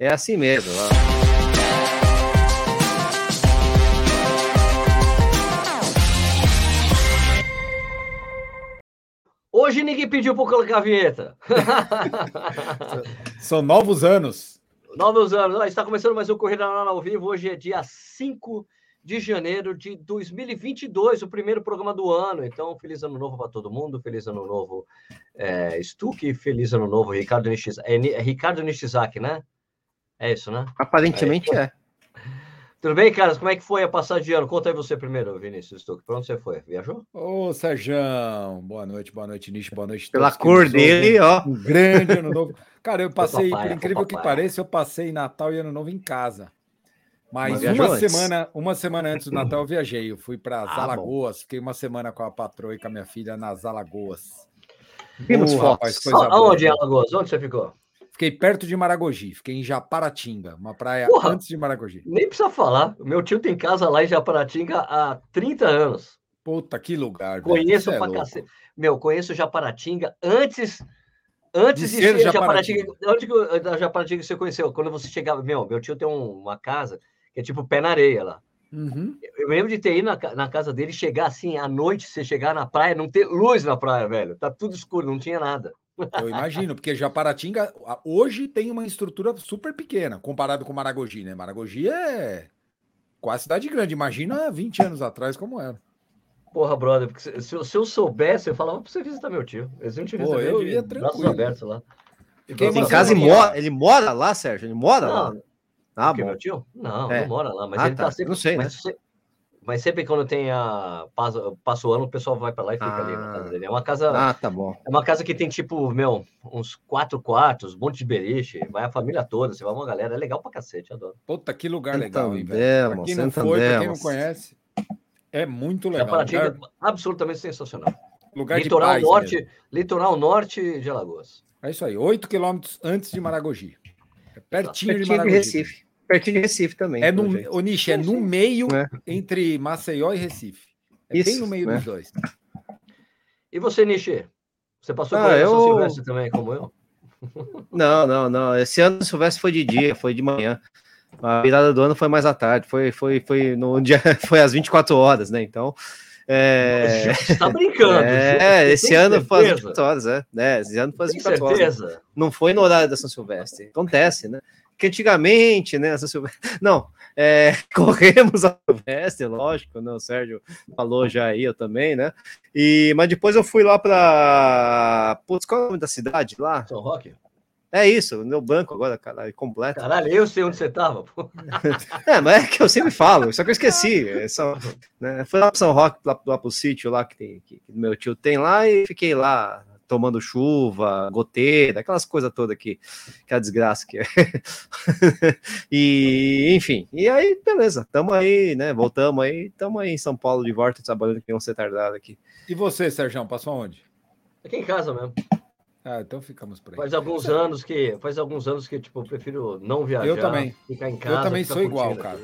É assim mesmo. Hoje ninguém pediu para colocar a vinheta. São novos anos. Novos anos. Está começando mais um Corrida ao Vivo. Hoje é dia 5 de janeiro de 2022, o primeiro programa do ano. Então, feliz ano novo para todo mundo. Feliz ano novo, é, Stuck. Feliz ano novo, Ricardo Nishizaki. É, é Ricardo Nishizaki, né? É isso, né? Aparentemente é. é. Tudo bem, caras? Como é que foi a passagem de ano? Conta aí você primeiro, Vinícius Stuck. Para onde você foi? Viajou? Ô, Sérgio, boa noite, boa noite, Nish, boa noite. Pela cor dele, ó. Um grande ano novo. Cara, eu passei, papai, por incrível que pareça, eu passei Natal e Ano Novo em casa. Mas, Mas uma semana, uma semana antes do Natal eu viajei. Eu fui para as ah, Alagoas, bom. fiquei uma semana com a patroa e com a minha filha nas Alagoas. Vimos fotos. Aonde em Alagoas? Onde você ficou? Fiquei perto de Maragogi, fiquei em Japaratinga, uma praia Porra, antes de Maragogi. Nem precisa falar. Meu tio tem casa lá em Japaratinga há 30 anos. Puta, que lugar. Conheço é pra cacete. Meu, conheço Japaratinga antes antes de, de ser Japaratinga. Onde que da Japaratinga você conheceu? Quando você chegava, meu, meu tio tem uma casa que é tipo pé na areia lá. Uhum. Eu lembro de ter ido na, na casa dele, chegar assim à noite, você chegar na praia, não ter luz na praia, velho. Tá tudo escuro, não tinha nada. Eu imagino, porque Japaratinga hoje tem uma estrutura super pequena comparado com Maragogi, né? Maragogi é quase cidade grande. Imagina 20 anos atrás como era. Porra, brother, porque se, se, eu soubesse, eu falava pra você visitar meu tio. Eles te visitam. Eu ia tranquilo. abertos lá. Em casa ele mora, ele mora lá, Sérgio? Ele mora não, lá? Ah, bom. meu tio? Não, é. não mora lá, mas ah, ele tá, tá sempre. Não sei, mas, né? Mas sempre quando tem a. Passa, passa o ano, o pessoal vai para lá e fica ah, ali na casa dele. É uma casa. Ah, tá bom. É uma casa que tem, tipo, meu, uns quatro quartos, um monte de beliche, vai a família toda, você vai uma galera. É legal pra cacete, adoro. Puta, que lugar legal, hein, velho. Pra quem não foi, pra quem não conhece, é muito legal. Lugar... absolutamente sensacional. Lugar litoral de paz norte, mesmo. litoral norte de Alagoas. É isso aí, oito quilômetros antes de Maragogi. É pertinho, pertinho de Maragogi. De Recife. Pertinho de Recife também. É no, o Nish, é no meio é. entre Maceió e Recife. É Isso, bem no meio né? dos dois. E você, Nishi? Você passou ah, por eu... São Silvestre também, como eu? Não, não, não. Esse ano Silvestre foi de dia, foi de manhã. A virada do ano foi mais à tarde, foi, foi, foi no dia, foi às 24 horas, né? Então. É... Você tá brincando. É, esse ano certeza? foi às 24 horas, é. é. Esse ano foi às 24 horas. Não foi no horário da São Silvestre. Acontece, né? Que antigamente, né, não, é, corremos a Silvestre, lógico, né, o Sérgio falou já aí, eu também, né, e, mas depois eu fui lá para, putz, qual é o nome da cidade lá? São Roque? É isso, meu banco agora, caralho, completo. Caralho, eu sei onde você tava, pô. é, mas é que eu sempre falo, só que eu esqueci. É só, né, fui lá para São Roque, lá, lá pro sítio lá que, tem, que, que meu tio tem lá e fiquei lá tomando chuva, goteira, aquelas coisas todas que, que é a desgraça que é. e, enfim, e aí, beleza, tamo aí, né? Voltamos aí, tamo aí em São Paulo de volta, trabalhando que um retardado aqui. E você, Sérgio, passou onde? Aqui em casa mesmo. Ah, então ficamos por aí. Faz alguns anos que, faz alguns anos que, tipo, eu prefiro não viajar. Eu também. Ficar em casa. Eu também sou igual, cara.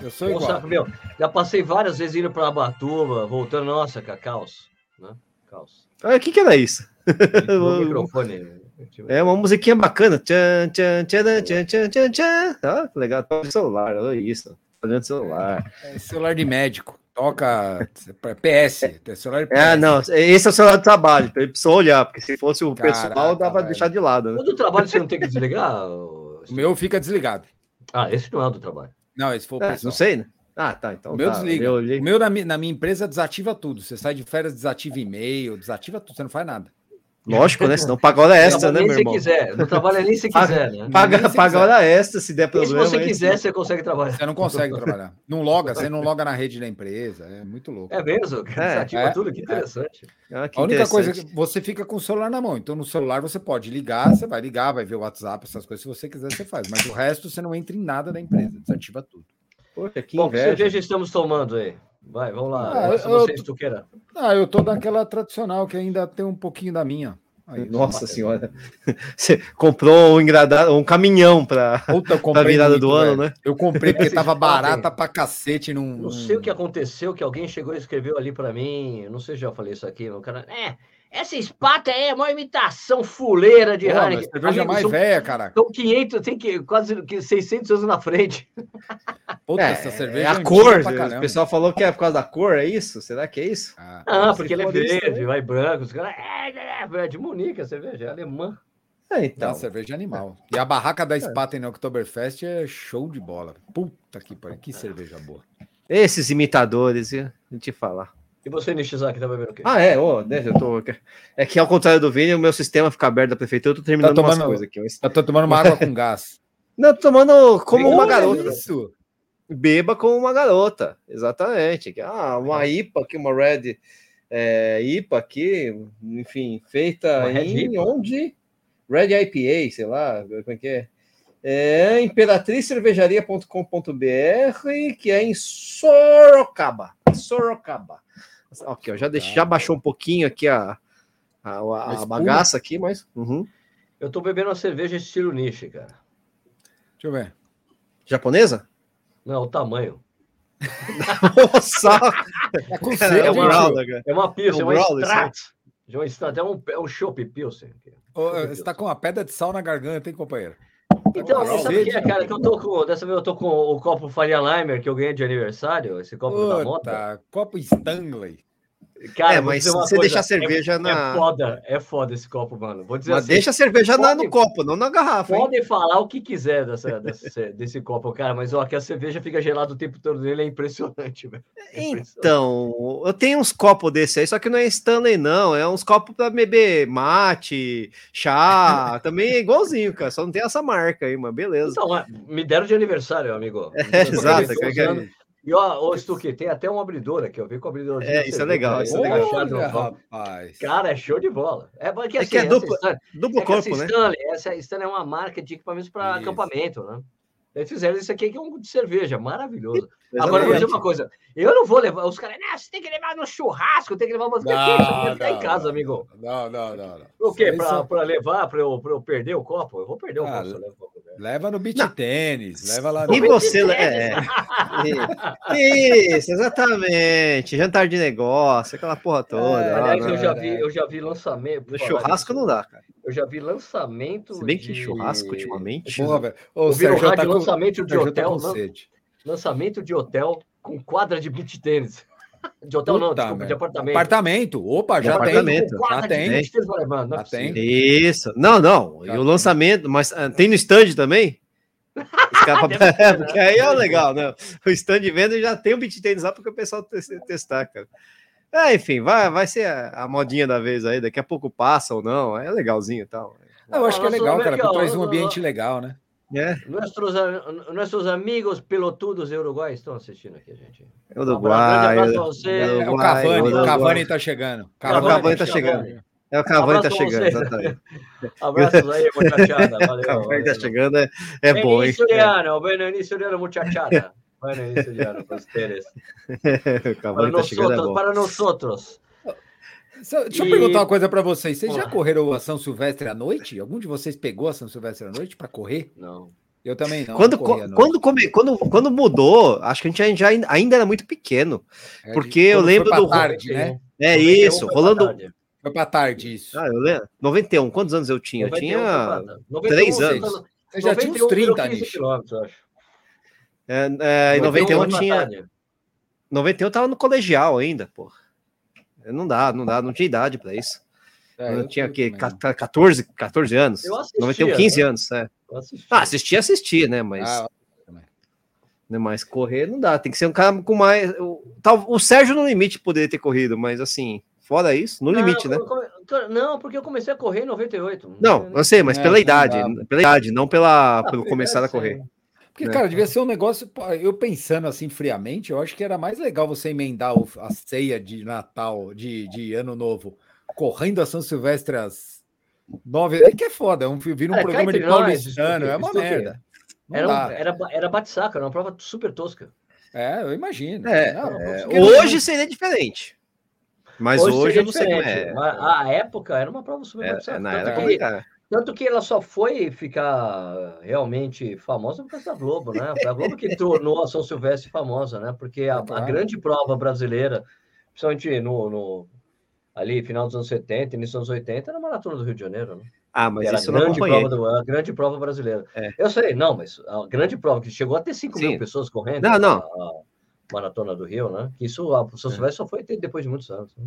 Eu sou igual. Saco, meu, já passei várias vezes indo para Batuba, voltando, nossa, caos, né? Caos. Ah, o que, que era isso? microfone. É uma musiquinha bacana. Tchan, tchan, tchan, tchan, tchan, tchan, tchan. Ah, legal. Toca celular, olha isso. Fazendo celular. É celular de médico. Toca PS. É celular PS. É, não. Esse é o celular de trabalho. Ele precisou olhar, porque se fosse o Caraca, pessoal, dava pra deixar de lado. Né? O do trabalho você não tem que desligar? O meu fica desligado. Ah, esse não é o do trabalho. Não, esse foi o é, Não sei, né? Ah, tá. Então meu tá. desliga. O meu na, na, minha empresa desativa tudo. Você sai de férias, desativa e-mail, desativa tudo, você não faz nada. Lógico, né? Senão paga hora extra, né, meu irmão? Se quiser. Não trabalha nem se quiser, né? Paga, paga hora extra se der problema. E se você quiser, você consegue trabalhar. Você não consegue trabalhar. Não loga, você não loga na rede da empresa. É muito louco. É mesmo? É, desativa é, tudo, que interessante. É. Ah, que a única coisa é que você fica com o celular na mão. Então, no celular você pode ligar, você vai ligar, vai ver o WhatsApp, essas coisas. Se você quiser, você faz. Mas o resto você não entra em nada da empresa, desativa tudo. Poxa, que Bom, inveja. que cerveja estamos tomando aí? Vai, vamos lá. Ah, eu, vocês, tu queira. Ah, eu tô daquela tradicional que ainda tem um pouquinho da minha. Aí, Nossa senhora. Você comprou um, engradado, um caminhão para a virada muito, do ano, velho. né? Eu comprei porque tava barata pra cacete. Num... Não sei o que aconteceu, que alguém chegou e escreveu ali para mim. Não sei se já falei isso aqui, meu cara. É, essa espata é uma imitação fuleira de Pô, Heineken. Cerveja mais são, velha, cara. São 500, tem que, quase 600 anos na frente. Puta, é, essa cerveja é a cor. O pessoal falou que é por causa da cor, é isso? Será que é isso? Ah, ah porque ele é verde, vai branco. Os caras, é, é, é de Munique a cerveja, é alemã. É, então. Não, cerveja animal. E a barraca da Spata é. no Oktoberfest é show de bola. Puta que pariu, que cerveja boa. Esses imitadores, ia te falar. E você, Nishizaki, tá bebendo o quê? Ah, é, oh, deixa, eu tô... É que ao contrário do Vini, o meu sistema fica aberto da prefeitura, eu tô terminando tá tomando, umas coisas aqui. Eu tô tomando uma água com gás. Não, tô tomando como uma garota. Isso. Beba como uma garota, exatamente. Ah, uma IPA aqui, uma Red é, IPA aqui, enfim, feita uma em onde? Red IPA, sei lá, como é que é? É imperatrizcervejaria.com.br, que é em Sorocaba. Sorocaba. Ok, já, deixei, já baixou um pouquinho aqui a, a, a, a bagaça aqui, mas. Uhum. Eu tô bebendo uma cerveja estilo niche, cara. Deixa eu ver. Japonesa? Não, o tamanho. Nossa! É, com cara, é, uma, é uma pilsen, é uma Strat. É um Strat, é um, é um Chopp Pilsen. você tá com uma pedra de sal na garganta, hein, companheiro? Então, você sabe o que é, cara? Que eu tô com. Dessa vez eu tô com o copo Faria Limer que eu ganhei de aniversário, esse copo Puta, da moto. Copo Stanley. Cara, é, mas você coisa, deixa a cerveja é, na. É foda, é foda esse copo, mano. Vou dizer mas assim, deixa a cerveja pode, no copo, não na garrafa. Podem falar o que quiser dessa, desse, desse copo, cara, mas ó, que a cerveja fica gelada o tempo todo dele é impressionante, velho. É impressionante. Então, eu tenho uns copos desse aí, só que não é Stanley, não. É uns copos para beber mate, chá, também é igualzinho, cara. Só não tem essa marca aí, mas beleza. Então, me deram de aniversário, amigo. É, exato. E ó, ô Stuque, tem até um abridor aqui, eu vi com o abridor. É, isso é legal, isso é legal. rapaz. Cara, é show de bola. É porque é assim, é, é duplo, Stanley, duplo é corpo, né? Stanley, essa Stanley é uma marca de equipamentos para acampamento, né? Eles fizeram isso aqui que é um de cerveja, maravilhoso. Agora, vou dizer uma coisa: eu não vou levar. Os caras, não, você tem que levar no churrasco, tem que levar uma. Não, que ficar em casa, amigo. Não, não, não. não. O quê? Para levar, para eu, eu perder o copo? Eu vou perder o ah, copo. Né? Leva no beat tênis, leva lá no. E você, é. Isso, exatamente. Jantar de negócio, aquela porra toda. É, aliás, eu, já vi, eu já vi lançamento. No churrasco não dá, cara. Eu já vi lançamento. Se bem que de... churrasco ultimamente. Porra, velho. Ô, Sérgio, tá lançamento de hotel. Tá lançamento de hotel com quadra de beach tênis. De hotel Puta, não, desculpa, de apartamento. Apartamento, opa, já apartamento. tem. Já tem. Já tem. Isso. Não, não. Já e o lançamento, mas uh, tem no stand também? é, porque aí é legal, né? O stand de venda já tem o beat tênis lá para o pessoal testar, cara. É, enfim, vai, vai ser a, a, modinha da vez aí, daqui a pouco passa ou não, é legalzinho e tal. Eu acho que é legal, cara, porque traz um ambiente legal, né? É. Nossos, nossos amigos pelotudos uruguaios estão assistindo aqui, gente. Uruguai. Um você. É o Cavani, o Cavani tá chegando. Cavani, o Cavani tá chegando. É o Cavani tá chegando, exatamente. Abraços aí, muchachada. Valeu. O Cavani tá chegando, é, é bom, hein? Soriano, bem Soriano, muchachada. Bueno, Soriano, para vocês. Para nós outros, para nós outros. Deixa eu perguntar uma coisa para vocês. Vocês já correram a São Silvestre à noite? Algum de vocês pegou a São Silvestre à noite para correr? Não. Eu também não. Quando, não quando, come, quando, quando mudou, acho que a gente já, ainda era muito pequeno. É, porque eu lembro do. Tarde, né? É isso, rolando. Foi para tarde isso. Ah, eu lembro. 91, quantos anos eu tinha? 91, eu tinha 3 anos. Eu já tinha uns 30 anos. É, é, em 91 eu tinha. 91 eu tava no colegial ainda, pô. Não dá, não dá, não tinha idade para isso. É, eu tinha que 14, 14 anos. Eu assistia, 91, 15 né? anos, é. Ah, assistir, assistir, né? Mas. Ah, né, mas correr não dá, tem que ser um cara com mais. O, tal, o Sérgio no limite poderia ter corrido, mas assim, fora isso, no não, limite, né? Não, porque eu comecei a correr em 98. Não, eu sei, mas é, pela idade, pela idade, não pela, ah, pelo começar a correr. Porque, né? cara, devia ser um negócio. Eu pensando assim friamente, eu acho que era mais legal você emendar a ceia de Natal, de, de Ano Novo, correndo a São Silvestre às nove. É que é foda, é um, vira um é, programa de paulistano, é uma merda. Era, um, era, era bate-saca, era uma prova super tosca. É, eu imagino. É, não, é, hoje seria diferente. Mas hoje, hoje eu não sei como é. A época era uma prova super é, bate-saca. Na época, tanto que ela só foi ficar realmente famosa por causa da Globo, né? Foi a Globo que tornou a São Silvestre famosa, né? Porque a, a grande prova brasileira, principalmente no, no ali, final dos anos 70, início dos anos 80, era a Maratona do Rio de Janeiro, né? Ah, mas era isso a grande prova do, a grande prova brasileira. É. Eu sei, não, mas a grande prova que chegou a ter 5 mil pessoas correndo. Não, não. A, a Maratona do Rio, né? Que isso, a São é. Silvestre só foi depois de muitos anos. Né?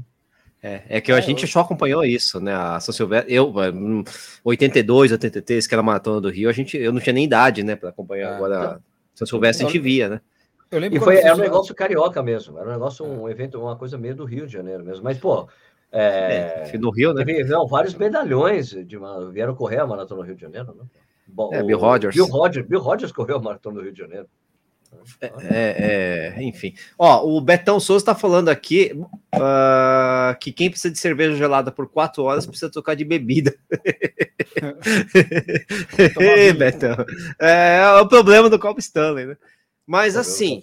É, é que a é, gente eu... só acompanhou isso, né? A São Silvestre, eu, 82, 83, que era a Maratona do Rio, a gente, eu não tinha nem idade, né, para acompanhar. É. Agora, São Silvestre a gente via, né? Eu lembro e foi, era um negócio carioca mesmo, era um negócio, um evento, uma coisa meio do Rio de Janeiro mesmo. Mas, pô, é, é, no Rio, né? Teve, não, vários medalhões de uma, vieram correr a maratona do Rio de Janeiro, né? Bom, é, Bill Rogers. Bill Rogers. Bill Rogers correu a maratona do Rio de Janeiro. É, é, enfim. Ó, o Betão Souza está falando aqui uh, que quem precisa de cerveja gelada por quatro horas precisa tocar de bebida. Betão. É, é, o problema do copo Stanley, né? Mas assim,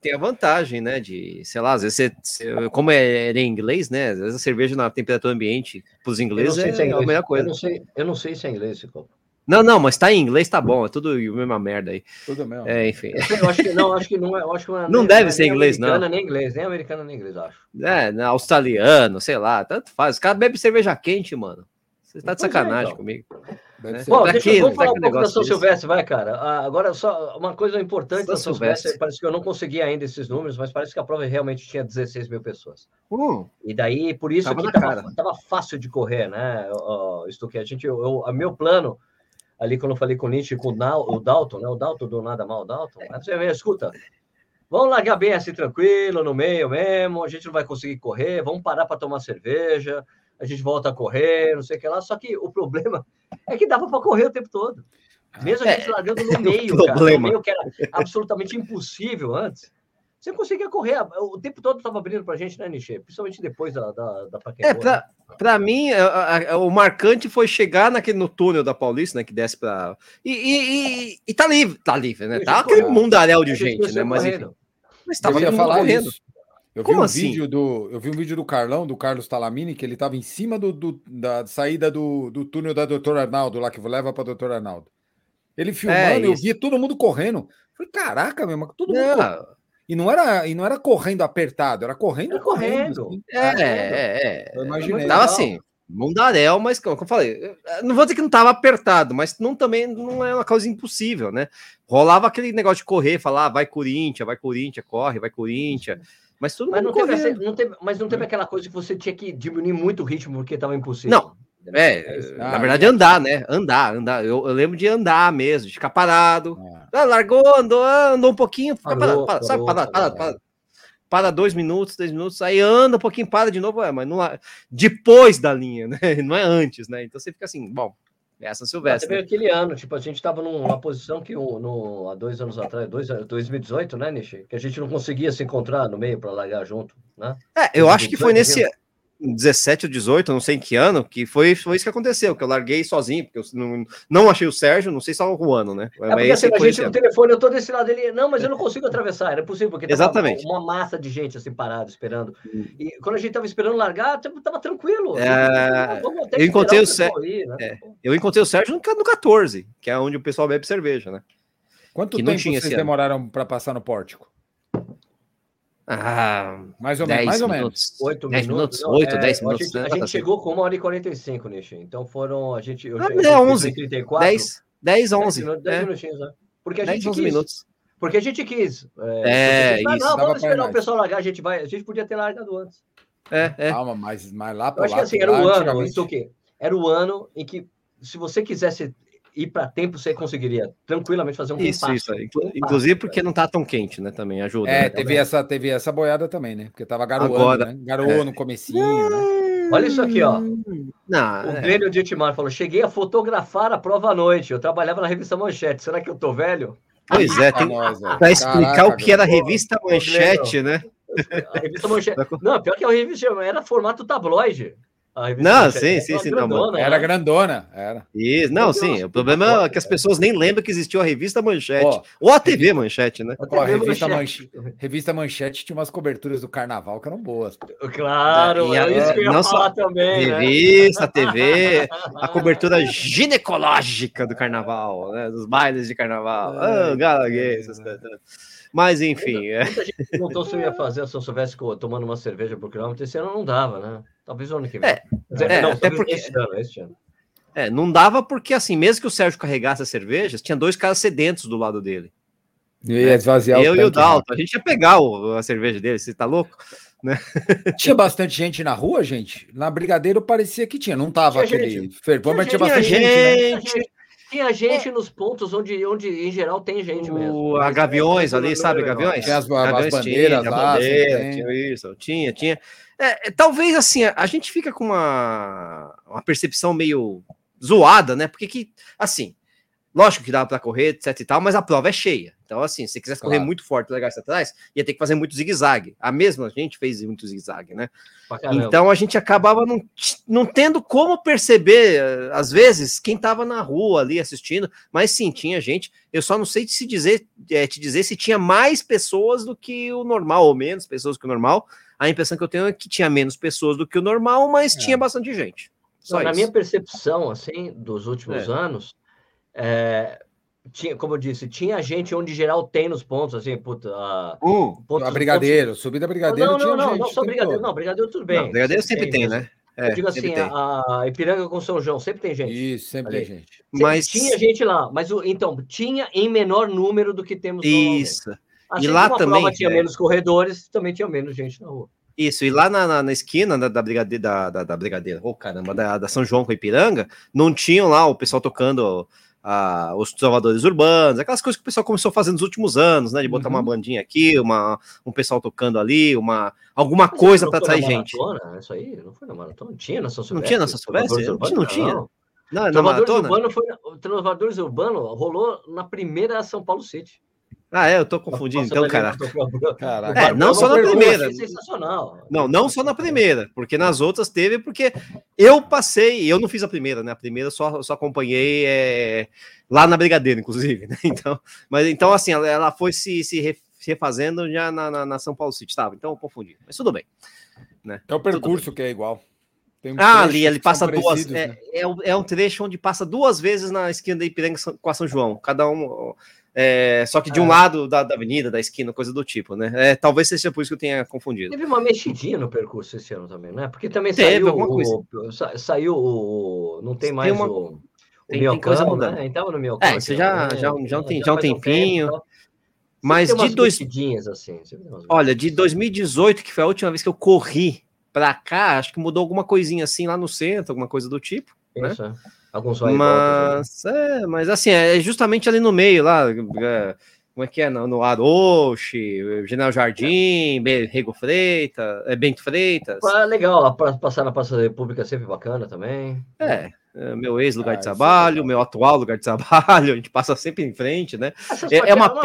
tem a vantagem, né? De, sei lá, às vezes você, você como é, é em inglês, né? Às vezes a cerveja na temperatura ambiente para os ingleses é, é, é, a melhor coisa. Eu não sei, eu não sei se é inglês esse copo. Não, não, mas tá em inglês, tá bom, é tudo a mesma merda aí. Tudo mesmo. É, enfim. Eu acho que não, acho que não é. Acho que não, é não deve ser inglês, não. Nem inglês, nem americano nem inglês, acho. É, né, australiano, sei lá, tanto faz. Os caras bebem cerveja quente, mano. Você tá de sacanagem é, então. comigo. Né? Bom, deixa eu falar um pouco da São Silvestre, vai, cara. Ah, agora, só uma coisa importante São da São Silvestre. Silvestre, parece que eu não consegui ainda esses números, mas parece que a prova realmente tinha 16 mil pessoas. Uh, e daí, por isso tava que tava, tava, fácil de correr, né? Uh, isto que a gente, eu, eu, meu plano, ali quando eu falei com o Nietzsche, com o Dalton, né? O Dalton do Nada Mal, Dalton. É. Você vê, escuta, vamos largar bem assim, tranquilo, no meio mesmo, a gente não vai conseguir correr, vamos parar para tomar cerveja, a gente volta a correr, não sei o que lá. Só que o problema é que dava para correr o tempo todo. Mesmo a gente é, largando no meio, cara, no meio que era absolutamente impossível antes. Você conseguia correr, o tempo todo estava abrindo para a gente, né, Nichê? Principalmente depois da, da, da É, para mim, a, a, o marcante foi chegar naquele, no túnel da Paulista, né, que desce para. E, e, e, e, tá livre, tá livre, né? Tá aquele mundaréu de gente, né? Mas, enfim, mas tava correndo. Isso. Eu vi um assim? vídeo do, eu vi um vídeo do Carlão, do Carlos Talamini, que ele estava em cima do, do, da saída do, do túnel da Doutor Arnaldo, lá que leva para Doutor Arnaldo. Ele filmando, é eu via todo mundo correndo. Falei, caraca, meu, todo mundo. E não era, e não era correndo apertado, era correndo, era correndo. correndo. Assim. É, é, é. Eu imaginei. Tava assim, mundaréu, mas como eu falei, não vou dizer que não estava apertado, mas não também não é uma coisa impossível, né? Rolava aquele negócio de correr, falar, ah, vai Corinthians, vai Corinthians, corre, vai Corinthians. Mas tudo mas não, teve essa, não teve, mas não teve aquela coisa que você tinha que diminuir muito o ritmo porque estava impossível. Não. É, ah, na verdade, andar, né? Andar, andar. Eu, eu, lembro de andar mesmo, de ficar parado. Ah. Ah, largou, andou, andou um pouquinho, fica parou, parado, sabe? Para, para, para, para, dois minutos, três minutos, aí anda um pouquinho, para de novo, é, mas não depois da linha, né? Não é antes, né? Então você fica assim, bom, essa Silvestre. Teve aquele ano, tipo, a gente estava numa posição que no, há dois anos atrás, dois, 2018, né, Nishi? Que a gente não conseguia se encontrar no meio para largar junto, né? É, eu acho que foi nesse. 17 ou 18, não sei em que ano, que foi, foi isso que aconteceu, que eu larguei sozinho, porque eu não, não achei o Sérgio, não sei se o Juano, né? É porque assim, a gente no telefone, eu tô desse lado dele, não, mas eu não consigo atravessar, era possível, porque Exatamente. uma, uma massa de gente assim parada, esperando. Hum. E quando a gente tava esperando largar, tava tranquilo. É... Eu encontrei o Sérgio. Né? É. Eu encontrei o Sérgio no, no 14, que é onde o pessoal bebe cerveja, né? Quanto que tempo vocês demoraram para passar no pórtico? Ah, mais ou, menos, mais ou menos. 8 minutos. 8, 10 minutos. A gente, a gente chegou com 1 hora e 45, Nishi. Então foram. A gente. Eu, ah, eu, é 11. 34, 10, 10, 11. 10, 10 é. minutinhos, né? Porque a 10, gente 11 quis. minutos. Porque a gente quis. É, é isso. Não, vamos esperar o pessoal largar, a gente vai. A gente podia ter largado antes. É, é. Calma, mas, mas lá para lá. Acho que assim, era o ano. Isso o quê? Era o ano em que, se você quisesse ir para tempo, você conseguiria tranquilamente fazer um isso, isso. Inclusive porque é. não tá tão quente, né? Também ajuda. É, né? teve, essa, teve essa boiada também, né? Porque tava garoando, Agora, né? Garoou é. no comecinho, né? Olha isso aqui, ó. Não, o é. Glênio Dietmar falou: cheguei a fotografar a prova à noite. Eu trabalhava na revista Manchete. Será que eu tô velho? Pois é, tem para explicar Caraca, o que era a revista Manchete, né? A revista Manchete. Não, pior que a revista era formato tabloide. Não, sim, sim, sim. Grandona, não, era grandona, era. Isso, não, sim. O problema é que as pessoas nem lembram que existiu a revista Manchete. Oh, ou a TV Manchete, né? a, revista Manchete. revista Manchete tinha umas coberturas do carnaval que eram boas. Claro, é isso que eu ia não falar também. Né? Revista, né? TV, a cobertura ginecológica do carnaval, né? Dos bailes de carnaval. Ah, oh, gala gay, essas coisas. Mas enfim. Muita, é. muita gente perguntou se eu ia fazer se eu soubesse tomando uma cerveja por quilômetro. Esse ano não dava, né? Talvez o ano que vem. É, é, não, até porque... Este ano, este ano. É, não dava porque, assim, mesmo que o Sérgio carregasse as cervejas, tinha dois caras sedentos do lado dele. E ia esvaziar Eu o e o Dalton. A gente ia pegar o, a cerveja dele, você tá louco? Né? Tinha bastante gente na rua, gente? Na Brigadeiro parecia que tinha, não tava tinha aquele fervor, mas tinha bastante gente. gente, né? Tinha gente é. nos pontos onde, onde, em geral, tem gente mesmo. A Gaviões ali, sabe? Gaviões? Tinha as, gaviões as bandeiras tinha, lá. Bandeira, tinha isso, tinha, tinha. É, é, talvez, assim, a gente fica com uma, uma percepção meio zoada, né? Porque que, assim, Lógico que dá para correr, etc e tal, mas a prova é cheia. Então, assim, se quisesse correr muito forte legal atrás, ia ter que fazer muito zigue-zague. A mesma gente fez muito zigue-zague, né? Então a gente acabava não, não tendo como perceber, eh, às vezes, quem estava na rua ali assistindo, mas sim, tinha gente. Eu só não sei se dizer, é, te dizer se tinha mais pessoas do que o normal, ou menos pessoas que o normal. A impressão que eu tenho é que tinha menos pessoas do que o normal, mas é. tinha bastante gente. Não, na minha percepção, assim, dos últimos é. anos é, tinha, como eu disse, tinha gente onde geral tem nos pontos, assim, puta. Uh, pontos, a Brigadeiro, pontos... subida Brigadeiro. Não, não, não, não, não só Brigadeiro, não, Brigadeiro tudo bem. Não, brigadeiro sempre tem, tem né? É, eu digo assim, a, a Ipiranga com São João, sempre tem gente. Isso, sempre ali. tem gente. Mas tinha gente lá, mas então, tinha em menor número do que temos Isso. Assim, e lá também. tinha é. menos corredores, também tinha menos gente na rua. Isso, e lá na, na, na esquina da, da, brigadeira, da, da, da brigadeira, oh caramba, da, da São João com a Ipiranga, não tinham lá o pessoal tocando a, os trovadores urbanos, aquelas coisas que o pessoal começou a fazer nos últimos anos, né? De botar uhum. uma bandinha aqui, uma, um pessoal tocando ali, uma, alguma Mas coisa para atrair gente. Maratona, isso aí não foi na maratona? Tinha na São Silvestre? Não tinha na São Silvestre? Não, não tinha. Não. Não, Trovadores Urbano foi, Trovadores Urbano rolou na primeira São Paulo City. Ah, é, eu tô confundindo, então, cara. Caraca. É, não só na primeira. Sensacional. Não, não só na primeira, porque nas outras teve, porque eu passei, eu não fiz a primeira, né? A primeira só, só acompanhei é, lá na Brigadeira, inclusive, né? Então, mas então, assim, ela, ela foi se, se refazendo já na, na, na, São Paulo City, estava, então eu confundi, mas tudo bem. Né? É o percurso que é igual. Um ah, ali, ele passa duas. É, né? é, é, um trecho onde passa duas vezes na esquina da Ipiranga com a São João. Cada um é, só que de um é. lado da, da, avenida, da esquina, coisa do tipo, né? É, talvez seja por isso que eu tenha confundido. Teve uma mexidinha no percurso esse ano também, né? Porque também Teve saiu o, saiu o. Não tem mais tem uma, o. Tem, tem coisa mudando. Né? Então no meu É, você já, já, já, tem, já um tempinho. Um mas de dois. Assim, Olha, de 2018, que foi a última vez que eu corri para cá, acho que mudou alguma coisinha assim lá no centro, alguma coisa do tipo. Né? Isso, né? Alguns vai mas, é, mas assim, é justamente ali no meio, lá, é, como é que é? No, no Aroche, General Jardim, Rego Freitas, é, Bento Freitas. Ah, legal, passar na Praça da República é sempre bacana também. É, é meu ex-lugar ah, de trabalho, é meu atual lugar de trabalho, a gente passa sempre em frente, né? É, é, uma, uma,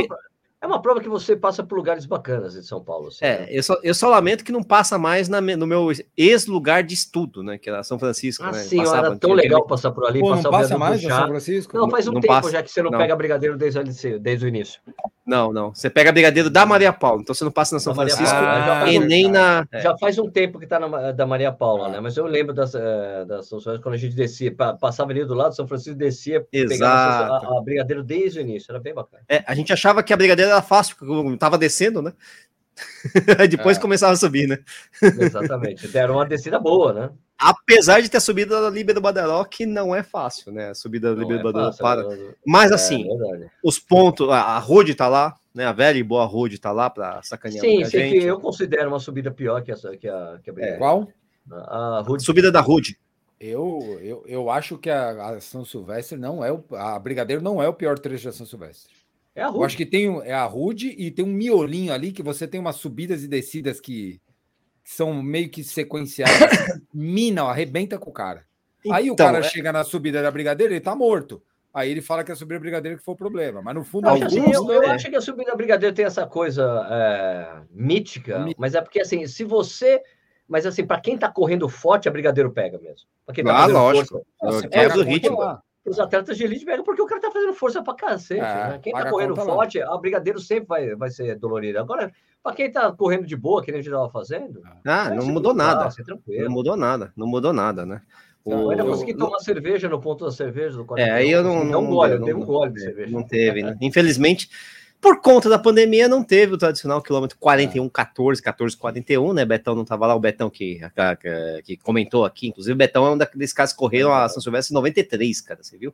é uma prova que você passa por lugares bacanas de São Paulo. Assim, é, né? eu, só, eu só lamento que não passa mais na, no meu ex-lugar de estudo, né? Que era São Francisco. Ah, né? sim, era tão legal passar por ali. Pô, passar não passa mais São Francisco? Não, faz um não tempo passa, já que você não, não, pega Brigadeiro desde, desde o início. Não, não. Você pega Brigadeiro da Maria Paula, então você não passa na São Francisco ah, e nem na. É. Já faz um tempo que tá na, da Maria Paula, né? Mas eu lembro das, uh, das quando a gente descia, passava ali do lado, São Francisco descia, Exato. pegava a, a Brigadeiro desde o início, era bem bacana. É, a gente achava que a Brigadeiro era fácil, porque tava descendo, né? Depois é. começava a subir, né? Exatamente. Deram uma descida boa, né? Apesar de ter subido da Líbia do Badaró, não é fácil, né? A subida da Líbia do é Badaró para. Mas é, assim, é os pontos, a Rude tá lá, né? A velha e boa Rude tá lá para sacanear Sim, sim gente. eu considero uma subida pior que, essa, que a, que a é. Qual? A, Rude. Subida da Rude. Eu, eu, eu acho que a, a São Silvestre não é o. A Brigadeiro não é o pior trecho da São Silvestre. É a Rude. Eu acho que tem é a Rude e tem um miolinho ali que você tem umas subidas e descidas que, são meio que sequenciais. mina, arrebenta com o cara. Então, Aí o então, cara é... chega na subida da Brigadeira, ele tá morto. Aí ele fala que a subida da Brigadeira que foi o problema. Mas no fundo. Alguns, assim, eu, eu é. acho que a subida da Brigadeira tem essa coisa é, mítica, mas é porque assim, se você. Mas assim, para quem tá correndo forte, a Brigadeiro pega mesmo. Pra quem tá ah, lógico. Força, é, do ritmo. Lá os atletas de elite pegam porque o cara tá fazendo força pra cacete. É, né? Quem tá correndo forte, lá. a brigadeiro sempre vai, vai ser dolorido. Agora, para quem tá correndo de boa, que nem a gente tava fazendo. Ah, não mudou nada. Não mudou nada, não mudou nada, né? O... Eu ainda consegui tomar cerveja no ponto da cerveja do É, aí eu não. Não, não gole, não teve um gole de cerveja. Não teve, né? Infelizmente, Por conta da pandemia, não teve o tradicional quilômetro 41, 14, 14, 41, né? Betão não tava lá, o Betão que, que, que comentou aqui, inclusive o Betão é um daqueles caras que correram a São Silvestre em 93, cara, você viu?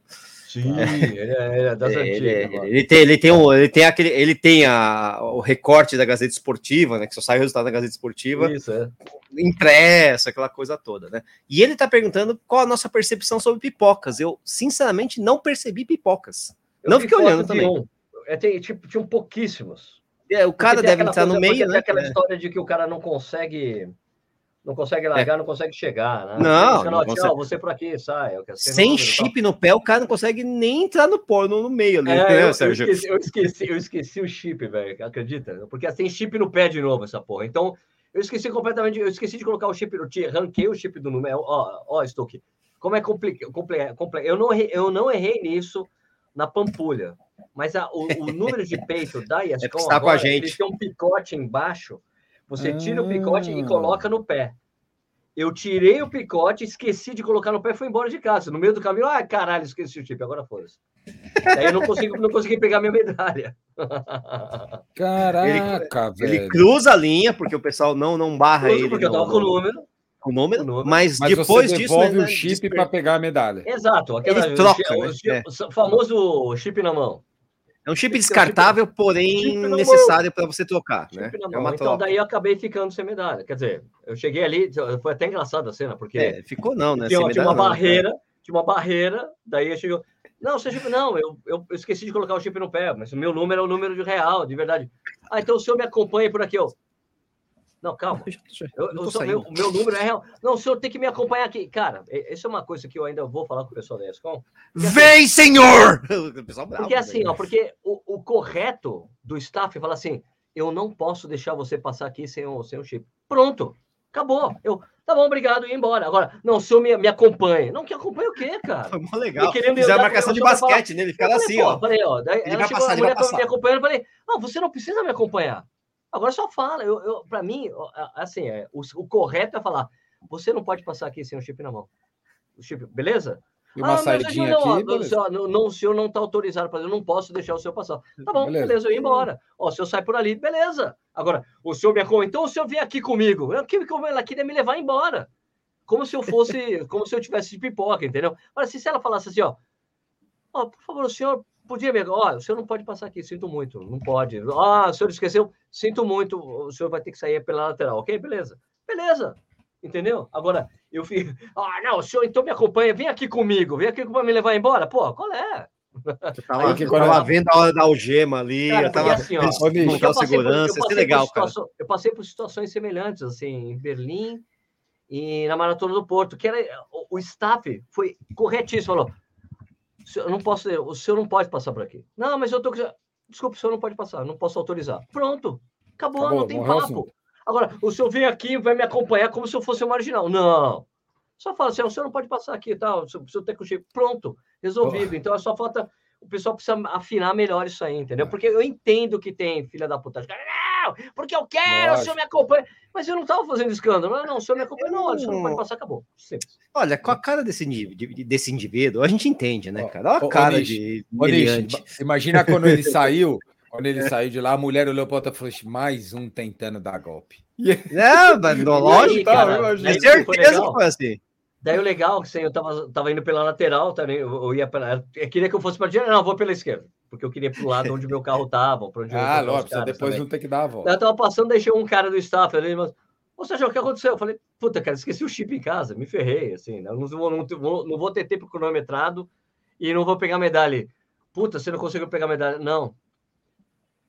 Sim, é, ele, é, ele é das antigas. Ele, ele, tem, ele tem, um, ele tem aquele, ele tem a, o recorte da Gazeta Esportiva, né? Que só sai o resultado da Gazeta Esportiva. Isso, é. Impresso, aquela coisa toda, né? E ele tá perguntando qual a nossa percepção sobre pipocas. Eu, sinceramente, não percebi pipocas. Eu não fiquei olhando também. Um é, tem, tipo, tinham pouquíssimos. É, o cara deve estar no meio, né? Aquela é. história de que o cara não consegue não consegue largar, é. não consegue chegar, né? Não, não, consegue. você por aqui, sai. Sem chip no pé, o cara não consegue nem entrar no porno no meio ali, é, né, eu, Sérgio? Eu esqueci, eu esqueci, eu esqueci o chip, velho, acredita? Porque tem chip no pé de novo essa porra. Então, eu esqueci completamente, eu esqueci de colocar o chip, eu te arranquei o chip do número. Ó, ó, Stoke, como é complicado, compli, eu não eu não errei nisso na Pampulha. Mas a, o, o, número de peito da ESCOM é está com a gente. ele tem um picote embaixo. Você tira o picote e ah. coloca no pé. Eu tirei o picote, esqueci de colocar no pé e fui embora de casa. No meio do caminho, ah, caralho, esqueci o chip, agora foda-se. Daí eu não consegui, não consegui pegar minha medalha. Caraca, ele, velho. Ele cruza a linha, porque o pessoal não, não barra ele. Porque eu tava com o número o número, número. Mas, mas depois você devolve disso. Né, o chip para pegar a medalha. Exato. Aquela, Ele troca, o, né? o, é. o, famoso chip na mão. É um chip descartável, chip, porém chip necessário para você trocar. Né? É então, troca. daí eu acabei ficando sem medalha. Quer dizer, eu cheguei ali, foi até engraçada a cena, porque. É, ficou não, né? Tinha, tinha uma não, barreira, né? tinha uma barreira, daí eu chegou. Não, seu chip, não, eu, eu, eu, esqueci de colocar o chip no pé, mas o meu número é o número de real, de verdade. Ah, então o senhor me acompanha por aqui, ó. Não, calma. Eu, eu sou, meu, o meu número é real. Não, o senhor tem que me acompanhar aqui. Cara, isso é uma coisa que eu ainda vou falar com o pessoal da ESCOM. Assim, Vem, assim, senhor! porque assim, ó, porque o, o correto do staff fala assim: eu não posso deixar você passar aqui sem o, sem o chip. Pronto, acabou. Eu, tá bom, obrigado, e ir embora. Agora, não, o senhor me, me acompanha. Não, que acompanha o quê, cara? Foi mó legal. Fizeram marcação de basquete nele, ficaram assim, ó. Falei, ó, daí ele ela chegou, passar, a mulher me acompanhando, falei, não, você não precisa me acompanhar. Agora só fala. Eu, eu para mim, assim, é, o, o, correto é falar: você não pode passar aqui sem o chip na mão. O chip, beleza? E uma ah, saidinha não, aqui. Não, senhor, não, o senhor não está autorizado para eu não posso deixar o senhor passar. Tá bom, beleza, beleza eu ia embora. Ó, o senhor sai por ali, beleza. Agora, o senhor me acompanha, então o senhor vem aqui comigo. Eu, que, ela queria me levar embora. Como se eu fosse, como se eu tivesse de pipoca, entendeu? Agora, se ela falasse assim, ó, ó, por favor, o senhor podia me. Olha, o senhor não pode passar aqui, sinto muito, não pode. Ah, o senhor esqueceu, sinto muito, o senhor vai ter que sair pela lateral, ok? Beleza. Beleza. Entendeu? Agora, eu fico. Ah, não, o senhor então me acompanha, vem aqui comigo, vem aqui para me levar embora. Pô, qual é? Eu tava, Aí, eu tava vendo a hora da algema ali, cara, eu tava assim, ó, eu segurança, isso é legal, cara. Eu passei por situações semelhantes, assim, em Berlim e na Maratona do Porto, que era o, o staff foi corretíssimo, falou: eu não posso, o senhor não pode passar por aqui. Não, mas eu tô. Desculpa, o senhor não pode passar, não posso autorizar. Pronto, acabou, acabou não tem papo. Agora, o senhor vem aqui e vai me acompanhar como se eu fosse um marginal. Não. Só fala assim, o senhor não pode passar aqui, tá? O senhor tem que Pronto, resolvido. Então é só falta. O pessoal precisa afinar melhor isso aí, entendeu? É. Porque eu entendo que tem filha da puta porque eu quero, Lógico. o senhor me acompanha. Mas eu não estava fazendo escândalo. Não, não, o senhor me acompanha. Não, o senhor não pode passar, acabou. Simples. Olha, com a cara desse, desse indivíduo, a gente entende, né, cara? Olha a cara de. imagina quando ele saiu. Quando ele saiu de lá, a mulher olhou para outra e falou: assim, mais um tentando dar golpe. Não, mas lógico, tá, certeza que foi assim. Daí o legal, que assim, eu tava, tava indo pela lateral, também, eu ia pela, eu queria que eu fosse para direita, não, vou pela esquerda, porque eu queria pro lado onde meu carro tava, para onde Ah, lógico, depois também. não tem que dar a volta. eu tava passando, deixei um cara do staff ali, mas, ou seja, o que aconteceu? Eu falei, puta, cara, esqueci o chip em casa, me ferrei, assim, né? não, vou, não, vou, não vou ter tempo cronometrado e não vou pegar medalha. Puta, você não conseguiu pegar medalha? Não.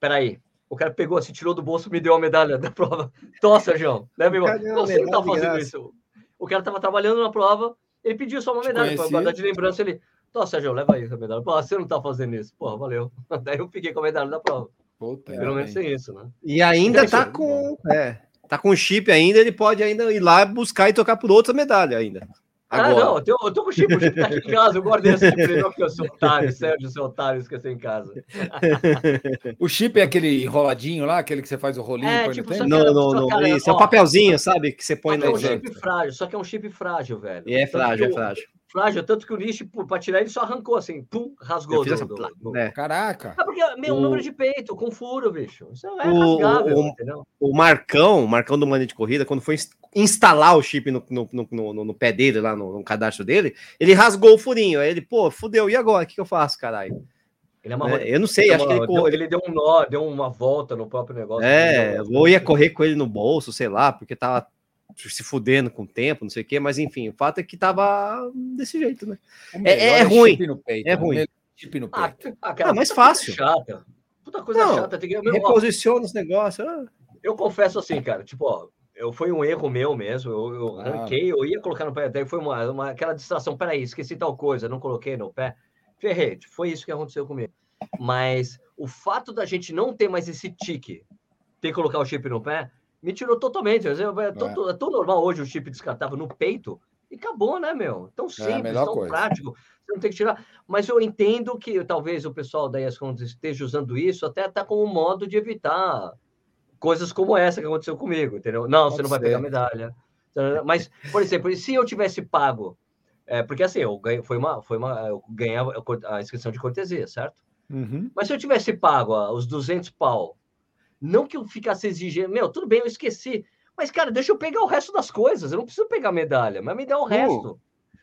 Peraí. O cara pegou assim, tirou do bolso, me deu a medalha da prova. Tossa, João. Leva embora. Você não tá fazendo isso. O cara estava trabalhando na prova, ele pediu só uma medalha para guardar de lembrança. Ele, Tó, Sérgio, leva aí a medalha. Pô, você não está fazendo isso. Porra, valeu. Daí eu fiquei com a medalha da prova. Puta, Pelo menos é isso, né? E ainda tá com. É, tá com chip ainda, ele pode ainda ir lá buscar e tocar por outra medalha ainda. Ah, Agora. Ah, não, eu tô, eu tô com o chip, o chip tá aqui em casa, eu guardei esse chip, não, porque eu sou otário, Sérgio, seu otário, esqueceu em casa. o chip é aquele enroladinho lá, aquele que você faz o rolinho é, tipo, Não, não, não, cara, isso, ó, é um papelzinho, sabe, que você põe no... É um chip frágil, só que é um chip frágil, velho. E é frágil, é frágil. Frágil, tanto que o Nish, para tirar ele, só arrancou assim, pum, rasgou. Do, do, do... É. Caraca. É porque meu o... número de peito, com furo, bicho. Isso é o, rasgável, o, entendeu? O Marcão, o Marcão do Mania de Corrida, quando foi instalar o chip no, no, no, no, no pé dele, lá no, no, cadastro dele, ele rasgou o furinho. Aí ele, pô, fudeu, e agora? O que, que eu faço, caralho? Ele é, eu não sei, acho que ele, deu, ele deu um nó, deu uma volta no próprio negócio. É, ou ia correr com ele no bolso, sei lá, porque tava se fudendo com o tempo, não sei o quê, mas enfim, o fato é que tava desse jeito, né? É, é, é ruim. Peito, é ruim. Chip no ah, peito. Ah, cara, ah, mais fácil. Chata. Puta coisa não, chata. Tem que... Reposiciona os negócios. Ah. Eu confesso assim, cara, tipo, ó, eu, foi um erro meu mesmo. Eu, eu ah. ranquei, eu ia colocar no pé, daí foi uma, uma, aquela distração. Peraí, esqueci tal coisa, não coloquei no pé. Ferrei, foi isso que aconteceu comigo. Mas o fato da gente não ter mais esse tique, ter que colocar o chip no pé, me tirou totalmente. É, é, tão, é. tão normal hoje o chip descartável no peito e acabou, né, meu? Tão é, simples, é tão coisa. prático. Você não tem que tirar. Mas eu entendo que talvez o pessoal da ESCOM esteja usando isso até tá como um modo de evitar coisas como essa que aconteceu comigo, entendeu? Não, Pode você não vai ser. pegar medalha. Mas, por exemplo, se eu tivesse pago, é, porque assim, eu ganhei, foi uma, foi uma, eu a inscrição de cortesia, certo? Uhum. Mas se eu tivesse pago os 200 pau não que eu ficasse exigindo, meu, tudo bem, eu esqueci. Mas, cara, deixa eu pegar o resto das coisas. Eu não preciso pegar medalha, mas me dá o resto. Uh.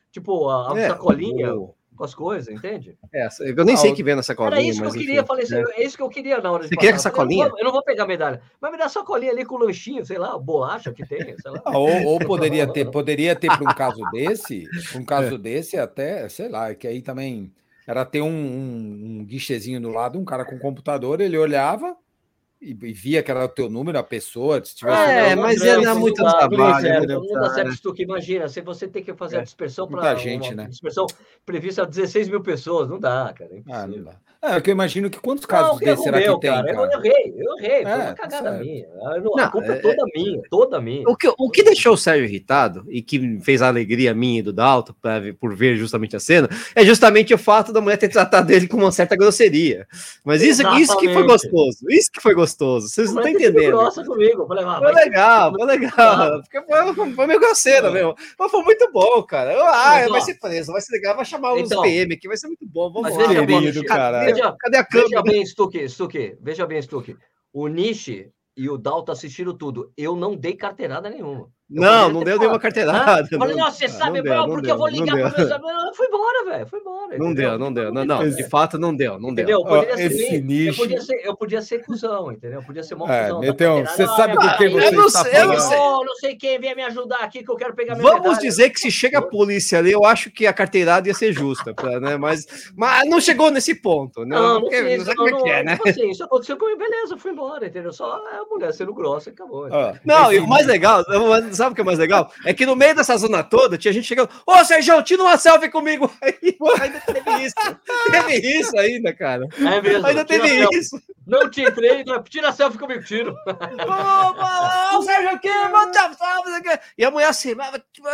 Tipo, a, a é, sacolinha uh. com as coisas, entende? É, eu nem ah, sei que vem na sacolinha. Era isso que eu queria, enfim, falei assim, é. isso que eu queria na hora de Você quer sacolinha? Eu não, eu não, vou pegar medalha, mas me dá sacolinha ali com lanchinho, sei lá, bolacha que tem, sei lá. Ah, ou, ou, poderia ter, poderia ter para um caso desse, um caso desse até, sei lá, que aí também era ter um, um, um guichezinho do lado, um cara com computador, ele olhava, e, via que era o teu número, a pessoa. Se tivesse é, mas ia dar muito trabalho. É, não dá certo que imagina, se você tem que fazer é, a dispersão para gente, né? dispersão prevista a 16 mil pessoas, não dá, cara. É ah, não dá. É, eu imagino que quantos casos não, desses será que tem? Cara? Eu errei, eu errei, foi é, uma cagada certo. minha. Não, a culpa é, é toda minha, toda minha. O que, o que deixou o Sérgio irritado e que fez a alegria minha e do Dalton por ver justamente a cena é justamente o fato da mulher ter tratado ele com uma certa grosseria. Mas isso, isso que foi gostoso, isso que foi gostoso. Vocês não estão entendendo. Grossa comigo. Falei, ah, foi legal, foi legal. Porque foi, foi meio grosseiro mesmo. Mas foi muito bom, cara. Eu, ah, mas, vai ser preso, vai ser legal, vai chamar os então, PM aqui, vai ser muito bom. Vamos lá. Querido, cara veja, cadê a câmera? Veja bem, Stuque, Stuque, veja bem, Stuque. O Nishi e o Dalton assistiram tudo. Eu não dei carteirada nenhuma. Não, não deu nenhuma carteirada. Ah, falei, nossa, você sabe, deu, não porque deu, eu vou ligar para meus amigos. Foi embora, velho. Foi embora. Não deu, não deu. Não, não, de fato não deu. Não entendeu? deu. Eu podia, ser, nicho... eu, podia ser, eu podia ser cuzão, entendeu? Eu podia ser mó é, Então, você sabe com quem você não está sei, falando. Eu não sei. não sei quem vem me ajudar aqui que eu quero pegar minha Vamos medalha. dizer que se chega a polícia ali, eu acho que a carteirada ia ser justa, né? Mas, mas não chegou nesse ponto, né? Não, não, porque, não, não, não é, é, né? Tipo assim, isso aconteceu comigo, beleza, fui embora, entendeu? Só a mulher sendo grossa e acabou. Não, e o mais legal, sabe o que é mais legal? É que no meio dessa zona toda tinha gente chegando, ô Sérgio, tira uma selfie comigo. Aí, ainda teve isso. Teve isso ainda, cara. É mesmo. Ainda teve isso. Não te entrei, não. tira selfie comigo, tiro. Ô, Sérgio aqui, E a mulher assim,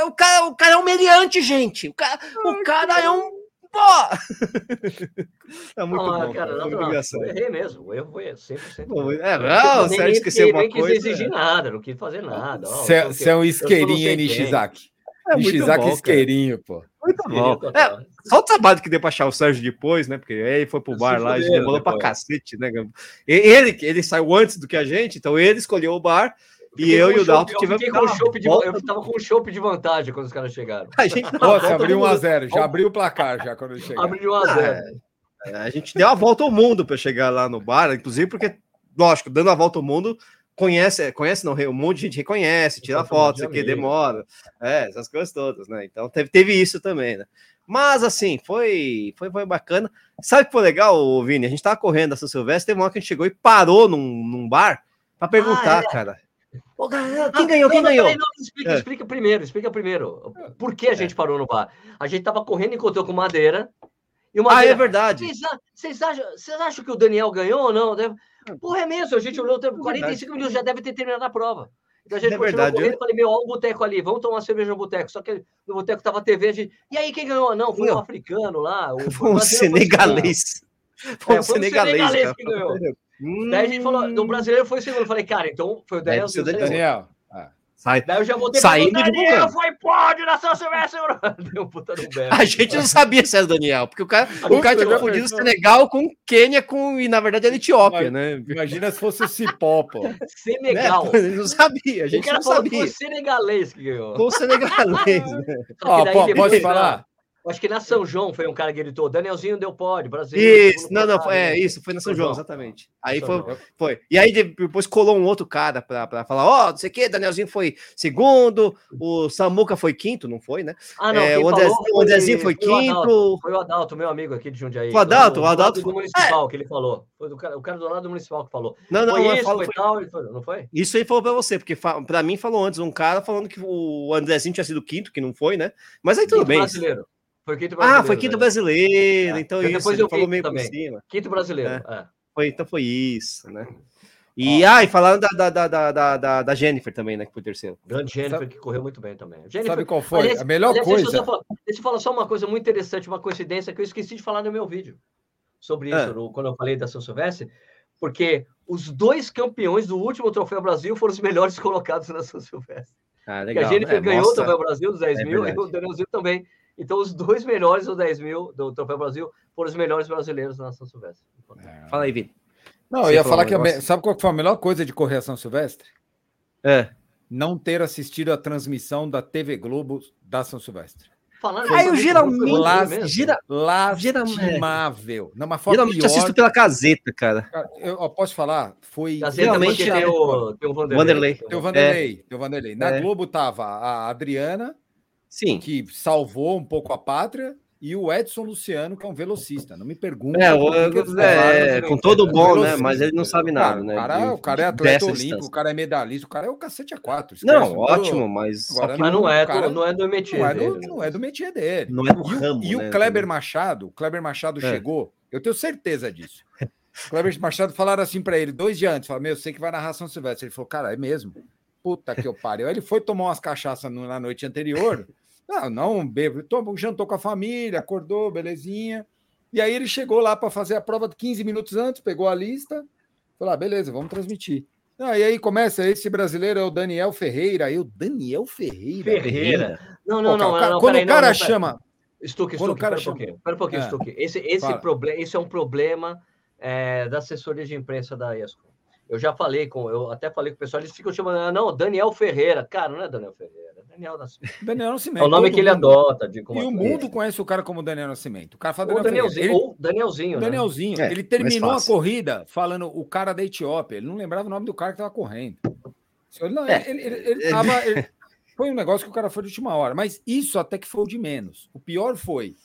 o cara, o cara é um meliante, gente. O cara, o cara é um pô! É muito ah, bom. Cara, não, não, eu errei mesmo. O erro foi 100%. Bom, é, não, o Sérgio esqueceu uma coisa. Nem quis exigir nada, não quis fazer nada. Você é um isqueirinho, Nishizaki. É Nishizaki isqueirinho, pô. Muito bom. É, só o trabalho que deu pra achar o Sérgio depois, né? Porque aí foi pro bar lá, a gente demorou pra cacete, né? Ele, ele saiu antes do que a gente, então ele escolheu o bar e eu e o Dalton tivemos. Eu, com de, eu tava com um chope de vantagem quando os caras chegaram. A gente Nossa, abriu 1x0, já abriu o placar já quando chegaram. Abriu 1x0. Ah, a gente deu a volta ao mundo para chegar lá no bar, inclusive porque, lógico, dando a volta ao mundo, conhece, conhece não, um monte de gente reconhece, tira foto, isso aqui demora, é, essas coisas todas, né? Então teve, teve isso também, né? Mas assim, foi, foi, foi bacana. Sabe o que foi legal, Vini? A gente tava correndo a São Silvestre, teve uma hora que a gente chegou e parou num, num bar para perguntar, ah, é. cara. Quem ganhou? Quem ganhou? Não, explica, é. explica, primeiro, explica primeiro. Por que a gente é. parou no bar? A gente tava correndo e encontrou com Madeira. E o Madeira, ah, é verdade. Vocês acham, vocês acham que o Daniel ganhou ou não? Porra, é mesmo. A gente olhou, 45 minutos já deve ter terminado a prova. Então a gente é continuou correndo e falei, meu, olha o boteco ali, vamos tomar uma cerveja no boteco. Só que no boteco tava a TV, a gente... E aí, quem ganhou? Não, foi um africano lá. O, foi um senegalês. Foi um senegalês, senegalês que ganhou. Hum... Daí a gente falou, do brasileiro foi o segundo. Eu falei, cara, então foi o Daniel. Daniel. Daniel. Ah, Sai, Daí eu já voltei saindo Daniel foi pódio na São Silvestre. Deu um puta do A gente não sabia se era o Daniel, porque o cara, o cara tinha confundido o Senegal com Quênia com, e na verdade era Etiópia, né? Imagina se fosse o Cipó, pô. Senegal. Né? Não sabia, a gente não sabia. Foi o senegalês que ganhou. Foi o senegalês. né? Ó, pode falar? Acho que na São João foi um cara que gritou: Danielzinho deu pode, Brasil. Isso, não, não, foi, é isso, foi na São, São João, João, exatamente. Aí foi, foi. E aí depois colou um outro cara para falar: ó, oh, não sei o que, Danielzinho foi segundo, o Samuca foi quinto, não foi, né? Ah, não, é, o, André, foi, o Andrezinho foi, foi quinto. O Adalto, foi o Adalto, meu amigo aqui de Jundiaí. O Adalto, o Adalto. Do municipal é. que ele falou. Foi do cara, o cara do lado do municipal que falou. Não, não, foi não isso, falo, foi, tal, foi, não foi? Isso aí falou para você, porque para mim falou antes um cara falando que o Andrezinho tinha sido quinto, que não foi, né? Mas aí tudo bem. Brasileiro. Foi quinto brasileiro. Ah, foi quinto brasileiro, é. então isso, depois eu falou meio também. por cima. Quinto brasileiro, é. é. Foi, então foi isso, né? E, ah, e falando da, da, da, da, da Jennifer também, né, que foi terceiro. Grande Jennifer, Sabe... que correu muito bem também. Jennifer... Sabe qual foi? Aliás, a melhor aliás, coisa... Deixa eu, falar, deixa eu, falar, só uma coisa muito interessante, uma coincidência que eu esqueci de falar no meu vídeo sobre ah. isso, no, quando eu falei da São Silvestre, porque os dois campeões do último Troféu Brasil foram os melhores colocados na São Silvestre. Ah, legal. E a Jennifer é, ganhou mostra... o Troféu Brasil dos 10 é mil, e o Danielzinho também então, os dois melhores do 10 mil do Troféu Brasil foram os melhores brasileiros na São Silvestre. É. Fala aí, Vitor. Não, eu ia falar que a, sabe qual foi a melhor coisa de correr a São Silvestre? É. Não ter assistido a transmissão da TV Globo da São Silvestre. Falando aí eu geralmente las, gira, lastimável. Não, mas geralmente pior. assisto pela caseta, cara. Eu, eu posso falar? Foi realmente tem o, tem o Vanderlei. Tem o Vanderlei. Tem o Vanderlei. Na é. Globo tava a Adriana, Sim. que salvou um pouco a pátria, e o Edson Luciano, que é um velocista. Não me pergunte. É, o, é, é com todo bom, né? Mas ele não sabe nada, cara, né? O cara, o cara é atleta olímpico, o cara é medalhista, o cara é o cacete a quatro. Não, ótimo, mas. Agora, mas não, é, cara, não é do métier não é do, dele. Não é do métier dele. Não é do ramo. E, né, o Kleber Machado, o Kleber Machado é. chegou, eu tenho certeza disso. O Kleber Machado falaram assim para ele dois dias antes: falaram, meu, sei que vai narrar São Silvestre. Ele falou, cara, é mesmo. Puta que eu pariu. Aí ele foi tomar umas cachaças na noite anterior. Não, não bebo. Jantou com a família, acordou, belezinha. E aí ele chegou lá para fazer a prova 15 minutos antes, pegou a lista, falou: ah, beleza, vamos transmitir. Ah, e aí começa, esse brasileiro é o Daniel Ferreira. Aí o Daniel Ferreira. Ferreira. Não, não, não. não, quando o cara chama. Stuck, Stuck, espera um pouquinho. Espera um pouquinho, é. Stuck. Esse, esse problema, isso é um problema é, da assessoria de imprensa da ESCO. Eu já falei com, eu até falei com o pessoal, eles ficam chamando, ah, não, Daniel Ferreira. Cara, não é Daniel Ferreira, é Daniel Nascimento. Daniel Nascimento. É o nome que ele mundo. adota. De, e o mundo conhece o cara como Daniel Nascimento. O cara fala ou Daniel Danielzinho, ele, ou Danielzinho. Né? Danielzinho. É, ele terminou a corrida falando o cara da Etiópia. Ele não lembrava o nome do cara que estava correndo. Não, é. ele, ele, ele, tava, foi um negócio que o cara foi de última hora. Mas isso até que foi o de menos. O pior foi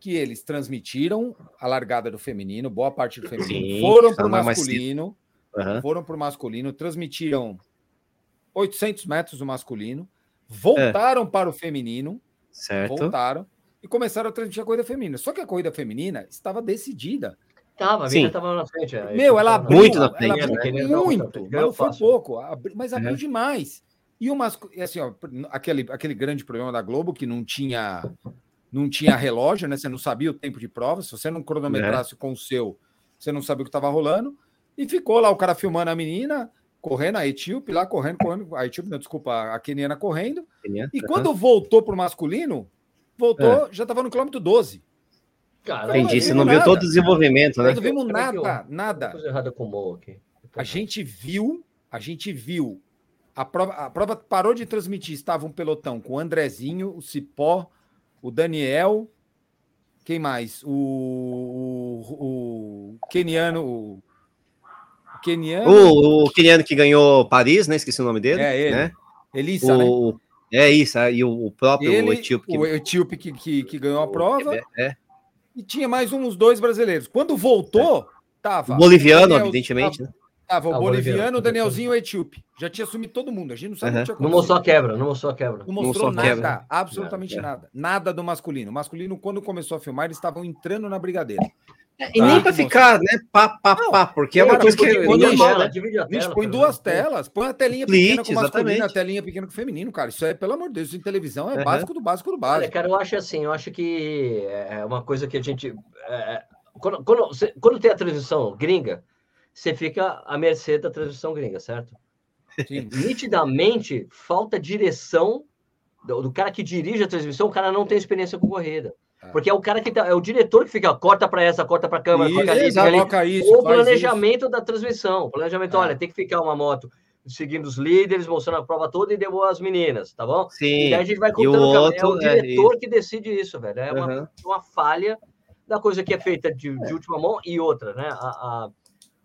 que eles transmitiram a largada do feminino, boa parte do feminino, Sim, foram para o masculino uhum. foram para o masculino, transmitiram 800 metros do masculino, voltaram é. para o feminino, certo. voltaram e começaram a transmitir a corrida feminina. Só que a corrida feminina estava decidida. Tava, a Sim. estava na frente. É, Meu, ela abriu, muito na frente, ela abriu né? muito, mas não foi pouco, mas abriu uhum. demais. E o masculino, assim, ó, aquele, aquele grande problema da Globo que não tinha não tinha relógio, né? Você não sabia o tempo de prova. Se você não cronometrasse é. com o seu, você não sabia o que estava rolando. E ficou lá o cara filmando a menina, correndo, a etíope lá, correndo, correndo, a etíope, não, desculpa, a keniana correndo. E quando voltou para o masculino, voltou, é. já estava no quilômetro 12. Cara, Entendi, você não nada. viu todo o desenvolvimento, né? Não vimos nada, nada. Coisa errada com o aqui. A gente viu, a gente viu. A prova, a prova parou de transmitir, estava um pelotão com o Andrezinho, o Cipó, o Daniel, quem mais? O, o, o Keniano, o Keniano. O, o Keniano que ganhou Paris, né? Esqueci o nome dele. É ele. Né? Elissa, o, né? É isso, é, e o, próprio ele, o etíope. Que... O etíope que, que, que ganhou a prova. É. E tinha mais uns dois brasileiros. Quando voltou, é. tava. O boliviano, Daniel, evidentemente, tava, né? Tava o ah, boliviano, o Danielzinho e o etíope. Já tinha assumido todo mundo. A gente não sabe uhum. o que tinha Não mostrou a quebra, não mostrou a quebra. Não mostrou, não mostrou nada, quebra. absolutamente nada, nada. Nada do masculino. O masculino, quando começou a filmar, eles estavam entrando na brigadeira. É, e nem para ficar, né? Pá, pá, pá, porque é uma coisa que é normal, né? põe duas telas, põe a telinha pequena com masculino, a telinha pequena com feminino, cara. Isso é, pelo amor de Deus, em televisão é uhum. básico do básico do básico. Olha, cara, eu acho assim, eu acho que é uma coisa que a gente. É, quando, quando, quando tem a transmissão gringa, você fica à mercê da transmissão gringa, certo? Sim. Nitidamente, falta direção do, do, cara que dirige a transmissão, o cara não tem experiência com corrida. É. Porque é o cara que tá, é o diretor que fica, corta para essa, corta para câmera, isso, corta ali, ali. Isso, o planejamento isso. da transmissão. O planejamento, é. olha, tem que ficar uma moto seguindo os líderes, mostrando a prova toda e deu as meninas, tá bom? Sim. E aí a gente vai contando outro, É o é diretor é, que decide isso, velho. É uma, uhum. uma falha da coisa que é feita de, de última mão e outra, né? A, a,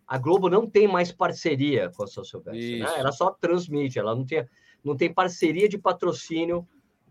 a, Globo não tem mais parceria com a Social né? Ela só transmite, ela não, tinha, não tem parceria de patrocínio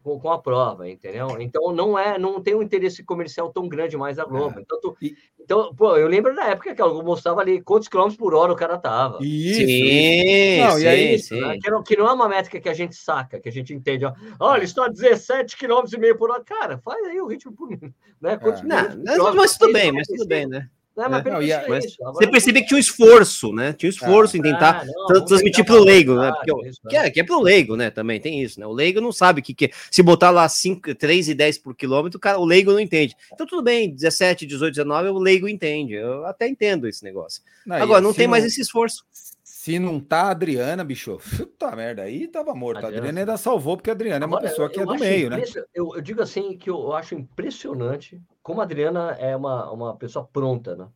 com, com, a prova, entendeu? Então não é, não tem um interesse comercial tão grande mais da Globo. É. Então, tu, então, pô, eu lembro da época que ela mostrava ali quantos quilômetros por hora o cara tava. Isso. Sim, não, sim, e aí, sim. Né? Que, não, que, não, é uma métrica que a gente saca, que a gente entende. Ó, olha, estou a 17 km e meio por hora. Cara, faz aí o ritmo por né? É. Não, mas tudo bem, mas tudo bem, né? Não, mas, não, mas você percebe que tinha um esforço, né? Tinha um esforço ah, em tentar ah, não, transmitir para o leigo, né? Porque, isso, que, é, que é para o leigo, né? Também tem isso, né? O leigo não sabe o que, que é. Se botar lá 5, 3 e 10 por quilômetro, o, cara, o leigo não entende. Então, tudo bem, 17, 18, 19, o leigo entende. Eu até entendo esse negócio. Não, Agora, não tem mais esse esforço. Se não tá a Adriana, bicho, puta merda, aí tava morto. A Adriana ainda salvou, porque a Adriana é uma pessoa que é do meio, né? Eu, eu, digo assim que eu acho impressionante como a Adriana é uma, uma pessoa pronta, né?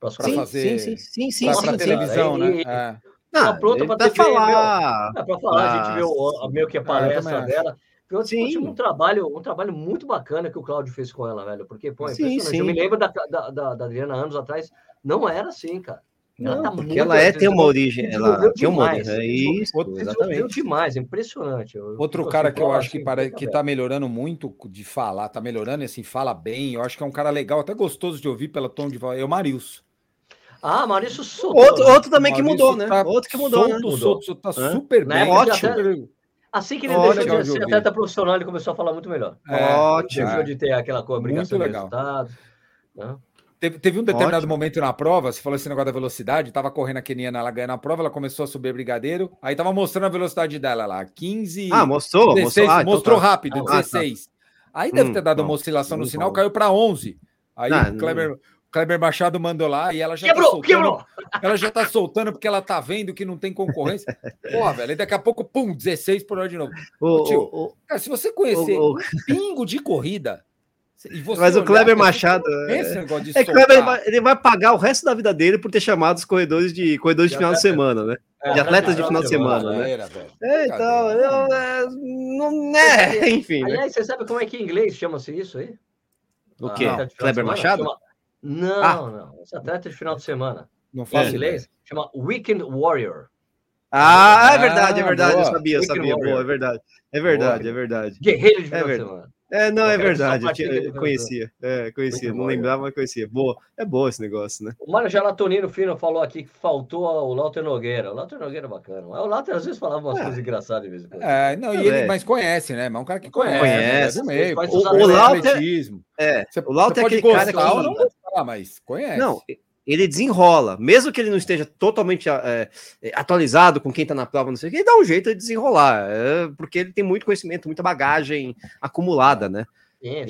Para fazer. Sim, sim, sim. Para sim, televisão, né? É. Não, pronta para falar. É para falar, a gente viu meio que a palestra dela. Eu, sim. um trabalho, um trabalho muito bacana que o Cláudio fez com ela, velho. Porque, pô, é sim, sim. Eu me lembro da, da, da, da Adriana anos atrás, não era assim, cara. Ela não, tá porque ela é, tem uma origem, ela tem uma origem, é isso, exatamente. demais, impressionante. Eu, Outro cara que eu acho que, para, que tá melhorando muito de falar, tá melhorando, assim, fala bem, eu acho que é um cara legal, até gostoso de ouvir pela tom de voz, é o Marius. Ah, Maurício soltou. Outro, outro também que mudou, né? Tá outro que mudou, solto, né? Solto, solto, tá super bem. É ótimo. Até, assim que ele Olha, deixou de ser atleta profissional, ele começou a falar muito melhor. É, ótimo. Deixou de ter aquela obrigação muito legal. de resultado. Né? Teve, teve, um determinado Ótimo. momento na prova, você falou esse negócio da velocidade, tava correndo a Keniana, ela ganhando a prova, ela começou a subir brigadeiro, aí tava mostrando a velocidade dela lá, 15... Ah, mostrou? 16, mostrou, ah, então mostrou tá. rápido, ah, 16. Tá. Aí deve hum, ter dado uma oscilação no sinal, caiu para 11. Aí não, o Kleber... Não Kleber Machado mandou lá e ela já quebrou, tá soltando. Quebrou. Ela já tá soltando porque ela tá vendo que não tem concorrência. Porra, velho, e daqui a pouco, pum, 16 por hora de novo. Ô, Tio, ô, cara, se você conhecer ô, pingo de corrida. Mas o Kleber Machado. É, é Kleber, ele vai pagar o resto da vida dele por ter chamado os corredores de corredores de, de final de semana, né? É, de atletas de final de semana, né? Era, é, então, eu, é, não é, enfim. Né? Aliás, né? você sabe como é que em inglês chama-se isso aí? O quê? Ah, Kleber Machado? Chama não, ah. não. Esse atleta de final de semana. Não faz inglês. Chama Weekend Warrior. Ah, é verdade, é ah, verdade. Boa. Eu sabia, eu sabia. Boa, é verdade. É verdade, boa. é verdade. Guerreiro de final é de semana. É, não, é verdade. Eu, conhecia. É, conhecia. Muito não lembrava, mas conhecia. Boa. É bom esse negócio, né? O Mário Gelatonino Fino falou aqui que faltou o Lauter Nogueira. O Lauter Nogueira é bacana. O Lauter às vezes falava umas é. coisas engraçadas de vez em quando. É, não, e ele, mas conhece, né? Mas é um cara que conhece. Conhece. Né? meio, o, o Lauter. É, o Lauter é aquele cara que. Não mas conhece. Não, ele desenrola, mesmo que ele não esteja totalmente é, atualizado com quem está na prova, não sei o que, ele dá um jeito de desenrolar, é, porque ele tem muito conhecimento, muita bagagem acumulada, né?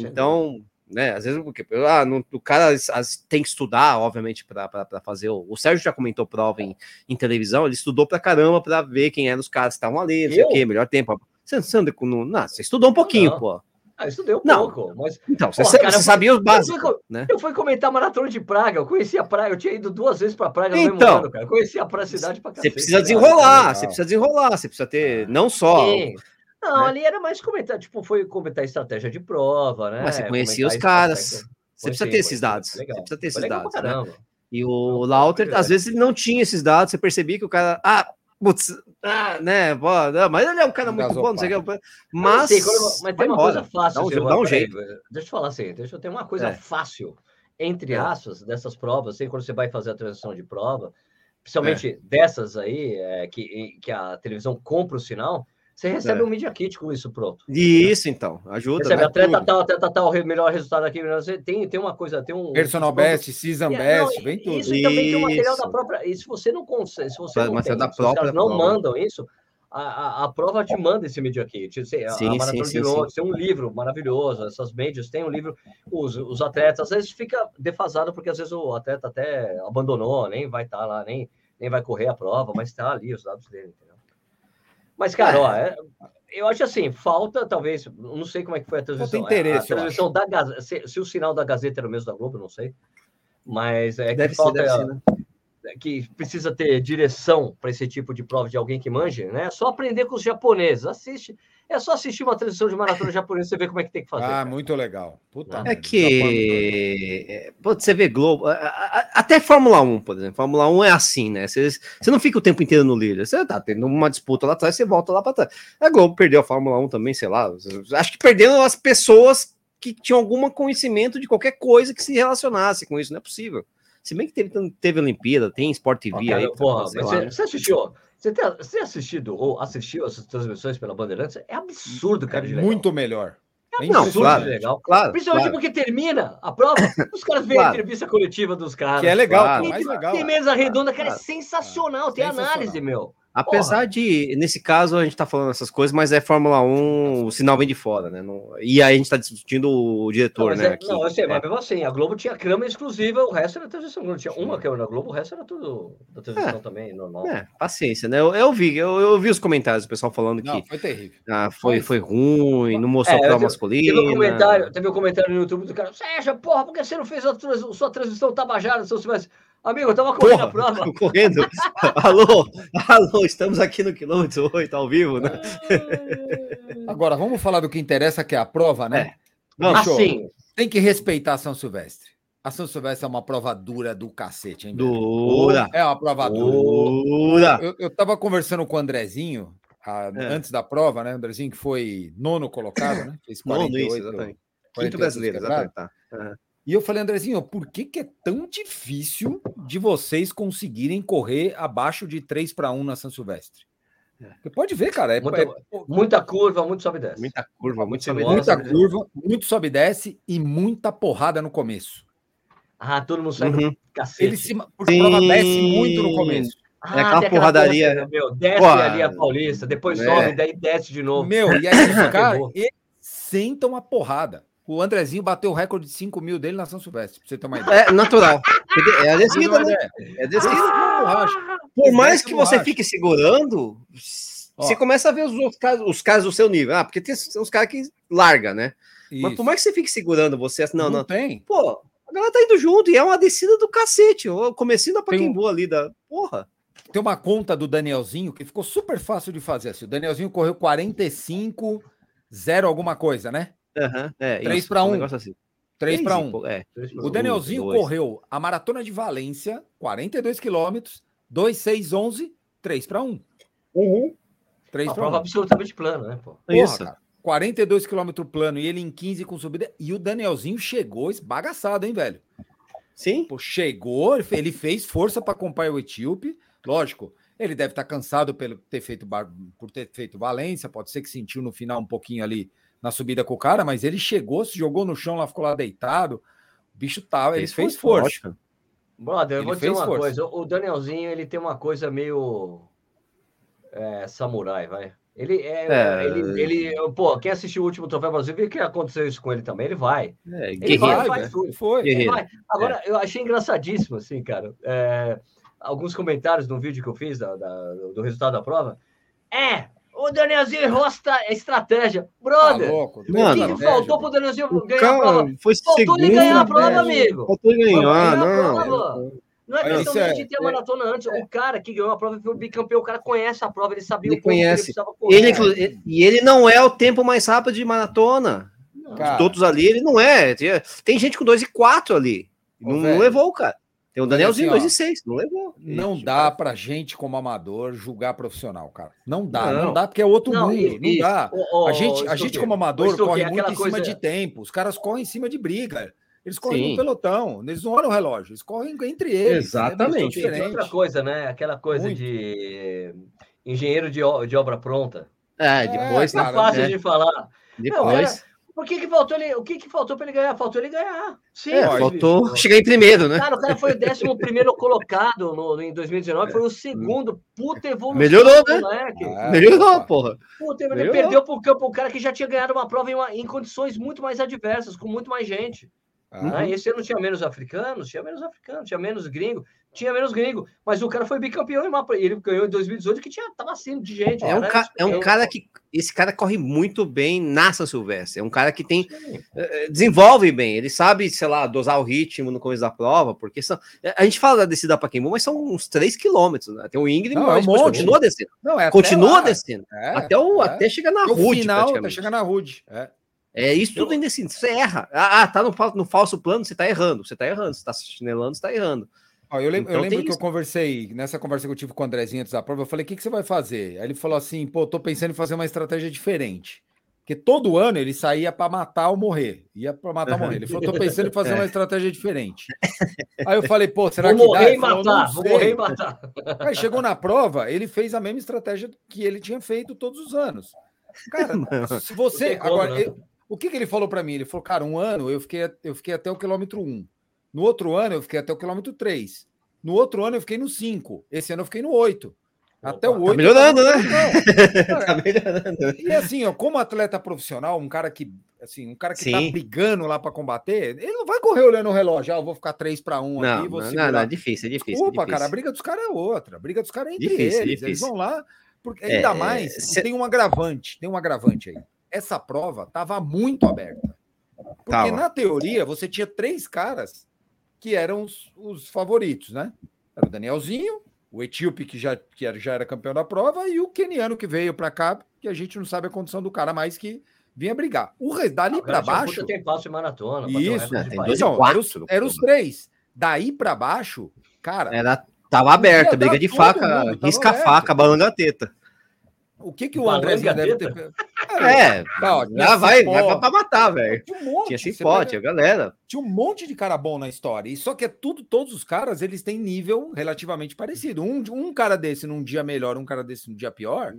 então, né, às vezes porque, ah, não, o cara as, tem que estudar, obviamente, para fazer. O, o, Sérgio já comentou prova em, em televisão, ele estudou para caramba para ver quem eram os caras que estavam ali, não sei o que, melhor tempo. Você, você, não, não, você estudou um pouquinho, não. pô. Ah, estudei um não. pouco, mas. Então, você, Porra, cara, você sabia os básicos. Eu fui, né? eu fui comentar maratona de Praga, eu conhecia Praga, eu tinha ido duas vezes para Praga no então, mesmo ano, cara. Eu conhecia a cidade para Você precisa desenrolar, você precisa desenrolar, você precisa ter não só. Sim. Não, né? ali era mais comentar, tipo, foi comentar estratégia de prova, né? Mas você conhecia os caras. Você precisa ter esses dados. Você precisa ter esses dados. Né? E o Lauter, às vezes, ele não tinha esses dados, você percebia que o cara. Ah, Putz, ah, né, pô, não, mas ele é um cara muito bom, não sei o que. Mas, sei, mas tem uma embora. coisa fácil. Dá um, dá um jeito. Aí, deixa eu falar assim, deixa eu ter uma coisa é. fácil, entre é. aspas, dessas provas, assim, quando você vai fazer a transição de prova, principalmente é. dessas aí, é, que, que a televisão compra o sinal, você recebe é. um Media Kit com isso pronto. Isso, então, ajuda. Recebe né? atleta tal, atleta tal, melhor resultado aqui. Você tem, tem uma coisa, tem um. Personal Best, Season Best, vem tudo. Isso, e também tem o material da própria. E se você não consegue, se você não, tem, da se própria não prova. mandam isso, a, a, a, prova te manda esse Media Kit. Você, sim, a Maratona sim, de Londres tem um livro maravilhoso, essas médias tem um livro. Os, os atletas, às vezes fica defasado, porque às vezes o atleta até abandonou, nem vai estar tá lá, nem, nem vai correr a prova, mas está ali os dados dele, entendeu? Mas, cara, ó, é, eu acho assim, falta talvez, não sei como é que foi a transmissão. Falta interesse, a, a transmissão da Gazeta, se, se, o sinal da Gazeta era o mesmo da Globo, não sei. Mas é deve que falta ser, ser, né? Que precisa ter direção para esse tipo de prova de alguém que manje, né? É só aprender com os japoneses. Assiste. É só assistir uma transmissão de maratona japonesa você vê como é que tem que fazer. Ah, cara. muito legal. Puta é que é, você vê Globo, até Fórmula 1, por exemplo. Fórmula 1 é assim, né? Você, você não fica o tempo inteiro no líder. Você tá tendo uma disputa lá atrás, você volta lá para trás. A Globo perdeu a Fórmula 1 também, sei lá. Acho que perderam as pessoas que tinham algum conhecimento de qualquer coisa que se relacionasse com isso. Não é possível. Se bem que teve, teve Olimpíada, tem Sport TV aí. Porra, você, lá, você, assistiu? Você tem, você assistido ou assistiu essas transmissões pela Bandeirantes? É absurdo, cara. É muito melhor. É não, claro, legal. Claro, Principalmente claro. porque termina a prova, os caras veem claro. a entrevista coletiva dos caras. Que é legal, claro. mais legal. Tem mesa redonda, cara, é sensacional. Tem análise, meu. Apesar Porra. de, nesse caso, a gente tá falando essas coisas, mas é Fórmula 1, o sinal vem de fora, né? Não, e aí a gente tá discutindo o diretor, não, né? É, aqui. Não, eu sei, mas mesmo assim, a Globo tinha câmera exclusiva, o resto era transmissão. Não tinha uma câmera na Globo, o resto era tudo da transmissão é, também, normal. É, paciência, né? Eu, eu vi, eu, eu, vi os comentários do pessoal falando que. Não, foi terrível. Ah, foi, foi ruim, não mostrou é, a masculina. Teve um, comentário, teve um comentário no YouTube do cara, Sérgio, porra, por que você não fez a, sua transmissão Tabajara, se você tivesse. Amigo, eu tava correndo Porra, a prova. Correndo. alô, alô, estamos aqui no quilômetro 8, ao vivo, né? Agora, vamos falar do que interessa, que é a prova, né? É. Assim. Tem que respeitar a São Silvestre. A São Silvestre é uma prova dura do cacete, hein? Dura. É uma prova dura. Eu, eu tava conversando com o Andrezinho, a, é. antes da prova, né? O Andrezinho que foi nono colocado, né? Fez 48, nono, isso, exatamente. Quinto brasileiro, exatamente. Tá. E eu falei, Andrezinho, por que, que é tão difícil de vocês conseguirem correr abaixo de 3 para 1 na São Silvestre? É. Você pode ver, cara. É, muita, é, muita, curva, muito sobe e desce. Muita curva, muito sobe desce. Muita curva, muito sobe e desce e muita porrada no começo. Ah, todo mundo sai uhum. cacete. Ele se, porque a prova desce muito no começo. Ah, é aquela porradaria. Coisa, meu, desce Pô, ali a Paulista, depois é. sobe, daí desce de novo. Meu, e aí os caras sentam a porrada. O Andrezinho bateu o recorde de 5 mil dele na São Silvestre, pra você ter uma ideia. É natural. É a descida, né? É a descida. Por mais que você fique segurando, você começa a ver os, casos, os casos do seu nível. Ah, porque tem os caras que larga, né? Isso. Mas por mais que você fique segurando você, assim, não, não, não. tem. Pô, a galera tá indo junto e é uma descida do cacete. O comecinho da Paquimbu um... ali da. Porra. Tem uma conta do Danielzinho que ficou super fácil de fazer. Assim, o Danielzinho correu 45, 0 alguma coisa, né? Uhum, é, 3 para 1. Um. Assim. 3 para 1. É, o Danielzinho um, correu a maratona de Valência, 42 quilômetros, 2, 6, 11, 3 para 1. Uhum. 3 para 1. prova absolutamente plana, né, pô? Porra, Isso. Cara, 42 quilômetros plano e ele em 15 com subida. E o Danielzinho chegou esbagaçado, hein, velho? Sim. Pô, chegou, ele fez força para acompanhar o Etíope. Lógico, ele deve estar cansado pelo ter feito, por ter feito Valência, pode ser que sentiu no final um pouquinho ali na subida com o cara, mas ele chegou, se jogou no chão lá, ficou lá deitado. O bicho tava, ele fez força. Brother, eu ele vou dizer uma força. coisa. O Danielzinho, ele tem uma coisa meio é, samurai, vai. Ele é, é, ele, ele, pô, quem assistiu o último Troféu Brasil viu que aconteceu isso com ele também. Ele vai. É, ele vai, vai, Foi. Ele vai. Agora, é. eu achei engraçadíssimo, assim, cara. É, alguns comentários no vídeo que eu fiz da, da, do resultado da prova. É, o Danielzinho errou a estratégia. Brother, tá louco, o que, que faltou pro Danielzinho ganhar cara, a prova? Foi faltou segundo, ele ganhar a prova, amigo. Faltou ele ganhar, não. Não é questão é, de ter a maratona antes. O cara que ganhou a prova foi o bicampeão. O cara conhece a prova, ele sabia ele o conhece. que ele precisava correr. Ele, e ele não é o tempo mais rápido de maratona. Todos ali, ele não é. Tem gente com 2 e 4 ali. Não, não levou, cara. Tem o Danielzinho, 2 assim, e 6, não levou. Não dá pra gente, como amador, julgar profissional, cara. Não dá, não, não dá, porque é outro não, mundo. Isso, não dá. a gente, a gente como amador, corre muito em cima de tempo. Os caras correm em cima de briga. Eles correm Sim. no pelotão, eles não olham o relógio, eles correm entre eles. Exatamente. É outra coisa, né? Aquela coisa muito. de engenheiro de, de obra pronta. É, depois. É, tá fácil é. de falar. Depois. Por que, que faltou ele? O que, que faltou para ele ganhar? Faltou ele ganhar. Sim, é, faltou chegar em primeiro, né? Cara, o cara foi o décimo primeiro colocado no, em 2019, foi o segundo. Puta evolução. Melhorou, né? Moleque. Ah, melhorou, porra. Puta, ele perdeu pro campo o cara que já tinha ganhado uma prova em, uma, em condições muito mais adversas, com muito mais gente. Ah. Né? Esse ano tinha menos africanos, tinha menos africanos, tinha menos gringo. Tinha menos gringo, mas o cara foi bicampeão em mapa. Ele ganhou em 2018 que tinha tava assim de gente. É um, ca é um cara que esse cara corre muito bem na São Silvestre. É um cara que tem uh, desenvolve bem. Ele sabe, sei lá, dosar o ritmo no começo da prova, porque são, a gente fala da descida para Queimou, mas são uns 3 quilômetros. Né? Tem o Ingrid, não, mas é um continua descendo. Não, é continua descendo. É, até, o, é. até chegar na Rude. final, até chegar na Rude. É. É isso tudo assim. Você erra. Ah, ah, tá no, no falso plano, você tá errando. Você tá errando. Você tá chinelando, você tá errando. Ó, eu lembro, então, eu lembro que isso. eu conversei, nessa conversa que eu tive com o Andrezinho antes da prova, eu falei: o que, que você vai fazer? Aí ele falou assim: pô, tô pensando em fazer uma estratégia diferente. Porque todo ano ele saía para matar ou morrer. Ia para matar ou morrer. Ele falou: tô pensando em fazer é. uma estratégia diferente. Aí eu falei: pô, será vou que morrer dá? E matar, falou, vou morrer e matar. Aí chegou na prova, ele fez a mesma estratégia que ele tinha feito todos os anos. Cara, se você. Agora, né? O que, que ele falou para mim? Ele falou, cara, um ano eu fiquei, eu fiquei até o quilômetro 1. No outro ano eu fiquei até o quilômetro 3. No outro ano eu fiquei no 5. Esse ano eu fiquei no 8. Até o 8. Tá melhorando, né? tá melhorando. E assim, ó, como atleta profissional, um cara que assim, um cara que tá Sim. tá brigando lá para combater, ele não vai correr olhando o relógio, ah, eu vou ficar 3 para 1 não, aqui, vou não, não, não, é difícil, é difícil. Desculpa, é difícil. cara, a briga dos caras é outra. A briga dos caras é entre difícil, eles. Difícil. Eles vão lá, porque ainda é, mais, cê... tem um agravante, tem um agravante aí essa prova estava muito aberta. Porque tava. na teoria você tinha três caras que eram os, os, favoritos, né? Era o Danielzinho, o etíope que já, que era, já era campeão da prova e o keniano que veio para cá, que a gente não sabe a condição do cara, mas que vinha brigar. O resto dali para baixo. Tem passo de maratona. Isso, é, tem então, eram os, era os três. Daí para baixo, cara. Era, tava aberta, briga de faca, risca a faca, balanga teta. O que, que o Andrezinho deve ter. É, não, já vai, vai pra matar, velho. Tinha um monte. Tinha cipó, tinha galera. Tinha um monte de cara bom na história. E só que é tudo, todos os caras, eles têm nível relativamente parecido. Um, um cara desse num dia melhor, um cara desse num dia pior,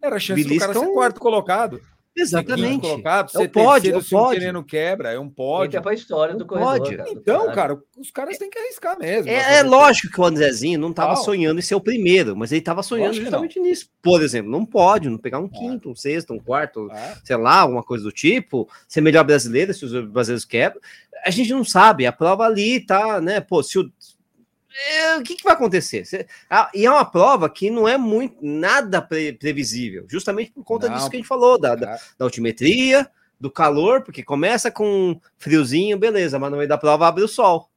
era a chance Beliscão... do cara ser quarto colocado. Exatamente. Colocado, é pode, terceiro, se pode. querendo quebra, é um pode. É para a história do corredor. Pode. Cara, então, cara, os caras têm que arriscar mesmo. É, é lógico que o Andrezinho não estava sonhando em ser o primeiro, mas ele estava sonhando justamente nisso. Por exemplo, não pode não pegar um é. quinto, um sexto, um quarto, é. sei lá, alguma coisa do tipo, ser melhor brasileiro se os brasileiros quebram. A gente não sabe, a prova ali tá, né? Pô, se o é, o que, que, vai acontecer? e é uma prova que não é muito nada pre, previsível, justamente por conta não, disso que a gente falou, da, da, da, altimetria, do calor, porque começa com friozinho, beleza, mas no meio da prova abre o sol.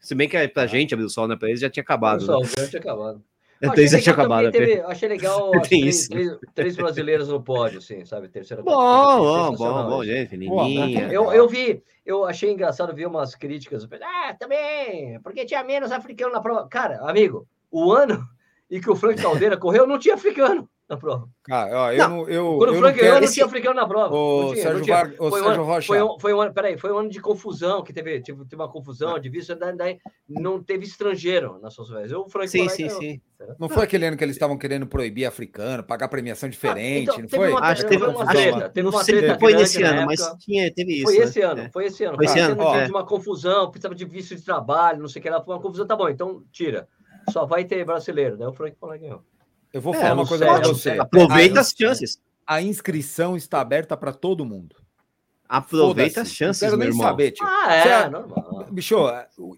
Se bem que pra gente abrir o sol, né? Pra eles já tinha acabado. O sol, né? já tinha acabado. Isso já tinha acabado. Teve, achei legal três, três, três, brasileiros no pódio, assim, sabe? Terceira Bom, bom, bom, bom, gente. Nininha. Eu, eu vi, eu achei engraçado ver umas críticas. Ah, também, porque tinha menos africano na prova. Cara, amigo, o ano em que o Frank Caldeira correu, não tinha africano na prova. Cara, ó, eu não, eu, Quando o Frank ganhou, não tinha africano na prova. O tinha, Sérgio, Var... o foi Sérgio um, Rocha. Foi um, foi um peraí, foi um ano de confusão, que teve, teve, teve uma confusão de vista, daí, não teve estrangeiro nas suas vezes. O Frank sim, sim, sim. Não foi aquele ano que eles estavam querendo proibir africano, pagar premiação ah, diferente, ah, então, não foi? Uma, acho que teve uma treta. Teve uma treta foi nesse ano, mas tinha, teve isso. Foi esse né? ano, foi esse ano. Foi esse ano. Teve é. uma confusão, precisava de visto de trabalho, não sei o que lá, foi uma confusão, tá bom, então tira. Só vai ter brasileiro. Daí o Frank falou ganhou. Eu vou é, falar uma coisa para você. Aproveita as chances. A inscrição está aberta para todo mundo. Aproveita as chances, não quero nem irmão. saber, tio. Ah, é, é, normal. Bicho,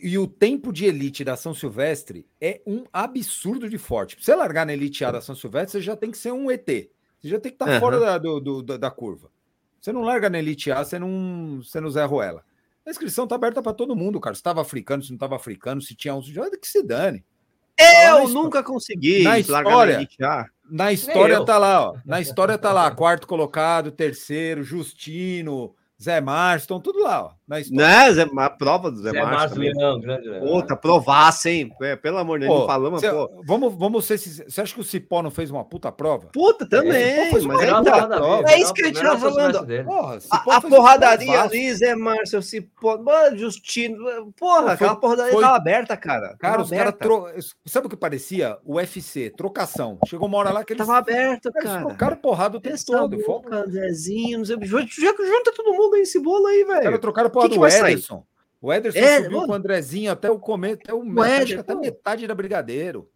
e o tempo de elite da São Silvestre é um absurdo de forte. Pra você largar na elite A da São Silvestre, você já tem que ser um ET. Você já tem que estar tá uhum. fora da, do, do, da curva. Você não larga na elite A, você não, você não Zé Ruela. A inscrição tá aberta para todo mundo, cara. Se estava africano, se não estava africano, se tinha um, que se dane. Eu nunca consegui. Na história, na história tá lá, ó. Na história tá lá, quarto colocado, terceiro, Justino, Zé estão tudo lá, ó. Na né, Zé, a prova do Zé, Zé Márcio. Leão, grande Outra, provasse, hein? É, pelo amor de Deus, não falamos, cê, pô. Vamos, vamos ser Você acha que o Cipó não fez uma puta prova? Puta, também. É, mas é, tá, é isso que a gente tá falando. Porra, a, a porradaria ali, Zé Márcio, Cipó, Justino. Porra, aquela porradaria foi... tava aberta, cara. Cara, os caras. Tro... Sabe o que parecia? O UFC, trocação. Chegou uma hora lá que eles. Tava aberto, cara. Eles trocaram porrada o tempo todo. Boca, Zezinho, não sei. Junta todo mundo aí esse bolo aí, velho. Os porrada do Ederson. O Ederson é, subiu com o Andrezinho até o começo, até, o, Eder, até metade da Brigadeiro.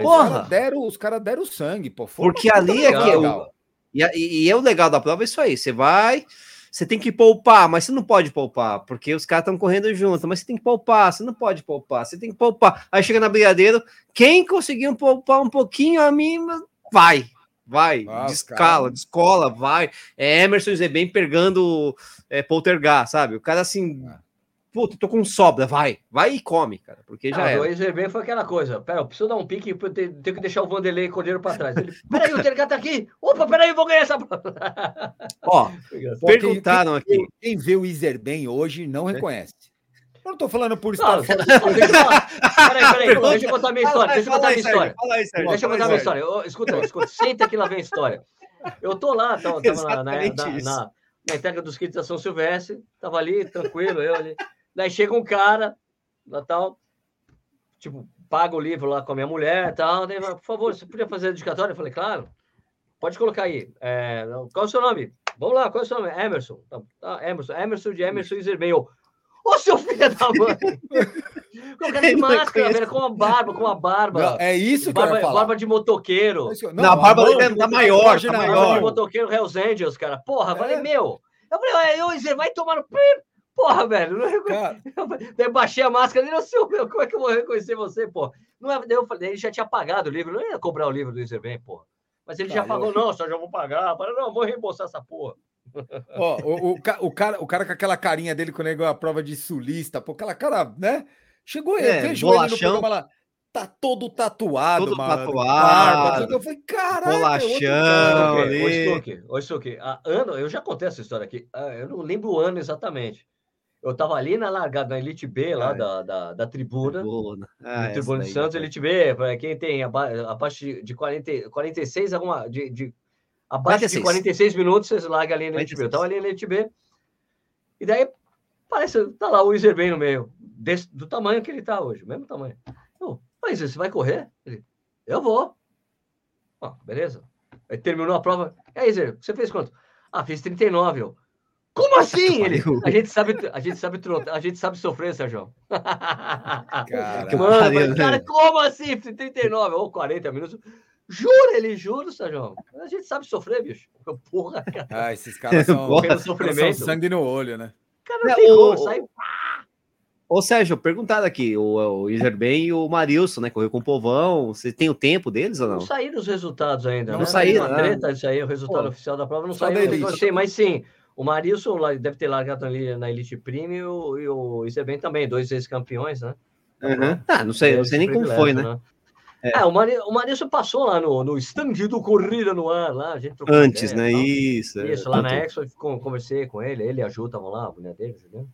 Porra! Os caras deram, cara deram sangue, pô. Porque ali é que. Eu, e, e, e é o legal da prova é isso aí. Você vai, você tem que poupar, mas você não pode poupar, porque os caras estão correndo junto, mas você tem que poupar, você não pode poupar, você tem que poupar. Aí chega na brigadeiro, quem conseguiu poupar um pouquinho a mim, vai, vai, ah, descala, descola, vai. É Emerson e Zebem pegando é, poltergar, sabe? O cara assim, é. Puta, tô com sobra, vai, vai e come, cara, porque já é. O EZB foi aquela coisa. Pera, eu preciso dar um pique, eu tenho, que deixar o Vanderlei Cordeiro para trás. Ele, peraí, o Tergar tá aqui. Opa, peraí, eu vou ganhar essa. Ó, perguntaram aqui. Quem, quem vê o Iser bem hoje não é. reconhece. Eu não tô falando por estar. Não, peraí, peraí, deixa eu contar a minha história. Deixa eu contar minha história. Deixa eu contar a minha história. Escuta, escuta, senta que lá vem a história. Eu tô lá, tava, tava na, na, na, na, entrega dos kits da São Silvestre, tava ali, tranquilo, eu ali. Daí chega um cara, Natal, tipo, paga o livro lá com a minha mulher e tal. Daí, por favor, você podia fazer a dedicatória? Eu falei, claro, pode colocar aí. É, qual é o seu nome? Vamos lá, qual é o seu nome? Emerson. Tá, tá, Emerson, Emerson de Emerson Isermeio. Ô, seu filho da mãe! Com cara de máscara, velho, com a barba, com a barba. Não, é isso barba, que eu Barba de motoqueiro. Não, não a barba dele tá maior, tá maior. Barba de motoqueiro Hells Angels, cara. Porra, é. falei, meu. Eu falei, ô, Iser, vai tomar no... Porra, velho. Cara... Eu baixei a máscara e não sei, meu, como é que eu vou reconhecer você, pô? Não é, eu falei, ele já tinha pagado o livro, não ia cobrar o livro do Iserben, pô. Mas ele já pagou, não, só já vou pagar. Falei, não, vou reembolsar essa porra. Ó, o, o, o, cara, o cara com aquela carinha dele quando ele a prova de sulista, pô, aquela cara, né? Chegou ele, é, vejo bolachão. ele no programa lá tá todo tatuado, todo mano. tatuado. Eu falei, caralho. Bolachão. Ô, Stuque, ano, eu já contei essa história aqui. Eu não lembro o ano exatamente. Eu tava ali na largada, na Elite B, lá da, da, da, tribuna. Tribuna, ah, tribuna de Santos, Elite B, para quem tem abaixo de 40, 46, alguma. De, de, abaixo 46. de 46 minutos, vocês largam ali na Elite B. Eu tava ali na Elite B. E daí, parece, tá lá o Iser bem no meio, desse, do tamanho que ele tá hoje, mesmo tamanho. Eu, mas você vai correr? Ele, eu vou. Ah, beleza. Aí terminou a prova. E aí, Iser, você fez quanto? Ah, fiz 39. Eu, como assim? Ele, a gente sabe, a gente sabe a gente sabe sofrer, Sérgio. Cara, Mano, cara, como assim? 39 ou 40 minutos. Jura, ele jura, Sérgio. A gente sabe sofrer, bicho. Porra, cara. Ah, esses caras são, são sangue no olho, né? Cara, não tem como, sai. Ô, Sérgio, perguntado aqui, o, o Iserben e o Marilson, né? Correu com o povão. Você tem o tempo deles ou não? Não saíram os resultados ainda. Não né? saíram. Uma treta, isso aí, o resultado Pô, oficial da prova não saiu. Eu sei, mas sim. O Marilson deve ter largado ali na Elite Premium e o, o Isabem também, dois ex-campeões, né? Uhum. Ah, não sei, não sei nem como foi, né? né? É. é, o, Mari, o Marilson passou lá no, no stand do Corrida no ar, lá, a gente Antes, ideia, né? Isso. É. Isso, é. lá na Expo, conversei com ele, ele e a Ju estavam lá, a mulher dele, Juliano.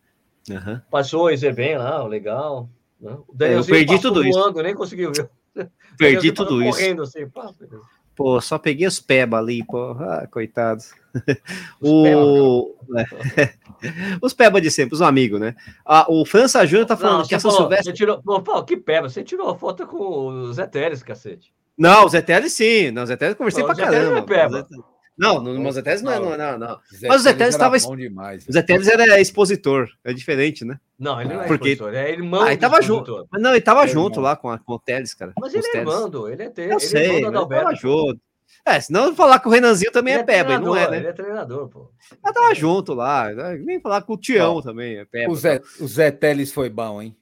Uhum. Passou o Isabem lá, legal. Né? O é, eu perdi tudo voando, isso. nem conseguiu ver. Perdi tudo isso. Correndo assim, pá, Pô, só peguei os peba ali, pô. Ah, coitados. o... É. os peba de sempre, os amigos, né? Ah, o França Júnior tá falando não, que a São Silvestre. Tirou... Pô, que peba? Você tirou a foto com o Zé Teres, cacete. Não, o Zé Teres sim. Não, o Zé Teres conversei não, pra caramba. É peba. Não, no, no Zé Teres não, é, não, não, não. Mas o Zé Teres estava. O Zé Teres era expositor, é diferente, né? Não, ele não é Porque... expositor, é irmão. Ah, ele tava junto. Não, ele tava é junto irmão. lá com, a, com o Teles, cara. Mas ele é irmão, ele é Teles. Eu ele sei, é irmão tava junto. É, senão falar que o Renanzinho também ele é, é peba, não é, né? Ele é treinador, pô. Ela tava junto lá. Nem falar com o Tião também, é peba. O Zé, o Zé Teles foi bom, hein?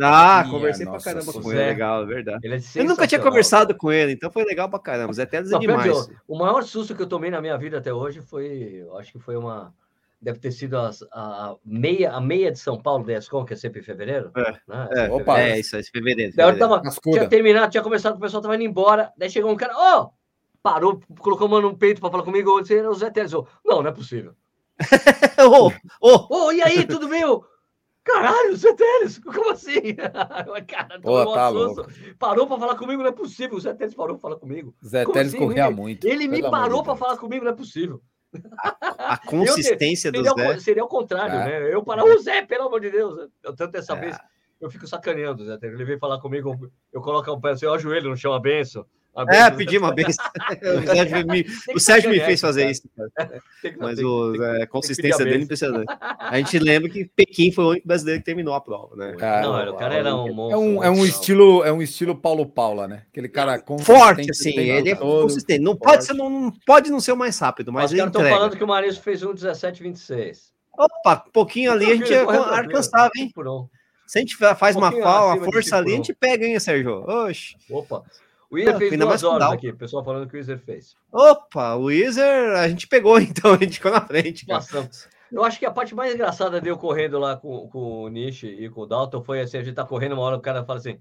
Ah, Minha conversei pra caramba com Zé, ele, legal, é verdade. Ele é eu nunca tinha conversado com ele, então foi legal pra caramba. Zé Teles é demais. o maior susto que eu tomei na minha vida até hoje foi, acho que foi uma, deve ter sido a, a, meia, a meia de São Paulo da ESCOM, que é sempre em fevereiro. É, né? é, Opa, é isso, é fevereiro. fevereiro. Tava, tinha terminado, tinha começado, o pessoal tava indo embora, daí chegou um cara, ó, oh! Parou, colocou a mão no peito para falar comigo, eu disse, o Zé Teles, não, não é possível. Ô, ô, ô, e aí, tudo bem? Caralho, Zé Teles, como assim? Cara, Pô, tá louco. Parou para falar comigo, não é possível. O Zé Teles parou para falar comigo. Zé Teles assim? corria muito. Ele me parou para falar comigo, não é possível. A, a consistência eu, do seria Zé. seria o contrário, é. né? Eu parar, o Zé, pelo amor de Deus. Eu tanto dessa é. vez, eu fico sacaneando, Zé Teles. Ele veio falar comigo, eu coloco o pé assim, ó, o joelho no chão, a benção. É, pedi uma benção. o Sérgio me, o Sérgio me fez fazer isso. Mas o, a é, consistência dele é impressionante. A gente lembra que Pequim foi o único brasileiro que terminou a prova, né? não, o cara era um monstro. É um, é um estilo, é um estilo Paulo Paula, né? Aquele cara forte, assim, ele é consistente. Não pode, ser, não, pode não ser o mais rápido, mas, mas ele estão falando que o Marisco fez um 17,26. Opa, um pouquinho ali a gente alcançava, hein? Se a gente faz um uma, uma força ali, a gente pega, hein, Sérgio? Oxe. Opa. O Weezer fez duas horas aqui, o pessoal falando que o Weezer fez. Opa, o Weezer a gente pegou, então, a gente ficou na frente. Passamos. Eu acho que a parte mais engraçada de eu correndo lá com, com o Nish e com o Dalton foi assim: a gente tá correndo uma hora, o cara fala assim: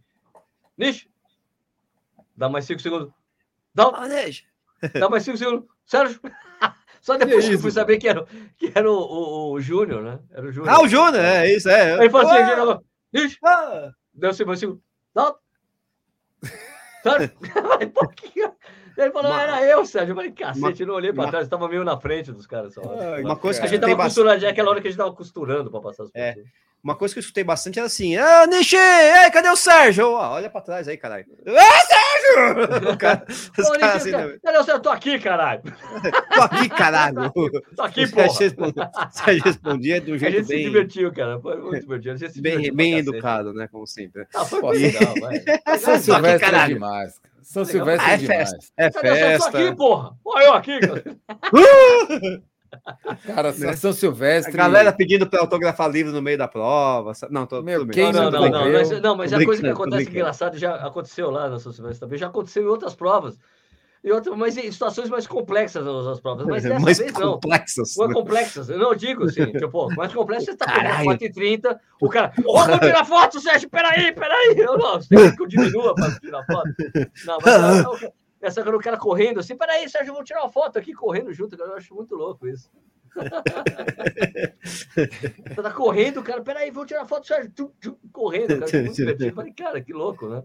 Nish, dá mais cinco segundos. Dalton, dá mais cinco segundos. Sérgio, só depois que eu fui saber que era, que era o, o, o Júnior, né? Era o Júnior. Ah, o Júnior, é isso, é. Aí ele falou assim: ah! Nish, ah! deu cinco segundos. Dalton, Ele falou, uma... era eu, Sérgio. Eu falei, cacete, uma... não olhei uma... trás, estava meio na frente dos caras. Só. Ah, uma coisa que a gente tava costurando, é aquela hora que a gente tava costurando para passar as é. Uma coisa que eu escutei bastante era assim: Ah, Nishi, ei, cadê o Sérgio? Ah, olha para trás aí, caralho. Ah, Sérgio! cara, os caras assim, né? Cadê o Sérgio? Tô aqui, caralho. tô aqui, caralho. tô aqui, pô. Sérgio respondia de um jeito bem. A gente bem... se divertiu, cara. Foi muito divertido. bem, bem educado, né? Como sempre. Ah, foi bem legal, vai. São Silvestre é demais. São Silvestre ah, é, festa. É festa. Eu aqui, porra. Olha eu aqui, cara. Cara, né? São Silvestre. A galera pedindo para autografar livro no meio da prova. Não, tô, Meu, quem não, não, não, não, mas, não, mas a coisa que acontece engraçada já aconteceu lá na São Silvestre também, já aconteceu em outras provas. E outra, mas em situações mais complexas as provas. Mas dessa mais vez não. Complexas. Mais complexas. Eu não digo assim, tipo, mais complexas, você está com 4h30, o cara, ô, oh, vou tirar foto, Sérgio, peraí, peraí. Eu não, você tem que eu diminua para tirar foto. Não, mas essa quando o cara correndo assim, peraí, Sérgio, vou tirar uma foto aqui correndo junto, eu acho muito louco isso. você tá correndo, cara, peraí, vou tirar foto, Sérgio, correndo, cara, muito divertido. Falei, cara, que louco, né?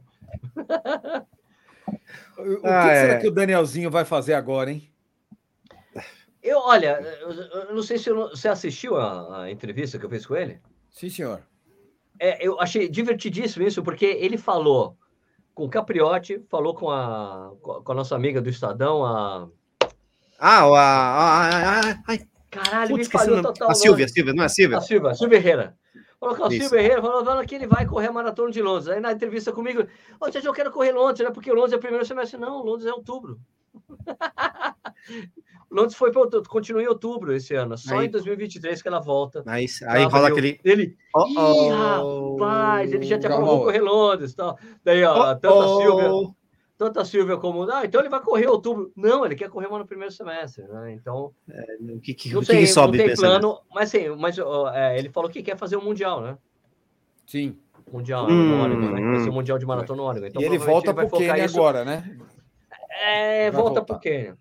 O ah, que, é. será que o Danielzinho vai fazer agora, hein? Eu, olha, eu não sei se você assistiu a, a, entrevista que eu fiz com ele. Sim, senhor. É, eu achei divertidíssimo isso, porque ele falou o Capriotti, falou com a, com a nossa amiga do Estadão, a. Ah, a. a, a, a Caralho, Putz, me falhou total. A Silvia, a Silvia, não é a Silvia? A Silvia, a Silvia Herrera. Falou que o Silvio Herrera falou que ele vai correr a maratona de Londres. Aí na entrevista comigo, ô, oh, eu quero correr Londres, né? Porque Londres é o primeiro semestre. Não, Londres é outubro. Londres foi para continua em outubro esse ano. Só aí, em 2023 que ela volta. Aí, aí rola aquele. Ele. Oh, Ih, rapaz, ele já tinha falado correr Londres tal. Daí, ó, oh, tanto a Silvia tanto a Silvia como. Ah, então ele vai correr outubro. Não, ele quer correr no primeiro semestre, né? Então. É, o que, que, não, sei, que sobe não tem plano, mas sim, mas é, ele falou que quer fazer o um Mundial, né? Sim. Mundial hum, no Oregon, né? Vai ser o Mundial de Maratona no Oregon. Então, e ele volta para o Quênia isso... agora, né? É, vai volta para o Quênia.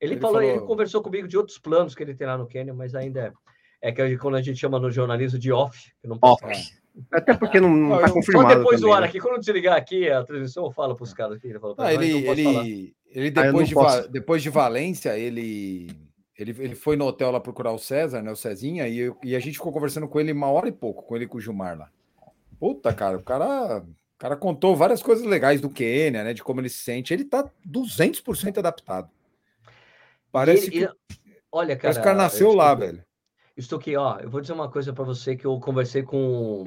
Ele, ele falou, falou, ele conversou comigo de outros planos que ele tem lá no Quênia, mas ainda é, é que quando a gente chama no jornalismo de off, que não off. Até porque não está confirmado. Só depois também, do ar né? aqui, quando desligar aqui a transmissão, eu falo para os caras aqui. Ele, fala, ah, ele, ele, ele ah, depois, de, posso... depois de Valência, ele, ele, ele foi no hotel lá procurar o César, né? O Cezinha, e, eu, e a gente ficou conversando com ele uma hora e pouco, com ele e com o Gilmar lá. Puta, cara, o cara, o cara contou várias coisas legais do Quênia, né? De como ele se sente. Ele tá 200% adaptado. Parece ele, que. Ele, olha, cara. Parece que o cara nasceu lá, velho. Estou aqui, ó. Eu vou dizer uma coisa para você que eu conversei com.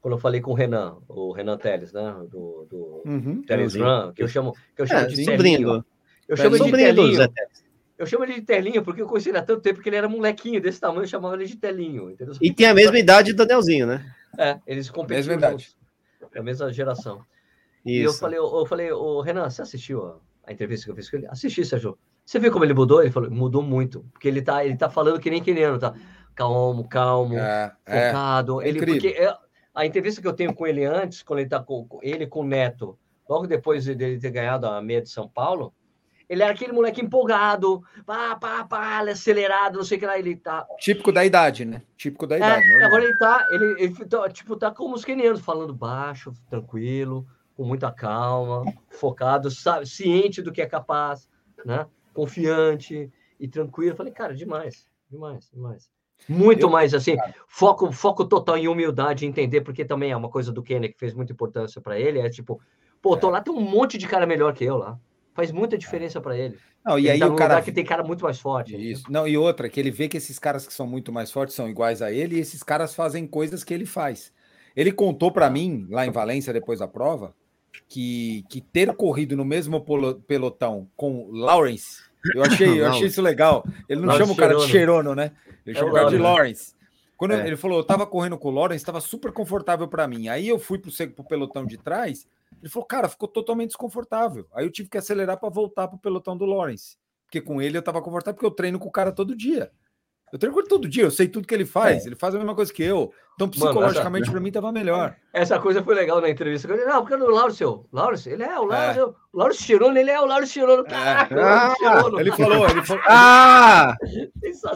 Quando eu falei com o Renan, o Renan Teles, né? Do, do uhum, Teles Run, que eu chamo, que eu chamo é, de Telinho. Eu chamo ele de Telinho. Eu chamo ele de Telinho porque eu conheci ele há tanto tempo que ele era molequinho desse tamanho, eu chamava ele de Telinho. Entendeu? E tem a mesma idade do Danielzinho, né? É, eles competiam juntos. É a mesma geração. Isso. E eu falei, eu, eu falei, ô Renan, você assistiu a, a, entrevista que eu fiz com ele? Assisti, Sérgio. Você viu como ele mudou? Ele falou, mudou muito. Porque ele tá, ele tá falando que nem querendo, tá? Calmo, calmo, é, é. focado. É, ele, porque é, a entrevista que eu tenho com ele antes, quando ele tá com ele com o Neto, logo depois dele ter ganhado a meia de São Paulo, ele era aquele moleque empolgado, pá, pá, pá, acelerado, não sei o que lá, ele tá. Típico da idade, né? Típico da é, idade. É, agora ele tá, ele, ele tá, tipo, tá como os quenianos, falando baixo, tranquilo, com muita calma, focado, sabe, ciente do que é capaz, né? Confiante e tranquilo. Eu falei, cara, demais, demais, demais. Muito eu, mais assim, cara. foco, foco total em humildade, entender, porque também é uma coisa do Kenny que fez muita importância para ele, é tipo, pô, tô é. lá, tem um monte de cara melhor que eu lá. Faz muita diferença para ele. Não, e ele aí tá o cara que tem cara muito mais forte. Isso. Não, e outra, que ele vê que esses caras que são muito mais fortes são iguais a ele e esses caras fazem coisas que ele faz. Ele contou para mim, lá em Valência, depois da prova, que, que ter corrido no mesmo pelotão com Lawrence, eu achei, eu achei isso legal. Ele não Lawrence chama o cara de Cherono, né? Ele é chama o cara de Lawrence. Quando é. ele falou, eu tava correndo com o Lawrence, estava super confortável para mim. Aí eu fui pro, pro pelotão de trás, ele falou, cara, ficou totalmente desconfortável. Aí eu tive que acelerar para voltar pro pelotão do Lawrence. Porque com ele eu tava confortável, porque eu treino com o cara todo dia. Eu treino com ele todo dia, eu sei tudo que ele faz. É. Ele faz a mesma coisa que eu. Então, psicologicamente, para mim, tava melhor. Essa coisa foi legal na entrevista. Não, porque o Laurcio, Laurcio, ele é o Laurcio, é. o Laurcio Chirono, ele é o Laurcio Chirono. É. Caraca, ah, Ele falou, ele falou. Ah!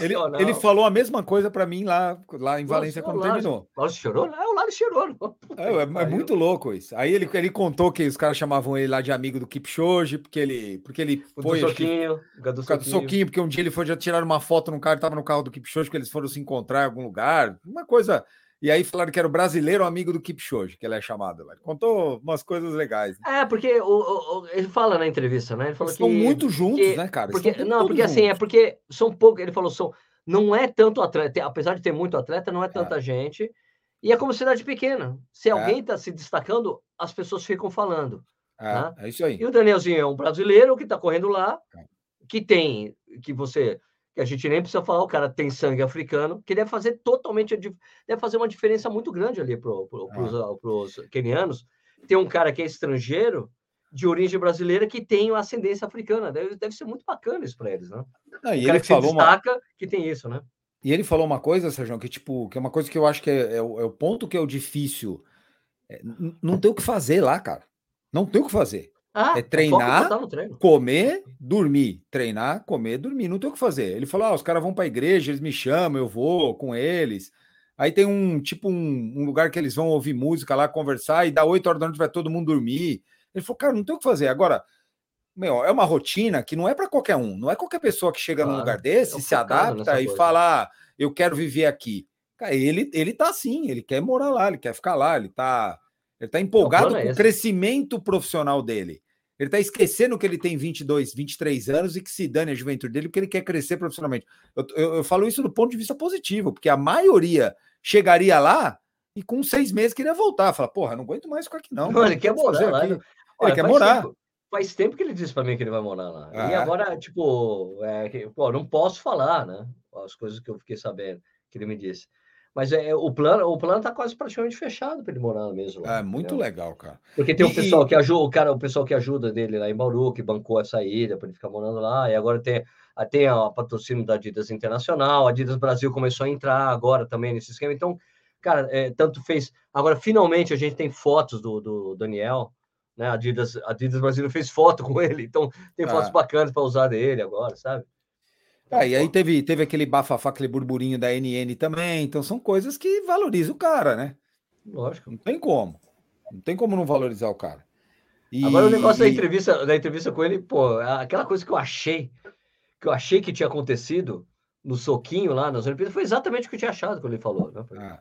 Ele, ele falou a mesma coisa para mim lá, lá em Valência quando Laurcio, terminou. Laurcio Chirono? É o Laurcio Chirono. É, é, é, muito louco isso. Aí ele, ele contou que os caras chamavam ele lá de amigo do Kipchoge, porque ele, porque ele o foi. Do soquinho, que, do soquinho. soquinho, porque um dia ele foi já tirar uma foto no carro, tava no carro do Kipchoge, porque eles foram se encontrar em algum lugar. Uma coisa e aí falaram que era o brasileiro amigo do Kipchoge, que ele é chamado. Ele contou umas coisas legais. Né? É, porque o, o, ele fala na entrevista, né? Ele falou Estão muito juntos, que, né, cara? Porque, não, porque juntos. assim, é porque são poucos. Ele falou, são, não é tanto atleta, apesar de ter muito atleta, não é tanta é. gente. E é como cidade pequena. Se é. alguém está se destacando, as pessoas ficam falando. É, né? é isso aí. E o Danielzinho é um brasileiro que está correndo lá, é. que tem, que você que a gente nem precisa falar, o cara tem sangue africano, que deve fazer totalmente, deve fazer uma diferença muito grande ali para pro, pro, os kenianos. Tem um cara que é estrangeiro, de origem brasileira, que tem ascendência africana. Deve, deve ser muito bacana isso para eles, né? Ah, e ele falou destaca uma... que tem isso, né? E ele falou uma coisa, Sérgio, que tipo, que é uma coisa que eu acho que é, é, o, é o, ponto que é o difícil. É, não tem o que fazer lá, cara. Não tem o que fazer. Ah, é treinar, comer, dormir. Treinar, comer, dormir. Não tem o que fazer. Ele falou: ah, os caras vão para a igreja, eles me chamam, eu vou com eles. Aí tem um tipo um, um, lugar que eles vão ouvir música lá, conversar, e dá 8 horas da noite vai todo mundo dormir. Ele falou, cara, não tem o que fazer. Agora, meu, é uma rotina que não é para qualquer um. Não é qualquer pessoa que chega claro, num lugar desse, se adapta e coisa. fala, ah, eu quero viver aqui. Cara, ele, ele tá assim, ele quer morar lá, ele quer ficar lá, ele tá, ele tá empolgado é com o crescimento profissional dele. Ele está esquecendo que ele tem 22, 23 anos e que se dane a juventude dele porque ele quer crescer profissionalmente. Eu, eu, eu, falo isso do ponto de vista positivo, porque a maioria chegaria lá e com seis meses queria voltar. Fala, porra, não aguento mais ficar aqui não. não ele quer morar lá. Ele, Olha, quer morar. Tempo, faz tempo que ele disse para mim que ele vai morar lá. Ah. E agora, tipo, é, que, pô, não posso falar, né? As coisas que eu fiquei sabendo que ele me disse. Mas é, o plano o plano está quase praticamente fechado para ele morar mesmo. Lá, é muito entendeu? legal, cara. Porque tem o pessoal que ajuda, o cara, o pessoal que ajuda dele lá em Bauru, que bancou a saída para ele ficar morando lá, e agora tem, tem a patrocínio da Adidas Internacional, a Adidas Brasil começou a entrar agora também nesse esquema. Então, cara, é, tanto fez. Agora, finalmente, a gente tem fotos do, do Daniel, né? A Adidas, a Adidas Brasil fez foto com ele, então tem fotos ah. bacanas para usar dele agora, sabe? Ah, e aí teve, teve aquele bafafá, aquele burburinho da NN também. Então são coisas que valorizam o cara, né? Lógico. Não tem como. Não tem como não valorizar o cara. E... Agora o negócio da entrevista, da entrevista com ele, pô, aquela coisa que eu achei, que eu achei que tinha acontecido no soquinho lá nas Olimpíadas, foi exatamente o que eu tinha achado quando ele falou. Né? Ah.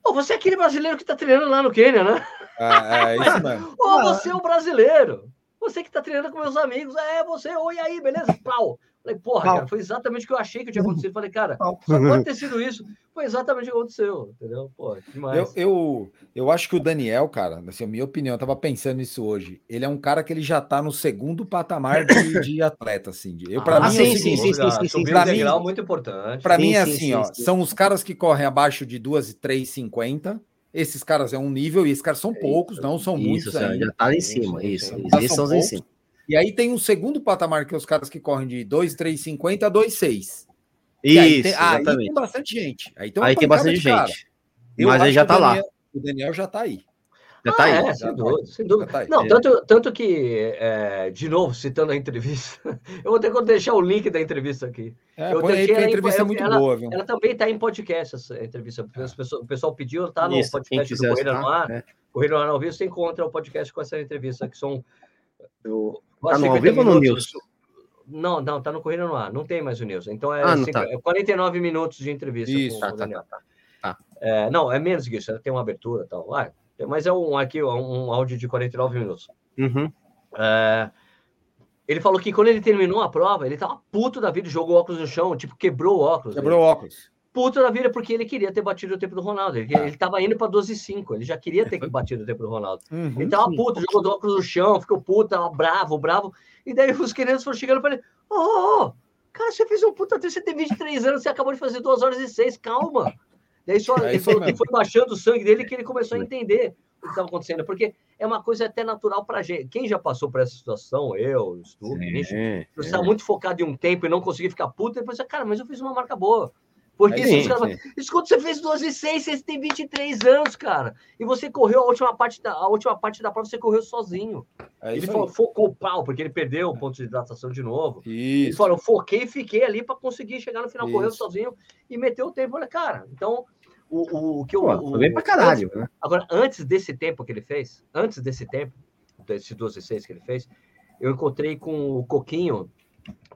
Pô, você é aquele brasileiro que tá treinando lá no Quênia, né? Ah, é isso mesmo. Ô, você é o brasileiro. Você que tá treinando com meus amigos. É, você, oi aí, beleza? Pau. Falei, porra, cara, foi exatamente o que eu achei que tinha acontecido. Falei, cara, só pode ter sido isso. Foi exatamente o que aconteceu, entendeu? Pô, demais. Eu, eu, eu acho que o Daniel, cara, assim, a minha opinião, eu tava pensando nisso hoje. Ele é um cara que ele já tá no segundo patamar de, de atleta, assim. Eu, pra ah, mim, sim, é sim, sim, sim, sim, sim. Pra mim, muito importante. Pra mim é assim, ó, são os caras que correm abaixo de 2 e 3,50. Esses caras é um nível, e esses caras são poucos, não são isso, muitos. Isso, já tá lá em cima, isso. Esses são em cima. E aí tem um segundo patamar, que é os caras que correm de 2,350 a 2,6. Isso, aí tem, exatamente. Aí tem bastante gente. Aí tem, aí tem bastante gente. Mas aí já tá lá. O Daniel já tá aí. Já tá ah, aí. É, sem dúvida, sem dúvida. Tá Não, tanto, tanto que, é, de novo, citando a entrevista, eu vou ter que deixar o link da entrevista aqui. É, eu põe aí, a entrevista é muito ela, boa, viu? Ela também está em podcast, essa entrevista. É. O pessoal pediu, tá no Isso, podcast do Correio no Ar. É. Correio no Ar ao vivo, você encontra o podcast com essa entrevista, que são... Eu, Tá no ao vivo ou no News? Não, não, tá no Corrida no Ar, não tem mais o News. Então é, ah, cinco, tá. é 49 minutos de entrevista isso, com tá, o Daniel. Tá, tá, é, não, é menos que isso, tem uma abertura e tal. Ah, mas é um aqui um áudio de 49 minutos. Uhum. É, Ele falou que quando ele terminou a prova, ele tava puto da vida, jogou óculos no chão, tipo, quebrou o óculos. Quebrou o óculos. Puto da vida, porque ele queria ter batido o tempo do Ronaldo. Ele, ele tava indo para 12,5. Ele já queria ter batido o tempo do Ronaldo. Uhum, ele tava puto, jogou o óculos no chão, ficou puto, tava bravo, bravo. E daí os queridos foram chegando para ele: Ô, oh, oh, cara, você fez um puta você tem 23 anos, você acabou de fazer 2 horas e 6, calma. Daí só, é ele falou que foi baixando o sangue dele que ele começou a entender o que estava acontecendo, porque é uma coisa até natural para gente. Quem já passou por essa situação, eu, Stu, você está muito focado em um tempo e não conseguir ficar puto, depois você, cara, mas eu fiz uma marca boa. Porque é, sim, caras, isso quando você fez 12 e 6, você tem 23 anos, cara. E você correu a última parte da, a última parte da prova, você correu sozinho. É ele falou, focou o pau, porque ele perdeu o ponto de hidratação de novo. Isso. Ele falou, foquei e fiquei ali para conseguir chegar no final, isso. correu sozinho e meteu o tempo. Olha, cara, então o, o, o que eu. Pô, bem pra caralho. Antes, né? Agora, antes desse tempo que ele fez, antes desse tempo, desse 12 e 6 que ele fez, eu encontrei com o Coquinho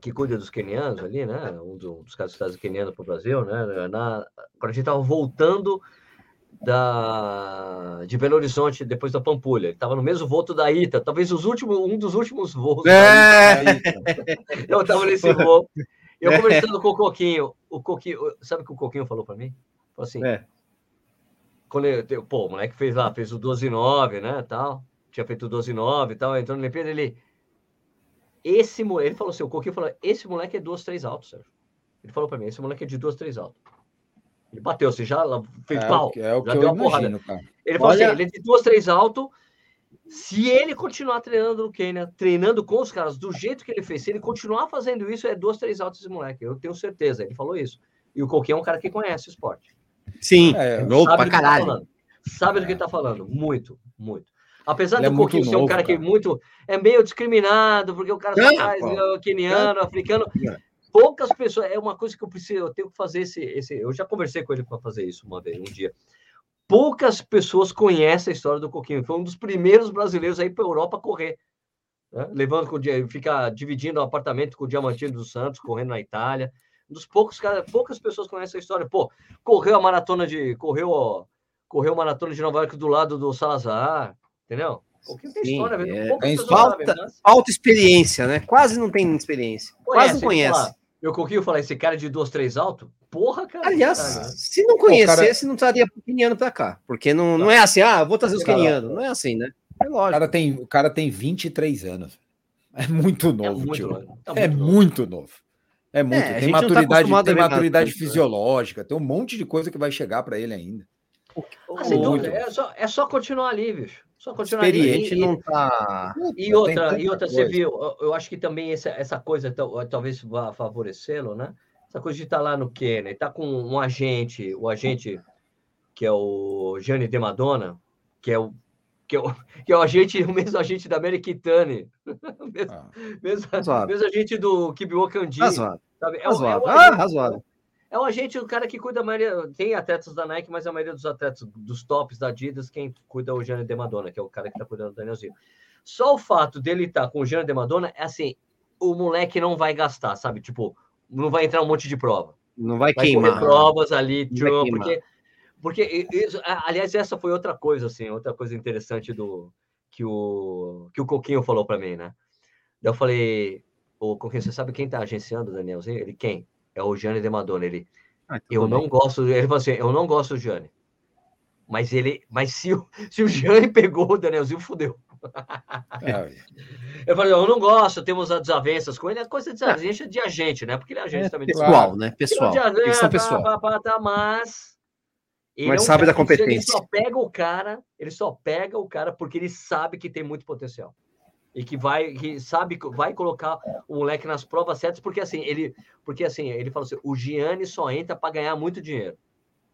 que cuida dos quenianos ali, né? Um dos casos estados quenianos para o Brasil, né? Na, quando a gente estava voltando da, de Belo Horizonte depois da Pampulha. Ele estava no mesmo voo da Ita, talvez os últimos, um dos últimos voos. É. Eu estava nesse voo. Eu é. conversando com o Coquinho, o Coquinho, sabe o que o Coquinho falou para mim? Falou assim, é. quando eu, pô, o moleque fez lá, fez o 12 9, né, tal, tinha feito o 12 9 e tal, entrou no Olimpíada, ele esse moleque, ele falou assim, o Coquinho falou, esse moleque é duas, três altos, Sérgio. Ele falou para mim, esse moleque é de duas, três altos. Ele bateu, você já fez é, pau, é o já deu uma imagino, porrada. Cara. Ele falou assim, Olha... assim, ele é de duas, três alto. Se ele continuar treinando no Quênia, treinando com os caras do jeito que ele fez, se ele continuar fazendo isso, é duas, três altos esse moleque. Eu tenho certeza. Ele falou isso. E o Coquinho é um cara que conhece o esporte. Sim, é, sabe pra tá caralho. Tá sabe do que ele tá falando. Muito, muito. Apesar ele do é Coquinho ser um cara, cara, que muito é meio discriminado, porque o cara só faz é, queniano, africano. Poucas pessoas. É uma coisa que eu preciso, eu tenho que fazer esse. esse eu já conversei com ele para fazer isso uma vez, um dia. Poucas pessoas conhecem a história do Coquinho. Foi um dos primeiros brasileiros aí para a Europa correr. Né? Levando com ficar dividindo o um apartamento com o Diamantino dos Santos, correndo na Itália. Um dos poucos cara, poucas pessoas conhecem a história. Pô, correu a maratona de. Correu, correu a maratona de Nova York do lado do Salazar Entendeu? Porque tem história, é, tem falta, mas... falta experiência, né? Quase não tem experiência. Conhece, Quase não conhece. Eu coquinho falar, esse cara de duas, três alto? Porra, cara. Aliás, cara. se não conhecesse, cara... não estaria keniano para cá. Porque não, não é assim, ah, vou trazer os kenianos. Não é assim, né? É lógico. O cara tem, o cara tem 23 anos. É muito é novo, é muito tio. Novo. Tá é muito, muito novo. É muito. É, tem tá maturidade, tá tem maturidade fisiológica, tem um monte de coisa que vai chegar para ele ainda. Assim, não, é, só, é só continuar ali, bicho. Só continuar Experiente ali. não tá. E outra, e outra você viu, eu acho que também essa, essa coisa talvez vá favorecê-lo, né? Essa coisa de estar tá lá no Quênia, tá com um agente, o agente que é o Gianni De Madonna, que é o que é o, que é o agente, o mesmo agente da Americitane, mesmo, ah, mesmo, mesmo agente do Kibiwa Kandi. Razoável. Sabe? É, razoável. É, é, ah, razoável. É o agente, o cara que cuida a maioria. Tem atletas da Nike, mas a maioria dos atletas dos tops da Adidas, quem cuida é o Jânio de Madonna, que é o cara que está cuidando do Danielzinho. Só o fato dele estar tá com o Jânio de Madonna é assim: o moleque não vai gastar, sabe? Tipo, não vai entrar um monte de prova. Não vai, vai queimar. provas ali, tchum, porque. Porque, isso, aliás, essa foi outra coisa, assim, outra coisa interessante do que o, que o Coquinho falou para mim, né? Eu falei, o Coquinho, você sabe quem está agenciando o Danielzinho? Ele, quem? É o Jane de Madonna. Ele, ah, eu bem. não gosto, ele falou assim, eu não gosto do Jane. Mas ele, mas se o, se o Jane pegou o Danielzinho, fudeu. É. Eu falei, eu não gosto, temos desavenças com ele, é coisa de desavença de agente, né? Porque ele é agente é, também. Pessoal, né? Pessoal. Tá, pessoal. Tá, tá, tá, mas. Mas sabe da competência. Ele só pega o cara, ele só pega o cara porque ele sabe que tem muito potencial e que vai que sabe vai colocar o moleque nas provas certas porque assim ele porque assim ele falou assim o Gianni só entra para ganhar muito dinheiro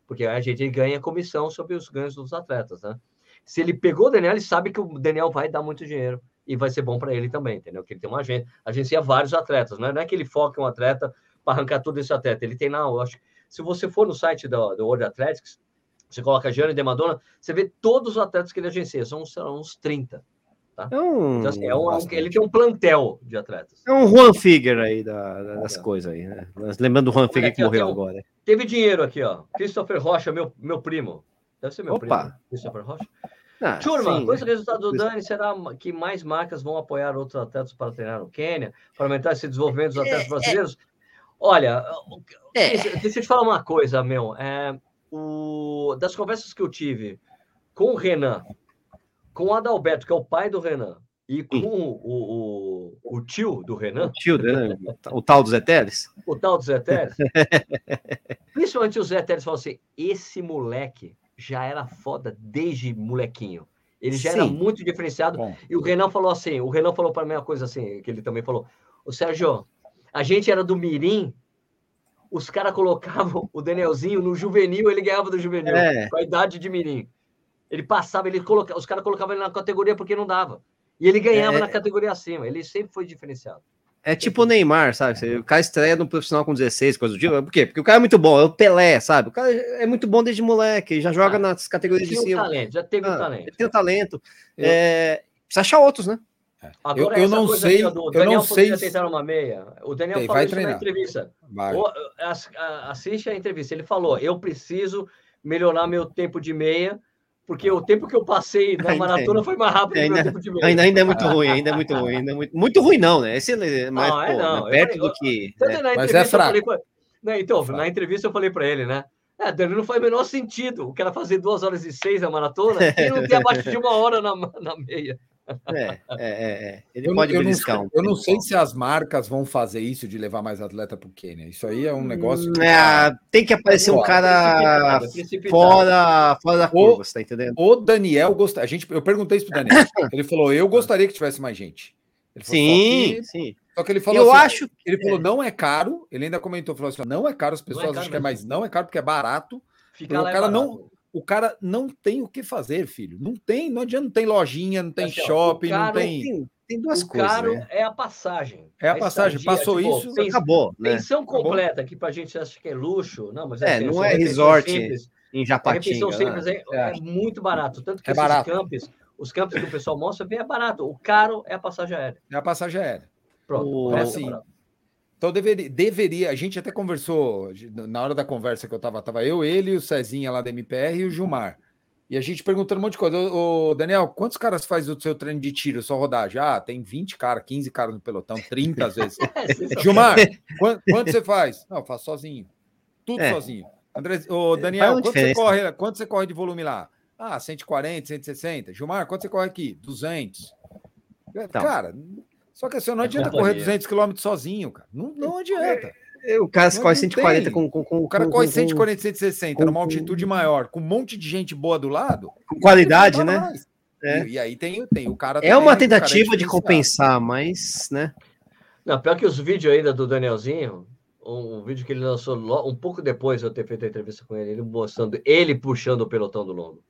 porque a gente ganha comissão sobre os ganhos dos atletas né? Se ele pegou o Daniel ele sabe que o Daniel vai dar muito dinheiro e vai ser bom para ele também entendeu? Que ele tem uma agência agencia vários atletas né? não é que ele foca um atleta para arrancar todo esse atleta ele tem na eu acho se você for no site do, do World Athletics você coloca Gianni de Madonna você vê todos os atletas que ele agencia são, são uns 30 Tá? É um, então, assim, é um, ele tem um plantel de atletas. É um Juan Figuer aí da, das é. coisas aí, né? Lembrando do Juan Figuer que morreu agora. Teve dinheiro aqui, ó. Christopher Rocha, meu, meu primo. Deve ser meu Opa. primo. Christopher Rocha. Ah, Turma, sim, com esse resultado do Dani, será que mais marcas vão apoiar outros atletas para treinar no Quênia, para aumentar esse desenvolvimento dos atletas é, é. brasileiros? É. Olha, é. deixa eu te falar uma coisa, meu. É, o, das conversas que eu tive com o Renan, com o Adalberto, que é o pai do Renan, e com o, o, o, tio do Renan. O tio do Renan, o tal do Zé Teles. O tal do Zé Teles. Principalmente o Zé Teles falou assim: esse moleque já era foda desde molequinho. Ele já Sim. era muito diferenciado. E o Renan falou assim: o Renan falou para mim uma coisa assim, que ele também falou: o Sérgio, a gente era do Mirim, os caras colocavam o Danielzinho no juvenil, ele ganhava do juvenil, é. com a idade de Mirim. Ele passava, ele colocava, os caras colocavam ele na categoria porque não dava. E ele ganhava é, na categoria acima, ele sempre foi diferenciado. É tipo o Neymar, sabe? O cara estreia no profissional com 16, coisa do tipo. Por quê? Porque o cara é muito bom, é o Pelé, sabe? O cara é muito bom desde moleque, já joga ah, nas categorias de cima. Talento, já teve ah, talento. Ele tem o talento. Eu... É... Precisa achar outros, né? É. Agora, eu, eu não sei. Do, eu não sei. tentar uma meia. O Daniel Tem, falou vai isso treinar. na entrevista. Vai. assiste a entrevista. Ele falou: eu preciso melhorar meu tempo de meia porque o tempo que eu passei na maratona foi mais rápido ainda, que o tempo de meia. Ainda, ainda é muito ruim, ainda é muito ruim. Ainda é muito, muito ruim, não, né? Esse é mais, não, é, pô, não. perto falei, do que. Né? Mas é fraco. Pra, né, então, na entrevista eu falei para ele, né? É, Dani, não faz o menor sentido o cara fazer duas horas e seis na maratona e não ter abaixo de uma hora na, na meia. É, é, é, é. Ele eu, pode eu beliscar não, um. Eu não sei se as marcas vão fazer isso de levar mais atleta para o Quênia. Isso aí é um negócio. Que... É, tem que aparecer um cara fora, fora da curva, o, você tá entendendo? O Daniel gente, eu perguntei isso pro Daniel. Ele falou: eu gostaria que tivesse mais gente. Falou, sim, só que, sim. Só que ele falou eu assim, acho ele falou não é caro. Ele ainda comentou, falou assim, não é caro. As pessoas é caro acham que é mais, não é caro porque é barato. Fica o cara é não o cara não tem o que fazer, filho. Não tem, não adianta, não tem lojinha, não tem assim, shopping, não tem... tem. Tem duas o coisas. Caro né? é a passagem. É a, a passagem. Estadia, Passou tipo, isso, pens... acabou. Né? Pensão completa, que para a gente acha que é luxo. Não, mas é, é não é resort simples. em Japatinga. Simples, é, é, muito barato. Tanto que é esses barato. campos, os campos que o pessoal mostra, é barato. O caro é a passagem aérea. É a passagem aérea. Pronto. O... É assim, então deveria, deveria, a gente até conversou na hora da conversa que eu tava, tava eu, ele, o Cezinha lá da MPR e o Gilmar. E a gente perguntando um monte de coisa. Ô, Daniel, quantos caras faz o seu treino de tiro, sua rodagem? Ah, tem 20 caras, 15 caras no pelotão, 30 às vezes. É, Gilmar, quanto, quanto, você faz? Não, eu faço sozinho. Tudo é. sozinho. André, ô, Daniel, quanto você, corre, quanto você corre de volume lá? Ah, 140, 160. Gilmar, quanto você corre aqui? 200. Então, cara, só que assim, não é adianta correr 200 km sozinho, cara. Não, não adianta. É, o cara corre 140 com, com, com. O cara corre 140, 160 com, numa altitude maior, com um monte de gente boa do lado. Com qualidade, né? É. E, e, aí tem, tem o cara. É uma tentativa de compensar, mas, né? Não, pior que os vídeos ainda do Danielzinho, um, um vídeo que ele lançou um pouco depois de eu ter feito a entrevista com ele, ele mostrando ele puxando o pelotão do longo.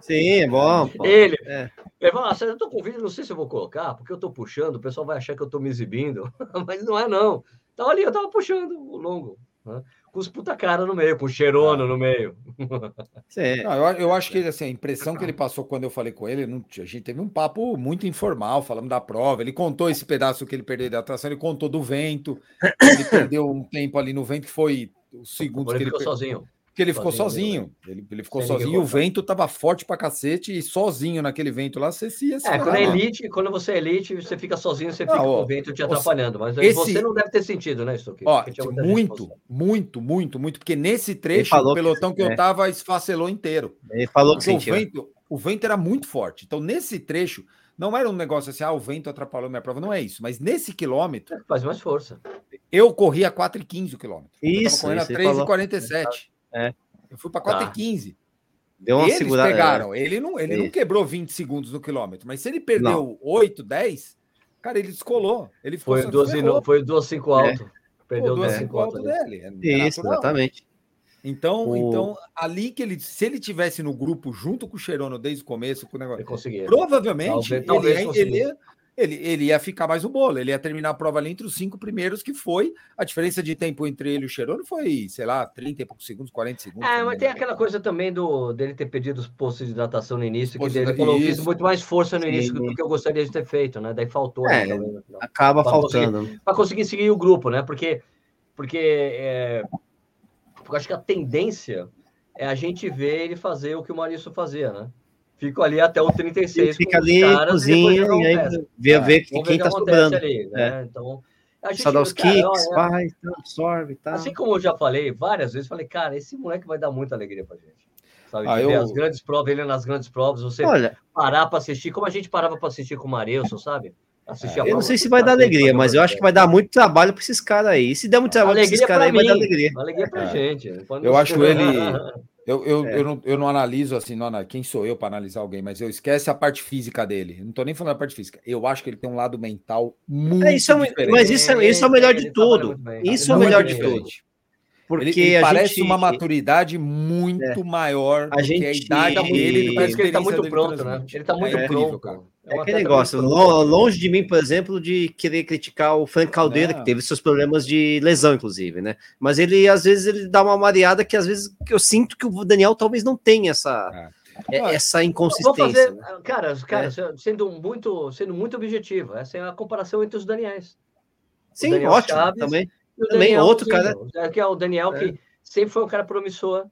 Sim, é bom. Pô. Ele, é. ele falou: ah, eu tô com vídeo, não sei se eu vou colocar, porque eu tô puxando, o pessoal vai achar que eu tô me exibindo, mas não é não. Então ali eu tava puxando o longo, né? com os puta cara no meio, com o cheirona no meio. Sim. Não, eu, eu, acho que assim, a impressão que ele passou quando eu falei com ele, não, a gente teve um papo muito informal, falando da prova. Ele contou esse pedaço que ele perdeu da atração, ele contou do vento, ele perdeu um tempo ali no vento que foi os segundos que ele ficou sozinho. Porque ele ficou sozinho. Ele, ele ficou sozinho. O vento tava forte pra cacete e sozinho naquele vento lá, você se ia É, quando é elite, quando você é elite, você fica sozinho, você fica ó, com o vento te atrapalhando. Mas esse... você não deve ter sentido, né, Stuque? Ó, muito, muito, muito, muito. Porque nesse trecho, o pelotão que, que eu é. tava esfacelou inteiro. Ele falou que sentiu. O vento, o vento era muito forte. Então, nesse trecho, não era um negócio assim, ah, o vento atrapalhou minha prova. Não é isso. Mas nesse quilômetro. Faz mais força. Eu corri a 4,15 o quilômetro. Isso. Eu tava correndo a 3,47. É. Eu fui para 4,15. Tá. Deu uma Eles segurada. pegaram. Ele não, ele não quebrou 20 segundos no quilômetro, mas se ele perdeu não. 8, 10, cara, ele descolou. Ele foi 12, não, foi 2, 5 alto. É. Perdeu 2, 5 alto dele. É Isso, exatamente. Então, o... então, ali que ele, se ele tivesse no grupo junto com o Cherono desde o começo, com o negócio, ele conseguia. provavelmente talvez, talvez ele, ele, ele, ele ia ficar mais no bolo, ele ia terminar a prova ali entre os cinco primeiros, que foi a diferença de tempo entre ele e o Cherono foi, sei lá, 30 e poucos segundos, 40 segundos. É, mas tem aquela coisa também do dele ter pedido os postos de hidratação no início, que ele falou que fiz muito mais força no início do que eu gostaria de ter feito, né? Daí faltou. É, né, acaba pra faltando. Para conseguir seguir o grupo, né? Porque, porque é, eu acho que a tendência é a gente ver ele fazer o que o Maurício fazia, né? Fico ali até o 36. Fica ali, caras, cozinha, e, aí vê, é, vê que quem está sobrando. Ali, né? é. Então, a gente, Só dá os cara, kicks, ó, vai, absorve, tá. Assim como eu já falei várias vezes, falei, cara, esse moleque vai dar muita alegria pra gente. Sabe? Ah, eu... As grandes provas, ele nas grandes provas, você Olha, parar para assistir, como a gente parava para assistir com o Marilson, sabe? Assistir é, eu não sei se vai dar alegria, mas eu acho que vai dar muito trabalho para esses caras aí. E se der muito trabalho para esses caras aí, vai dar alegria. Alegria para é. gente. Eu acho ele. Eu, eu, é. eu, não, eu não analiso assim, não, quem sou eu para analisar alguém, mas eu esquece a parte física dele. Não estou nem falando da parte física. Eu acho que ele tem um lado mental muito é, isso é, diferente. Mas isso é, isso é o melhor de tudo. Isso é o melhor de tudo. Porque ele, ele parece gente... uma maturidade muito é. maior a gente... que a idade dele. Parece que ele está muito pronto, né? Ele está muito é pronto. Cara. É, é aquele negócio, longe de mim, por exemplo, de querer criticar o Frank Caldeira, que teve seus problemas de lesão, inclusive, né? Mas ele, às vezes, ele dá uma mareada que, às vezes, eu sinto que o Daniel talvez não tenha essa, é. é essa inconsistência. Fazer, né? Cara, cara é. sendo, muito, sendo muito objetivo, essa é a comparação entre os Daniels. Sim, Daniel ótimo, Chaves, também. Também outro cara. Que é o Daniel, que sempre foi um cara promissor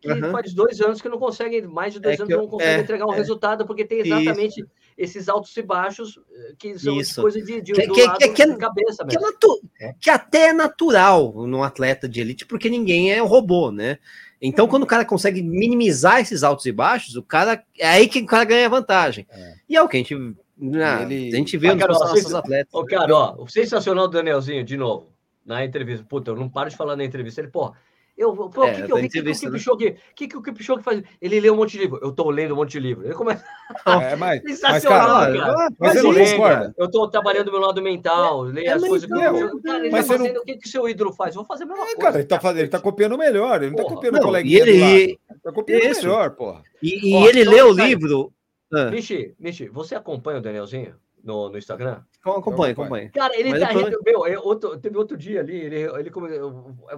que uhum. faz dois anos que não consegue, mais de dois é anos eu, não consegue é, entregar um é, resultado, porque tem exatamente isso. esses altos e baixos eh, que são isso. coisa de, de, que, que, que, que, é cabeça mesmo. Que, é que até é natural num atleta de elite, porque ninguém é um robô, né? Então, quando o cara consegue minimizar esses altos e baixos, o cara é aí que o cara ganha vantagem. É. E é o que a gente, na, ele... a gente vê ah, nos nossos atletas. Ô, cara, ó, o sensacional do Danielzinho, de novo, na entrevista. Puta, eu não paro de falar na entrevista. Ele, pô, eu, pô, o é, que, que eu vi? O que, que, o Kipchoge, né? que, que o Kipchoge faz? Ele lê um monte de livro. Eu tô lendo um monte de livro. Ele começa. É, mas, Sensacional, mas, cara. cara. Mas, mas você não concorda? Eu tô trabalhando do meu lado mental, é, ler é as coisas que eu Cara, ele mas tá fazendo não... o que, que seu ídolo faz. Eu vou fazer a mesma é, coisa. Cara, ele tá, fazendo, ele tá copiando melhor. Ele não tá porra. tá copiando o coleguinha ele... Ele tá copiando Isso. melhor, porra. E, e ele lê o livro. Ah. Michi, Michi, você acompanha o Danielzinho no, no Instagram? Acompanha, acompanha. Cara, ele Mas tá. Depois... Meu, eu, outro, teve outro dia ali, ele, ele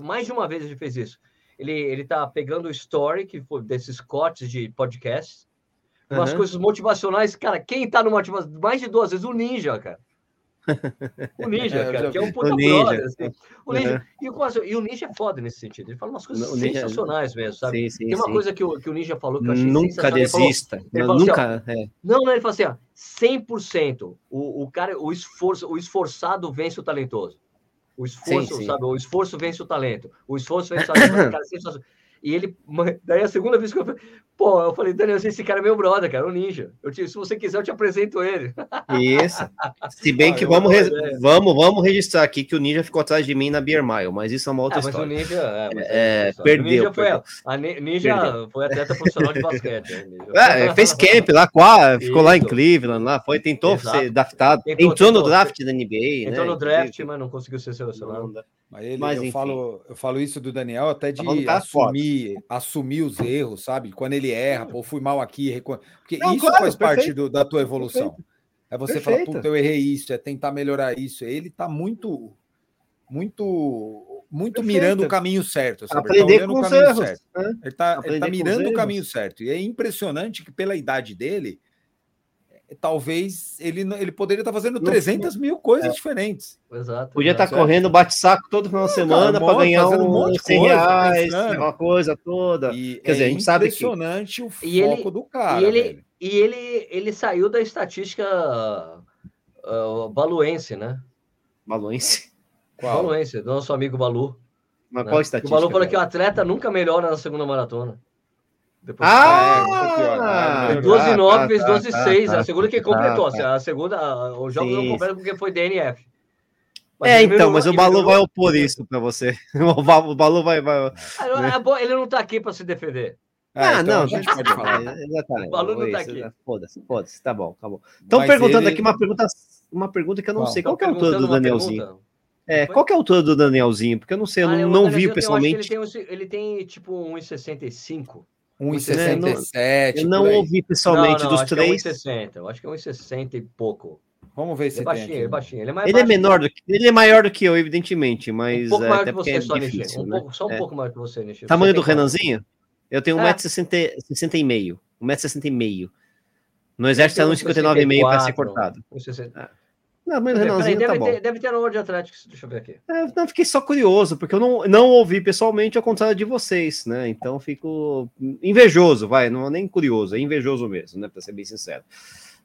mais de uma vez ele fez isso. Ele, ele tá pegando o story que foi desses cortes de podcast, umas uhum. coisas motivacionais. Cara, quem tá no motivação mais de duas vezes? O Ninja, cara. O Ninja, é, cara, que é um puta ninja. brother. Assim. O ninja, uhum. e, e, o Ninja é foda nesse sentido. Ele fala umas coisas ninja, sensacionais mesmo, sabe? Sim, sim, Tem uma sim. coisa que o, que o Ninja falou que eu achei Nunca desista. Ele falou, ele falou nunca. Assim, ó, é. Não, não, ele falou assim: ó, 100%. O, o cara, o esforço, o esforçado vence o talentoso. O esforço, sim, sim. sabe? O esforço vence o talento. O esforço vence o talento. cara, e ele, daí a segunda vez que eu falei, pô, eu falei, Daniel, esse cara é meu brother, cara, o Ninja. Eu te, se você quiser, eu te apresento ele. Isso. Se bem ah, que vamos, re... vamos, vamos registrar aqui que o Ninja ficou atrás de mim na Beer Mile, mas isso é uma outra ah, história. Mas o Ninja, é, mas é, é perdeu. O Ninja, foi, a Ninja perdeu. foi atleta profissional de basquete. É, fez camp lá, qual, ficou isso. lá em Cleveland, lá, foi, tentou Exato. ser draftado, tentou, entrou tentou, no draft da NBA. Entrou né? no draft, mas não conseguiu ser selecionado. Mas, ele, mas eu, falo, eu falo isso do Daniel até de assumir, assumir os erros, sabe? Quando ele erra, pô, fui mal aqui. Porque Não, isso claro, faz perfeito. parte do, da tua evolução. Perfeito. É você perfeito. falar, puta, eu errei isso, é tentar melhorar isso. Ele tá muito, muito, muito mirando o caminho certo. Sabe? Aprender ele tá com o caminho erros, certo. Né? Ele tá, ele tá mirando o caminho certo. E é impressionante que pela idade dele talvez ele, ele poderia estar fazendo 300 mil coisas é. diferentes. Exato. Podia estar correndo bate-saco todo final de semana para ganhar um, monte de 100 reais, uma coisa toda. E Quer é dizer, a gente sabe que... impressionante o foco ele, do cara. E ele, e ele, ele saiu da estatística uh, baluense, né? Baluense? Qual? Baluense, do nosso amigo Balu. Mas né? qual estatística? O Balu falou que o atleta nunca melhora na segunda maratona. Depois ah! É, 12 e 9 vezes 12 e 6. A segunda que completou. Tá, A segunda, o jogo não completou porque foi DNF. Mas é, então, mas o Balu vai opor isso para você. O Balu vai. vai ah, né? Ele não está aqui para se defender. Ah, então não, a gente pode falar. Exatamente. O Balu não está aqui. Foda-se, foda-se, tá bom, tá bom. Estão perguntando ele... aqui uma pergunta, uma pergunta que eu não Qual? sei. Qual que é a altura do Danielzinho? Pergunta? É, qual que é a altura do Danielzinho? Porque eu não sei, eu ah, não, não vi pessoalmente. Ele tem, ele tem tipo 1,65. 1,67. Eu não ouvi pessoalmente não, não, dos três. É 1,60. Eu acho que é 1,60 e pouco. Vamos ver se é baixinho, tem. É baixinho. Ele é, mais ele é menor do que ele é maior do que eu, evidentemente, mas um pouco é, maior que você, é só difícil, um né? pouco, só um é. pouco maior que você, Nishi. Tamanho do Renanzinho? Eu tenho 1,60m e meio. 1,60m e meio. No exército é 1,59,5 para ser cortado. 1,60. Não, mas Renanzinho deve, tá ter, deve ter no World Athletics, deixa eu ver aqui. É, não, fiquei só curioso, porque eu não, não ouvi pessoalmente ao contrário de vocês, né? Então fico invejoso, vai, não é nem curioso, é invejoso mesmo, né? Para ser bem sincero.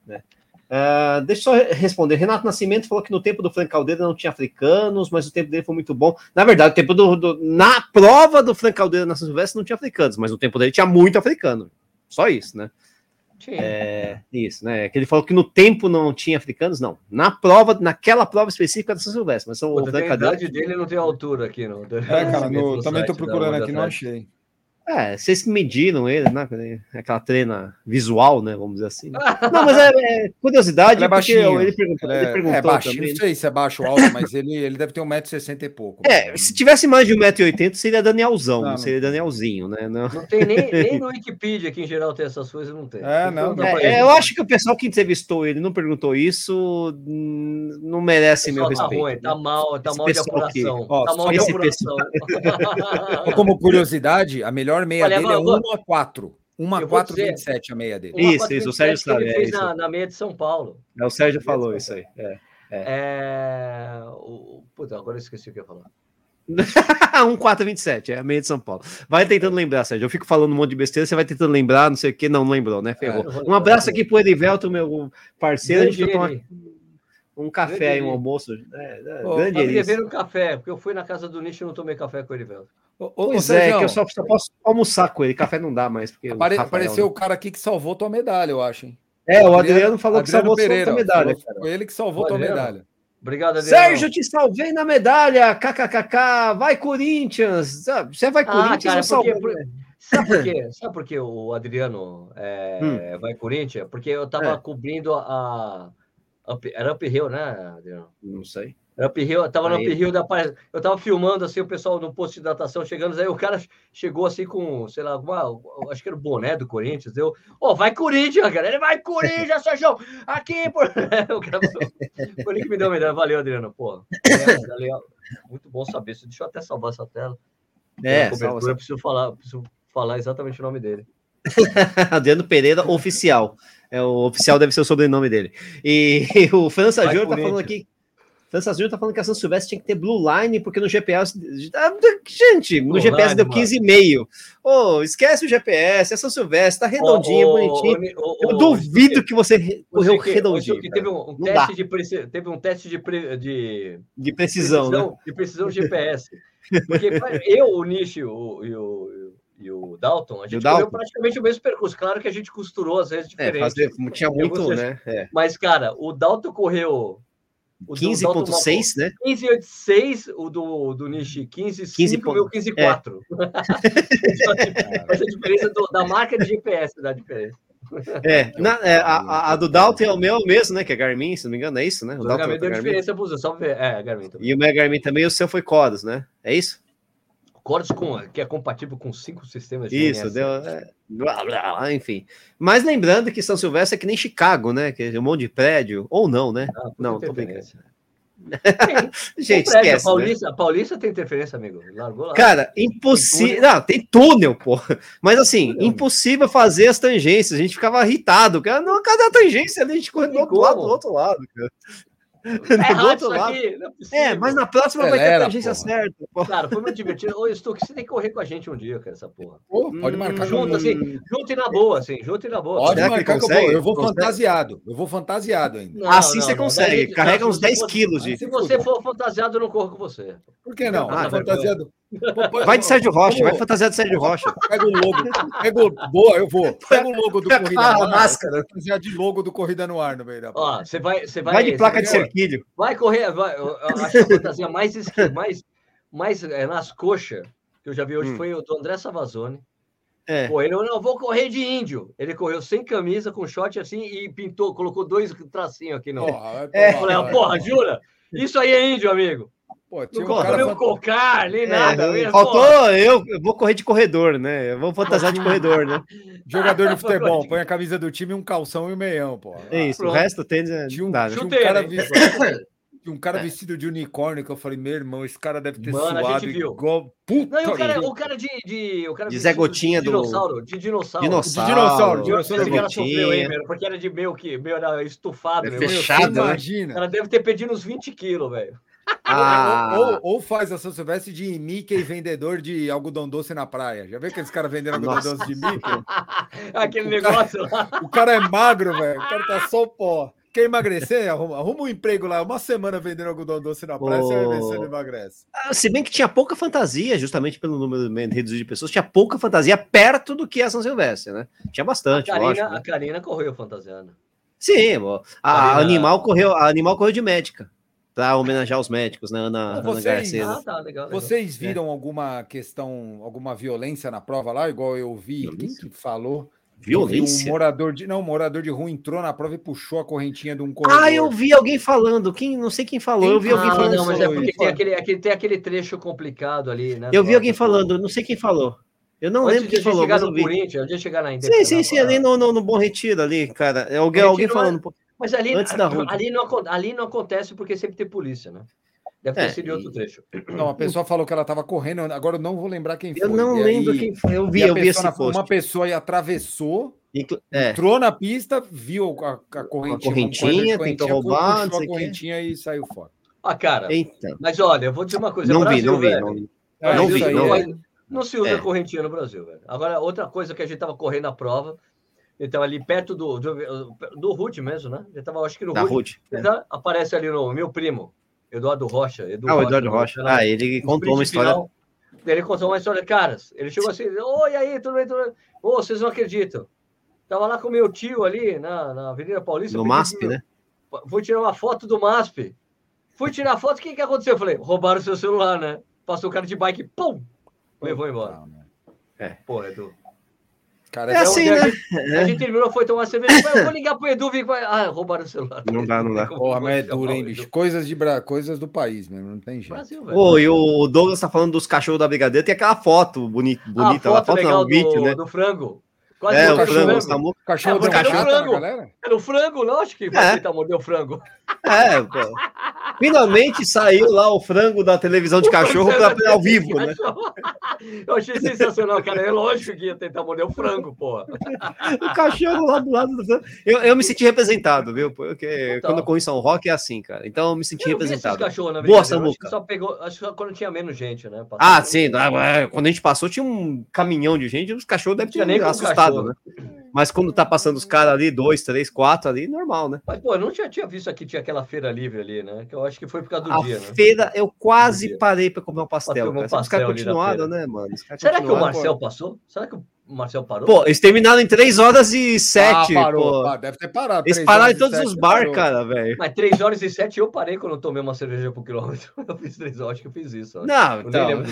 Né? Uh, deixa eu só responder. Renato Nascimento falou que no tempo do Frank Caldeira não tinha africanos, mas o tempo dele foi muito bom. Na verdade, o tempo do, do na prova do Frank Caldeira na Silvestre não tinha africanos, mas no tempo dele tinha muito africano. Só isso, né? É, isso, né? Que ele falou que no tempo não tinha africanos, não. Na prova, naquela prova específica da São Silvestre, mas são Pô, o a idade dele não tem altura aqui, não. É, cara, no, também estou procurando aqui, não achei. É, vocês que mediram ele, né? Aquela treina visual, né? Vamos dizer assim. Né? Não, mas é, é curiosidade, ele é baixinho. Ele perguntou, ele é, perguntou é baixinho, também. não sei se é baixo ou alto, mas ele, ele deve ter 1,60m e pouco. É, se tivesse mais de 1,80m, seria Danielzão, não, não seria Danielzinho, né? Não, não tem nem, nem no Wikipedia que em geral tem essas coisas, não tem. É, não, não é, eu acho que o pessoal que entrevistou ele não perguntou isso, hum, não merece meu tá respeito. Ruim, tá mal, tá mal de apuração. Que, ó, tá mal de apuração. Como curiosidade, a melhor melhor meia Olha, dele é 1 a 4. 1 a 4, 27 a meia dele. Isso, isso, o Sérgio sabe. Ele é fez é na, na, meia de São Paulo. É, o Sérgio falou isso aí. É, é. é... O... Puta, agora eu esqueci o que eu ia falar. 1,427, é a meia de São Paulo. Vai tentando lembrar, Sérgio. Eu fico falando um monte de besteira, você vai tentando lembrar, não sei o que, não, não lembrou, né? Ferrou. É, um abraço aqui pro Edivelto, meu parceiro. Grande a gente vai um café e um almoço. É, é, oh, grande eu ver um café, porque eu fui na casa do Nicho e não tomei café com o Edivelto. Pois é, que eu só, só, posso almoçar com ele, café não dá mais. Porque Apare, apareceu né? o cara aqui que salvou tua medalha, eu acho, hein? É, o Adriano falou Adriano que salvou Pereira, tua medalha. Foi ele que salvou tua medalha. Obrigado, Adriano. Sérgio, te salvei na medalha, kkkk, vai Corinthians. Você vai ah, Corinthians cara, salvei, por... Sabe por quê? Sabe por que o Adriano é, hum. vai Corinthians? Porque eu tava é. cobrindo a... Up, era Up Hill, né, Adriano? Não sei. Up Hill, eu tava no Up Hill da Eu tava filmando assim, o pessoal no posto de hidratação chegando, aí o cara chegou assim com, sei lá, alguma, acho que era o boné do Corinthians, deu, ó, oh, vai Corinthians, galera, ele vai Corinthians, Sérgio, aqui, por... o cara foi ele que me deu uma ideia, valeu, Adriano, pô, é, muito bom saber isso, deixa eu até salvar essa tela. É, salva, eu preciso falar, preciso falar exatamente o nome dele. Adriano Pereira Oficial. É, o oficial deve ser o sobrenome dele. E, o França Júnior tá falando aqui França Júnior tá falando que a São Silvestre tinha que ter Blue Line, porque no GPS. Gente, no Blue GPS line, deu 15,5. Ô, oh, esquece o GPS, é São Silvestre, tá redondinho, oh, bonitinho. Oh, Eu duvido que você correu redondinho. Que teve um, um teste de, teve um teste de, pre, de, de precisão, precisão, né? De precisão GPS. Porque eu, o Nish e o, o, e o Dalton, a gente correu praticamente o mesmo percurso. Claro que a gente costurou às vezes diferente. É, fazer, tinha muito, né? É. Mas, cara, o Dalton correu 15.6, né? 15.86, o do, do Nishi 15.5 15. e o meu 15.4. É. Essa diferença do, da marca de GPS dá diferença. É, na, é a, a, do Dalton é o meu mesmo, né? Que é Garmin, se não me engano, é isso, né? O, o Dalton é deu diferença para só ver. É, Garmin também. E o meu Garmin também, o seu foi Codos, né? É isso? Cortes com, que é compatível com cinco sistemas de Isso, deu. É, blá, blá, enfim. Mas lembrando que São Silvestre é que nem Chicago, né? Que é um monte de prédio, ou não, né? Ah, não, tô brincando. Gente, prédio, esquece. A Paulista, né? a Paulista tem interferência, amigo. Largou lá. Cara, impossível. Não, tem túnel, pô. Mas assim, impossível fazer as tangências. A gente ficava irritado. Cara, não, cadê a tangência ali? A gente corre do outro lado, do outro lado, cara. É errado isso aqui. É, é, mas na próxima vai ter a tangência certa. Cara, foi muito divertido. Ô, Stuck, você tem que correr com a gente um dia, cara, essa porra. Pô, pode marcar. Hum, junto, assim, junto e na boa, assim, junto e na boa. Pode marcar que eu vou. Eu vou fantasiado. Eu vou fantasiado ainda. Não, assim não, você não, consegue. Carrega uns 10 quilos de. Se você for fantasiado, eu não corro com você. Por que não? Ah, fantasiado. Vai de Sérgio Rocha, vai fantasiado de Sérgio Rocha. Pega o logo. Pega o... Boa, eu vou. Pega o logo do Corrida ah, no Ar. máscara. Já de logo do Corrida no Ar no meio da Ó, você vai, você vai. Vai de placa de cerquilho. Vai correr, vai, eu acho a fantasia mais, mais, mais é, nas coxas que eu já vi hoje hum. foi o do André Savazone. É. Pô, ele não vou correr de índio. Ele correu sem camisa, com short assim e pintou, colocou dois tracinhos aqui no. Porra, é. Falei, porra, jura? Isso aí é índio, amigo. Pô, tinha não um cara um cocar, nem é, nada. faltou, eu, eu, vou correr de corredor, né? Eu vou fantasiar de corredor, né? Jogador de futebol, põe a camisa do time, um calção e um meião, pô. É isso, Pronto. o resto tênis tinha um, dá, né? tinha um cara um cara é. vestido de unicórnio que eu falei, meu irmão, esse cara deve ter Mano, suado igual. Puta não, o cara, o cara de, de. O cara de Zé Gotinha de dinossauro, do. De dinossauro. Dinossauro. De dinossauro. dinossauro. dinossauro sofreu, hein, meu, porque era de meio que. Meio era estufado. É fechado, né? Imagina. Ela deve ter pedido uns 20 quilos, velho. Ah. Ou, ou, ou, faz a São Silvestre de Mickey vendedor de algodão doce na praia. Já viu aqueles caras vendendo algodão Nossa. doce de Mickey? Aquele o negócio cara, lá. O cara é magro, velho. O cara tá só pó. Quer emagrecer? Arruma, arruma um emprego lá, uma semana vendendo algodão doce na praia, oh. você vai ver se ele emagrece. Ah, se bem que tinha pouca fantasia, justamente pelo número reduzido de pessoas, tinha pouca fantasia perto do que a São Silvestre, né? Tinha bastante. A Karina, lógico, né? a Karina correu fantasiando. Sim, a, a, Animal correu, a Animal correu de médica para homenagear os médicos, né, Ana, vocês, Ana Garcia. Ah, tá, legal, legal. Vocês é. viram é. alguma questão, alguma violência na prova lá, igual eu vi? Quem que falou? Violência? Um morador de, não, um morador de rua entrou na prova e puxou a correntinha de um corredor. Ah, eu vi alguém falando, quem, não sei quem falou, quem? eu vi alguém ah, falando. Não, mas é porque tem aquele, aquele, tem aquele trecho complicado ali, né? Eu vi alguém falando, não sei quem falou. Eu não Antes lembro quem falou, mas eu vi. Corinthians, de chegar na Sim, sim, sim, ali no, no, no Bom Retiro ali, cara. Alguém, alguém falando. Mas ali, Antes da rua. ali, não, ali não acontece porque sempre tem polícia, né? Deve ter é, sido outro trecho. Não, a pessoa falou que ela estava correndo, agora eu não vou lembrar quem foi. Eu não e lembro aí, quem foi, eu vi, eu vi esse post. Uma pessoa aí atravessou, Inclu é. entrou na pista, viu a, a correntinha, a correntinha, tentou roubar, puxou a correntinha e saiu fora. Ah, cara, Eita. mas olha, eu vou dizer uma coisa. Não Brasil, vi, não vi, não vi. É, não, vi, não, vi. não se usa é. correntinha no Brasil, velho. Agora, outra coisa que a gente estava correndo a prova, então ali perto do, do, do Rude mesmo, né? Ele estava, acho que no Rude. É. Aparece ali no meu primo, Eduardo Rocha. Edu ah, o Eduardo Rocha. Rocha. Ah, ele contou uma história. Final, ele contou uma história, caras. Ele chegou assim: Oi, aí, tudo bem, tudo bem? Ô, oh, vocês não acreditam. Tava lá com meu tio ali na, na Avenida Paulista. No MASP, né? Fui tirar uma foto do MASP. Fui tirar a foto, o que, que aconteceu? Eu falei: roubaram o seu celular, né? Passou o cara de bike, pum! Levou embora. Não, né? É. Pô, Edu. Cara, é assim, né? A gente, a gente terminou, foi tomar cerveja. Eu vou ligar pro Edu e vai. Ah, roubaram o celular. Não dá, não dá. Porra, mas é duro, hein, bicho? Coisas, de bra... Coisas do país mesmo, não tem jeito. Brasil, Ô, e o Douglas tá falando dos cachorros da Brigadeira, tem aquela foto bonita, bonita ah, foto, foto legal não, do, vídeo, né? do frango. Quase é, o cachorro. Frango, o cachorro, é, cachorro era o frango. Era o frango, lógico que vai é. tentar morder o frango. É, pô. Finalmente saiu lá o frango da televisão de cachorro para ao vivo, né? Eu achei sensacional, cara. É lógico que ia tentar morder o frango, pô. o cachorro lá do lado do frango. Eu, eu me senti representado, viu? Porque então, quando eu corri em São Roque é assim, cara. Então eu me senti eu representado. Boa, Samuca. Só pegou, acho que quando tinha menos gente, né? Passou ah, sim. Ah, quando a gente passou, tinha um caminhão de gente, os cachorros devem ter assustado, né? Mas quando tá passando os caras ali, dois, três, quatro ali, normal, né? Mas, pô, eu não tinha, tinha visto aqui, tinha aquela feira livre ali, né? Que eu acho que foi por causa do a dia, né? feira, eu quase parei para comer um pastel. Um pastel os caras continuaram, né, mano? Será que o Marcel pô... passou? Será que o o Marcel parou? Pô, eles terminaram em 3 horas e 7. Ah, parou. Ah, deve ter parado. Eles pararam em todos os bar, cara, velho. Mas 3 horas e 7 eu parei quando eu tomei uma cerveja por quilômetro. Eu fiz 3 horas, acho que eu fiz isso. Ó. Não, então...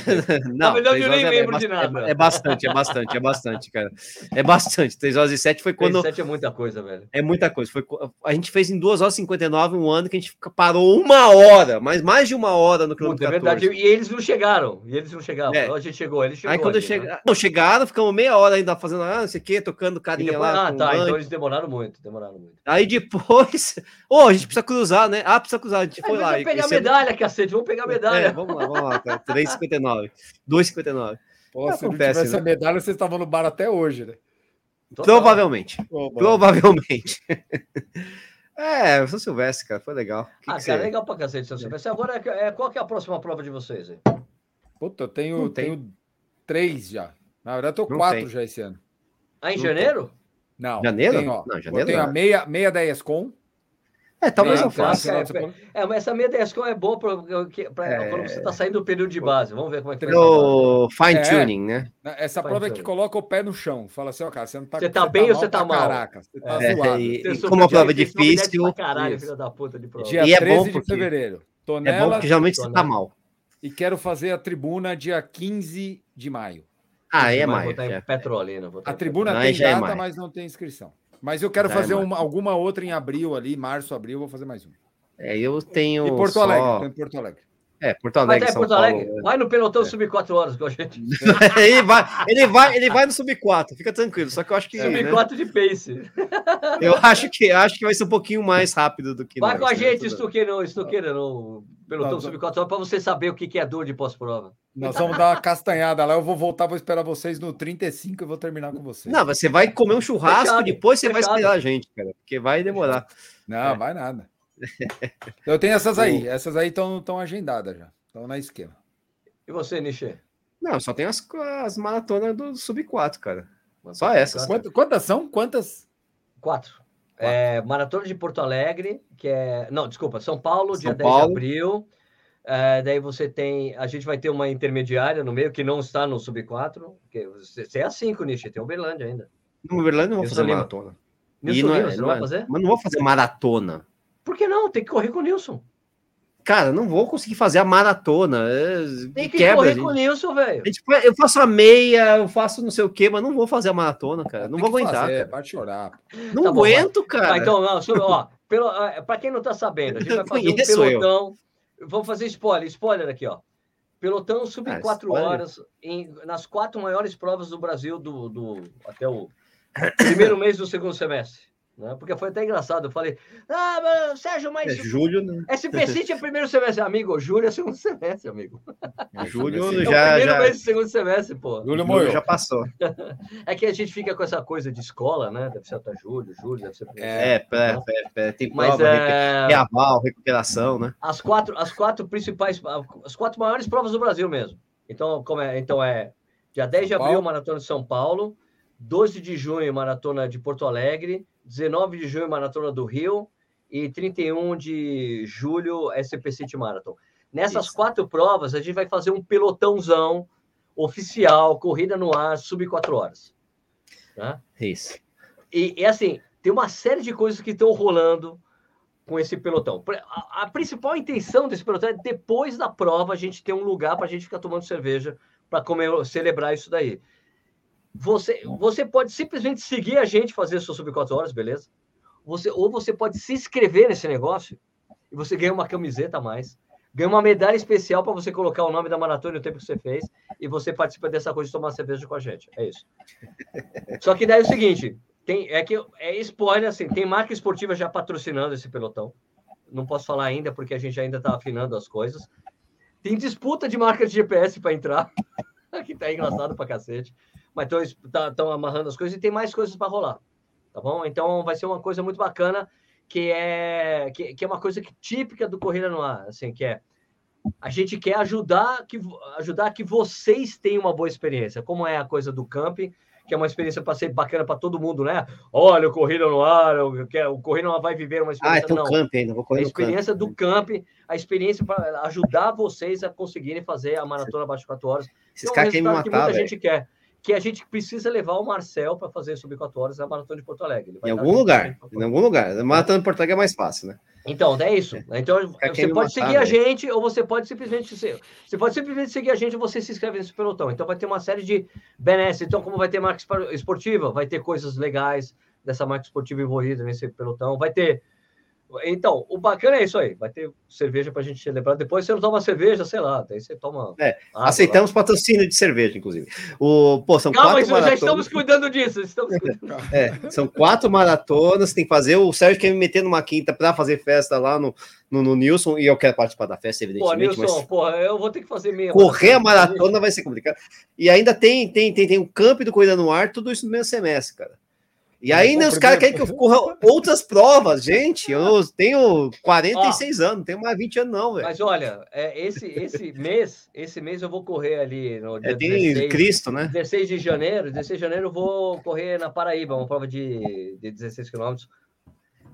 não, não, eu nem lembro é, de nada. É, é, bastante, é bastante, é bastante, cara. É bastante. 3 horas e 7 foi quando. 3 e 7 é muita coisa, velho. É muita coisa. Foi... A gente fez em 2 horas e 59 um ano que a gente parou uma hora, mas mais de uma hora no quilômetro. É verdade. E eles não chegaram. E eles não chegaram. É. A gente chegou, eles chegou. Aí quando ali, chega... né? não, chegaram, ficamos meia hora ainda fazendo. Ah, não sei o quê, tocando carinha depois, lá. Ah, tá. Então eles demoraram muito, demoraram muito. Aí depois. Ô, oh, a gente precisa cruzar, né? Ah, precisa cruzar. A gente foi lá. Vamos pegar a medalha, cacete. Vamos pegar a medalha. É, vamos lá, vamos lá, cara. 3,59. 2,59. Pô, se acontece, não tivesse né? a medalha, vocês estavam no bar até hoje, né? Provavelmente. Provavelmente. É, São Silvestre, cara, foi legal. Que ah, que cara, você... legal pra cacete, São Silvestre. Agora, é, qual que é a próxima prova de vocês aí? Puta, eu tenho, tenho três já. Na verdade, eu tô não quatro tem. já esse ano. Ah, em janeiro? Não. Janeiro? Tem, ó, não, janeiro. Tem a meia, meia da ESCOM. É, talvez eu faça. É, é, mas essa meia da ESCOM é boa para é... quando você está saindo do período de base. Vamos ver como é que vai O fine é, tuning, né? Essa prova é que coloca o pé no chão. Fala assim, ó, cara, você não tá Você tá bem tá ou você tá mal? Caraca, você tá é, zoado. E, e como a prova é difícil. Caralho, filho da puta de prova. Dia e é 13 bom porque... de fevereiro. Tonela, é bom porque geralmente você tá mal. E quero fazer a tribuna dia 15 de maio. Ah, é maio. Vou em Petrolina. a tribuna tem é data, é mas não tem inscrição. Mas eu quero já é fazer é uma, alguma outra em abril ali, março, abril, vou fazer mais uma. É, eu tenho. Em Porto só... Alegre, em Porto Alegre. É, Porto Alegre. Vai, Porto Alegre. Paulo, vai no pelotão é. sub 4 horas com a gente. ele, vai, ele, vai, ele vai no sub 4, fica tranquilo. Só que eu acho que. Sub 4 né? de pace. Eu acho que, acho que vai ser um pouquinho mais rápido do que. Vai nós, com a né? gente, Estuqueira, Estuqueira, no pelotão sub 4 horas, para você saber o que é dor de pós-prova. Nós vamos dar uma castanhada lá. Eu vou voltar, vou esperar vocês no 35 e vou terminar com vocês. Não, você vai comer um churrasco, fechado, depois você fechado. vai esperar a gente, cara, porque vai demorar. Não, é. vai nada. Eu tenho essas aí. Essas aí estão agendadas já. Estão na esquema. E você, Nishi? Não, só tem as, as maratonas do Sub-4, cara. Só essas. Quantas, quantas são? Quantas? Quatro. É, Maratona de Porto Alegre, que é. Não, desculpa, São Paulo, São dia Paulo. 10 de abril. É, daí você tem. A gente vai ter uma intermediária no meio que não está no Sub-4. Você é a 5, Nishi, tem Uberlândia ainda. No Uberlândia não vou fazer maratona. Nilson não, é, Lima, não, não vai é, fazer? Mas não vou fazer maratona. Por que não? Tem que correr com o Nilson. Cara, não vou conseguir fazer a maratona. É, Tem que quebra, correr gente. com o Nilson, velho. Eu faço a meia, eu faço não sei o quê, mas não vou fazer a maratona, cara. Não Tem vou aguentar. Fazer, Pode chorar. Não tá aguento, bom, cara. então, não, ó, pelo, ah, pra quem não tá sabendo, a gente vai fazer um pelotão. Eu. Vamos fazer spoiler, spoiler aqui, ó. Pelotão sub ah, 4 horas em, nas quatro maiores provas do Brasil do, do até o primeiro mês do segundo semestre. Né? Porque foi até engraçado. Eu falei, ah, mas, Sérgio, mas. É julho, né? É primeiro semestre, amigo. Julho é segundo semestre, amigo. Julho é já. primeiro já... mês do segundo semestre, pô. Julho morreu. já passou. é que a gente fica com essa coisa de escola, né? Deve ser até julho, julho, deve ser. É, é, é, é, tem prova, mas, é... reaval, recuperação, né? As quatro, as quatro principais, as quatro maiores provas do Brasil mesmo. Então, como é, então é dia 10 de abril, Maratona de São Paulo, 12 de junho, Maratona de Porto Alegre. 19 de junho, Maratona do Rio, e 31 de julho, SCP City Marathon. Nessas Isso. quatro provas, a gente vai fazer um pelotãozão oficial, corrida no ar, sub 4 horas. Tá? Isso. E, e assim, tem uma série de coisas que estão rolando com esse pelotão. A, a, principal intenção desse pelotão é depois da prova a gente ter um lugar para a gente ficar tomando cerveja para celebrar isso daí. Você, você pode simplesmente seguir a gente fazer seu sub 4 horas, beleza? Você, ou você pode se inscrever nesse negócio e você ganha uma camiseta a mais. Ganha uma medalha especial para você colocar o nome da maratona e o tempo que você fez. E você participa dessa coisa de tomar cerveja com a gente. É isso. Só que daí é o seguinte: tem, é que é spoiler assim, tem marca esportiva já patrocinando esse pelotão. Não posso falar ainda, porque a gente ainda está afinando as coisas. Tem disputa de marca de GPS para entrar, que tá engraçado pra cacete mas estão tá, amarrando as coisas e tem mais coisas para rolar, tá bom? Então vai ser uma coisa muito bacana que é que, que é uma coisa que, típica do Corrida no Ar, assim, que é a gente quer ajudar que ajudar que vocês tenham uma boa experiência, como é a coisa do camping, que é uma experiência para ser bacana para todo mundo, né? Olha, o Corrida no Ar, o, o Corrida no Ar vai viver uma experiência. Ah, então não. camping ainda, vou correr A experiência do camping, a experiência para ajudar vocês a conseguirem fazer a maratona abaixo de 4 horas. Esses é um caras querem me matar, que muita véio. gente quer que a gente precisa levar o Marcel para fazer sub 4 horas na Maratona de Porto Alegre. Em algum lugar, em algum lugar. A Maratona de Porto Alegre é mais fácil, né? Então, é isso. Então, você pode seguir a gente ou você pode simplesmente ser. Você pode simplesmente seguir a gente ou você se inscreve nesse pelotão. Então, vai ter uma série de benesses. Então, como vai ter marca esportiva, vai ter coisas legais dessa marca esportiva envolvida nesse pelotão. Vai ter então, o bacana é isso aí. Vai ter cerveja para a gente celebrar. Depois você não toma cerveja, sei lá. Daí você toma. É, aceitamos lá. patrocínio de cerveja, inclusive. O, pô, são Calma, quatro maratonas. já estamos cuidando disso. Estamos cuidando. é, são quatro maratonas, tem que fazer. O Sérgio quer me meter numa quinta para fazer festa lá no, no, no, Nilson e eu quero participar da festa, evidentemente. Pô, Nilson, mas... porra, eu vou ter que fazer meia. Correr a maratona vai ser complicado. E ainda tem, tem, tem, tem um campo do Corrida no Ar, tudo isso no mesmo semestre, cara. E ainda os caras querem que eu corra outras provas, gente. Eu tenho 46 Ó, anos, não tenho mais 20 anos, não, velho. Mas olha, é, esse, esse mês, esse mês eu vou correr ali no dia é, tem 16, Cristo, né? 16 de janeiro. 16 de janeiro eu vou correr na Paraíba, uma prova de, de 16 quilômetros.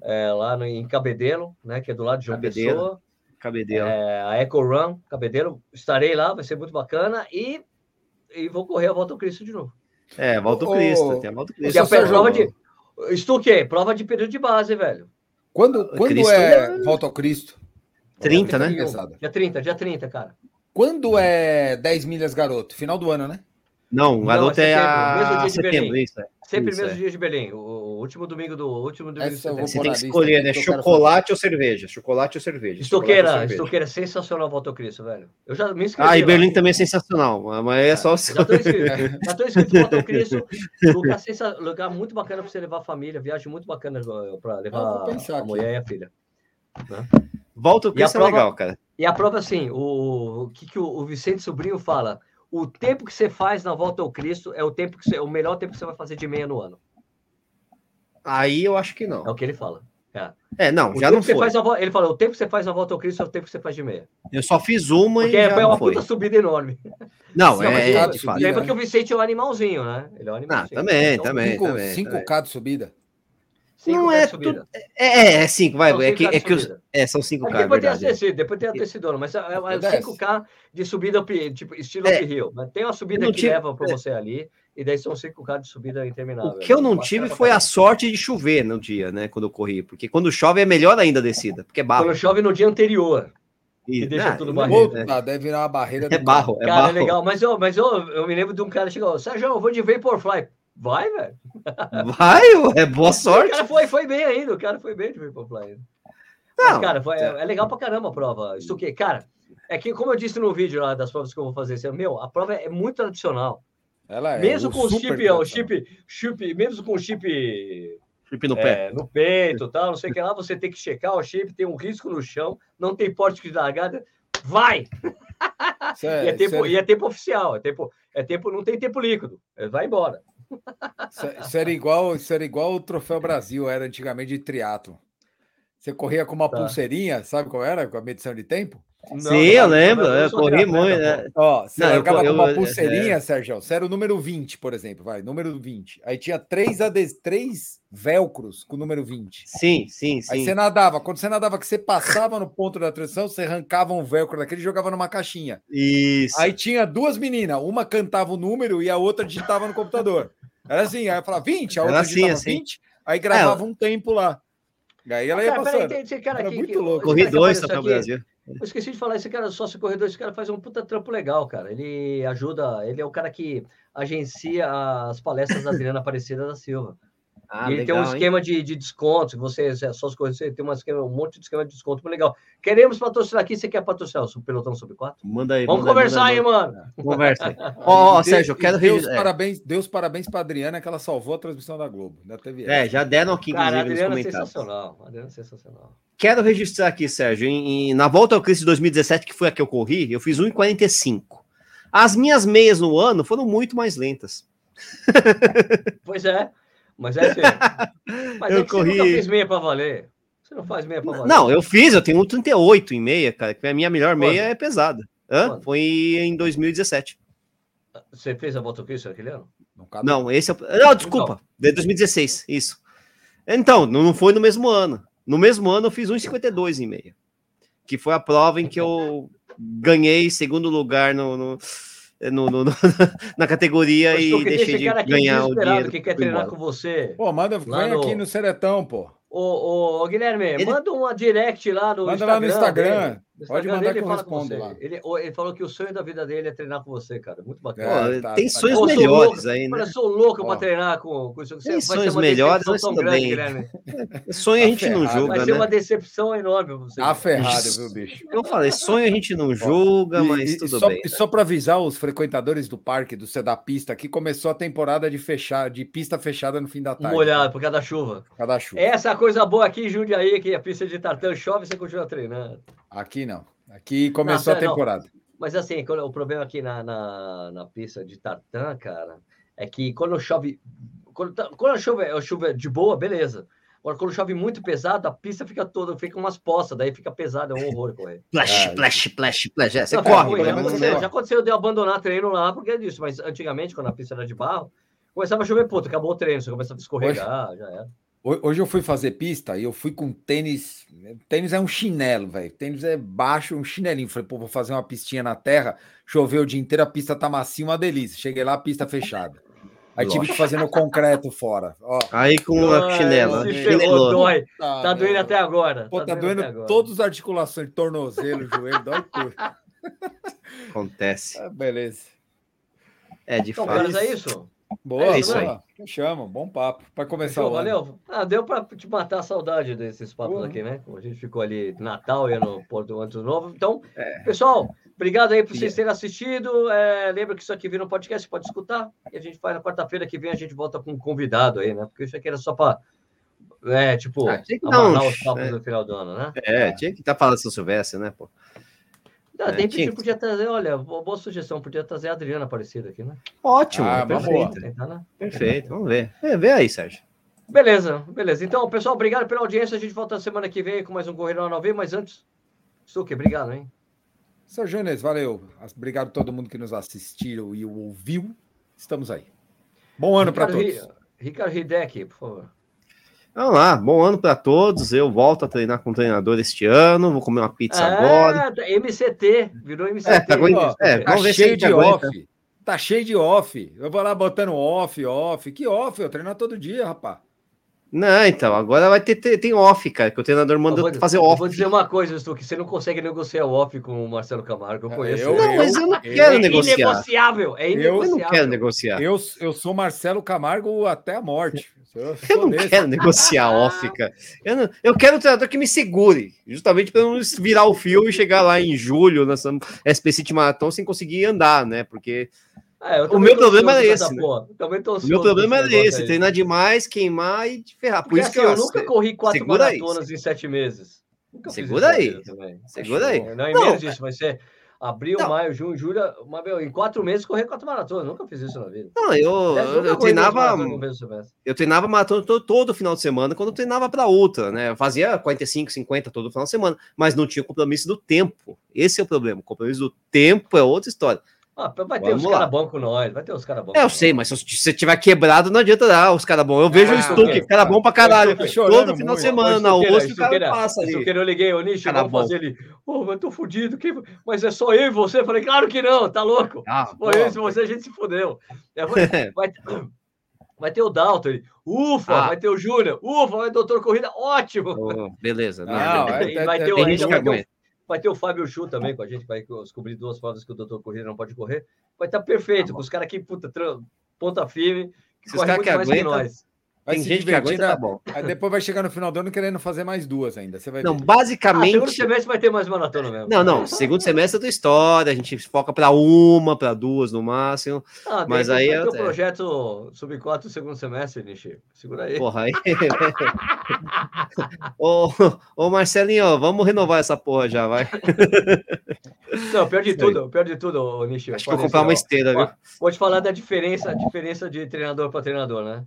É, lá no, em Cabedelo, né? Que é do lado de João Cabedelo. Pessoa. Cabedelo. É, a Eco Run, Cabedelo. Estarei lá, vai ser muito bacana. E, e vou correr a volta ao Cristo de novo. É, volta o Cristo. Tem a volta Cristo. E a prova de. Estou o quê? Prova de período de base, velho. Quando, quando Cristo é, é volta ao Cristo? 30, né? Dia 30, dia 30, cara. Quando é 10 milhas, garoto? Final do ano, né? Não, o garoto Não, é, é a... mesmo dia de setembro. Isso, é. Sempre isso, mesmo é. dia de Belém. O, Último domingo do último domingo Essa Você tem que escolher, né? Chocolate ou cerveja? Chocolate ou cerveja? Estoqueira, estoqueira é sensacional, Volta Cristo, velho. Eu já me inscrevi. Ah, e Berlim lá. também é sensacional, mas é só. Já tô inscrito. já tô inscrito Volta Cristo. Lugar, sensa... lugar muito bacana para você levar a família. Viagem muito bacana para levar a mulher e a filha. Né? Volta Cristo é legal, cara. E a prova, assim, o, o que, que o, o Vicente Sobrinho fala? O tempo que você faz na volta ao Cristo é o tempo que você, o melhor tempo que você vai fazer de meia no ano. Aí eu acho que não. É o que ele fala. É, é não, o já não foi. A, ele falou, o tempo que você faz na volta ao Cristo é o tempo que você faz de meia. Eu só fiz uma Porque e é uma puta subida enorme. Não, é, é, de fato. Lembra que o Vicente é um animalzinho, né? Ele é um ah, animalzinho. Ah, também, então, também. 5, também, 5K de subida. Cinco não é, tudo, é, é, cinco, vai. é, que, é, que os, é, são 5K. É depois, tem a descida, depois tem a descidona, mas é, é 5K de subida, tipo, estilo é, uphill. Mas tem uma subida que tive, leva para você ali, e daí são 5K de subida interminável. O que eu não tive foi a sorte de chover no dia, né? Quando eu corri. Porque quando chove é melhor ainda a descida, porque é barro. Quando chove no dia anterior. E, deixa ah, tudo barreiro. Né? Deve virar uma barreira. É barro, é cara, barro. é legal. Mas, eu, mas eu, eu me lembro de um cara que chegou, Sérgio, eu vou de Vaporfly. Vai, velho. Vai, é boa sorte. O cara foi, foi bem ainda, o cara foi bem de Vaporfly ainda. Não, Mas, cara, foi, é, é legal pra caramba a prova. Isso que, cara, é que, como eu disse no vídeo lá das provas que eu vou fazer, assim, meu, a prova é muito tradicional. Ela é mesmo com o chip, o chip, chip, mesmo com o chip chip no é, pé, no peito, tal, não sei o que lá, você tem que checar o chip, tem um risco no chão, não tem porte de largada, vai. É, e, é tempo, e é tempo oficial, é tempo, é tempo, não tem tempo líquido, vai embora. Isso era igual, isso era igual o Troféu Brasil, era antigamente de triatlo. Você corria com uma tá. pulseirinha, sabe qual era? Com a medição de tempo? Não, Sim, eu lembro, eu, eu corri muito. Né? Ó, você não, jogava eu, com uma pulseirinha, é... Sérgio. Você era o número 20, por exemplo, vai, número 20. Aí tinha três, ades... três velcros com o número 20. Sim, sim, sim. Aí você nadava. Quando você nadava, que você passava no ponto da transição, você arrancava um velcro daquele e jogava numa caixinha. Isso. Aí tinha duas meninas, uma cantava o número e a outra digitava no computador. Era assim, aí eu falava 20, a outra assim, digitava assim. 20, aí gravava é, um tempo lá. E aí ela ia cara, passando. Peraí, esse cara aqui, muito que, louco. Corri dois só para o Brasil. Eu esqueci de falar, esse cara sócio corredor, esse cara faz um puta trampo legal, cara. Ele ajuda, ele é o cara que agencia as palestras da Adriana Aparecida da Silva. Ah, ele legal, tem um esquema de, de desconto. Você, é só você tem uma esquema, um monte de esquema de desconto muito legal. Queremos patrocinar aqui. Você quer patrocinar o Pelotão Sobre 4? Manda aí. Vamos manda conversar aí, mano. Conversa. Ó, oh, Sérgio, eu quero Deus, é. parabéns, Deus parabéns para Adriana que ela salvou a transmissão da Globo. Da TV. É, já deram aqui, Cara, inclusive, Adriana nos é comentários. Sensacional. Adriana é sensacional. Quero registrar aqui, Sérgio, em, em, na volta ao Cristo de 2017, que foi a que eu corri, eu fiz 1,45. As minhas meias no ano foram muito mais lentas. Pois é. Mas é assim. Mas eu é corri... você nunca fez meia para valer. Você não faz meia para valer. Não, eu fiz, eu tenho um 38 em meia, cara, que a minha melhor meia é pesada. Hã? Foi em 2017. Você fez a volta Cristo aquele ano? Não, esse é o... Não, desculpa. De 2016, isso. Então, não foi no mesmo ano. No mesmo ano eu fiz 1,52 em meia. Que foi a prova em que eu ganhei segundo lugar no, no no, no, no na categoria e deixei de ganhar o dinheiro. que quer treinar com você. Pô, manda, vem no... aqui no Seretão, pô. Ô, ô, Guilherme, ele... manda uma direct lá no manda Instagram. Manda lá no Instagram. Dele. Pode mandar que eu respondo lá. Ele, ele, falou que o sonho da vida dele é treinar com você, cara. Muito bacana. É, tá, tem tá, sonhos tá. melhores louco, aí, né? Eu sou louco para treinar com, com isso. Tem sonhos melhores, mas tudo grande, bem. Guilherme. Sonho a gente não julga, Vai ser né? uma decepção enorme você. Tá ferrado, viu, bicho? Eu falei, sonho a gente não julga, mas e, tudo só, bem. E só para avisar os frequentadores do parque, do da pista, que começou a temporada de fechar, de pista fechada no fim da tarde. Molhado, por causa da chuva. Por causa da chuva. Essa é a coisa boa aqui em Jundiaí, que a pista de tartã chove e você continua treinando. Aqui não. Aqui começou não, a temporada. Não. Mas assim, o problema aqui na, na, na, pista de tartan, cara, é que quando chove. Quando, tá, quando chove, chuva de boa, beleza. Agora, quando chove muito pesado, a pista fica toda, fica umas poças, daí fica pesado, é um horror correr. Plash, é, plash, plash, plash. É, você não, corre, já, aconteceu, já aconteceu de eu abandonar treino lá porque é disso, mas antigamente, quando a pista era de barro, começava a chover, puta, acabou o treino, você começava a escorregar, já era. Hoje eu fui fazer pista e eu fui com tênis. Tênis é um chinelo, velho. Tênis é baixo, um chinelinho. Falei, pô, vou fazer uma pistinha na terra. Choveu o dia inteiro, a pista tá macia, uma delícia. Cheguei lá, a pista fechada. Aí Nossa. tive que fazer no concreto fora. Ó. Aí com a chinela. Se ferrou, dói. Tá, tá doendo até agora. Pô, tá, tá doendo, doendo todas as articulações, tornozelo, joelho, dói tudo. Acontece. Ah, beleza. É de então, fato. é isso? Boa, é isso aí. Chama, bom papo. Para começar Fechou, o Valeu. Ah, deu para te matar a saudade desses papos uhum. aqui, né? A gente ficou ali Natal e no Porto Antes Novo. Então, é. pessoal, obrigado aí por vocês terem assistido. É, lembra que isso aqui vira um podcast, pode escutar. E a gente faz na quarta-feira que vem, a gente volta com um convidado aí, né? Porque isso aqui era só para é, tipo, ah, amarrar os papos é. no final do ano, né? É, tinha que estar tá falando São Silvestre, né, pô? Não, de repente podia trazer, olha, boa sugestão, podia trazer a Adriana Aparecida aqui, né? Ótimo, ah, perfeito. né? Perfeito, vamos ver. É, vê aí, Sérgio. Beleza, beleza. Então, pessoal, obrigado pela audiência. A gente volta semana que vem com mais um Correio ao Vivo, mas antes, Suque, obrigado, hein? Sérgio Jones, valeu. Obrigado a todo mundo que nos assistiu e ouviu. Estamos aí. Bom ano para todos. Ricardo Hideki, por favor. Vamos lá, bom ano para todos. Eu volto a treinar com o treinador este ano. Vou comer uma pizza ah, agora. MCT, virou MCT. É, tá, é, tá cheio de off. Tá cheio de off. Eu vou lá botando off, off. Que off? Eu treino todo dia, rapaz. Não, então, agora vai ter, ter tem off, cara, que o treinador manda vou, fazer off. vou dizer uma coisa, Stu, que você não consegue negociar o off com o Marcelo Camargo. Eu conheço. Eu, não, mas eu não quero é negociar. Inegociável, é inegociável. Eu não quero negociar. Eu, eu sou Marcelo Camargo até a morte. Eu, eu não desse. quero negociar off, cara. Eu, não, eu quero um treinador que me segure, justamente para não virar o fio e chegar lá em julho nessa SP City Marathon sem conseguir andar, né? Porque é, o meu problema era esse. Né? O meu problema era esse: treinar demais, queimar e ferrar. Por Porque, isso assim, que eu, eu nunca corri quatro maratonas aí. em sete meses. Nunca Segura aí. Segura aí. Não é menos disso, vai ser Abril, não. maio, junho, julho, meu, em quatro meses correr quatro maratonas. Nunca fiz isso na vida. Não, eu, eu, eu treinava. Eu treinava maratona todo, todo, final de semana quando eu treinava para outra, né? Eu fazia 45, 50 todo final de semana, mas não tinha compromisso do tempo. Esse é o problema. O compromisso do tempo é outra história. Ah, vai ter Vamos uns caras bons com nós, vai ter uns caras bons. É, eu sei, mas se você tiver quebrado, não adianta dar os caras bons. Eu vejo ah, o Stuck, cara bom pra caralho. Todo final de semana, na osso, o cara passa ali. Eu liguei o Nicho, vamos fazer ele. Pô, mas tô fudido, que... mas é só eu e você. Eu falei, claro que não, tá louco. Ah, Foi eu e você, a gente se fudeu. É, vai, vai, ter o Dalton, ele, ufa, ah. vai ter o Júnior, ufa, vai ter o Doutor Corrida, ótimo. Oh, beleza. Não, não, vai, vai, ter o ter Vai ter o Fábio Chu também com a gente, vai descobrir duas provas que o doutor Corrida não pode correr. Vai estar perfeito, tá com os caras aqui, puta, ponta firme, que corre muito que mais aguenta, que nós. Vai Tem gente que aguenta, tá bom. Aí depois vai chegar no final do ano querendo fazer mais duas ainda. Você vai não, ver. basicamente. Ah, segundo semestre vai ter mais maratona mesmo. Não, não. Segundo semestre é outra história. A gente foca para uma, para duas no máximo. Ah, mas aí. É o projeto sub 4 segundo semestre, Nishi. Segura aí. Porra, aí. ô, ô, Marcelinho, vamos renovar essa porra já, vai. Não, pior de tudo, pior de tudo, Nishi. Acho que vou comprar uma esteira, viu? Vou te falar da diferença, diferença de treinador para treinador, né?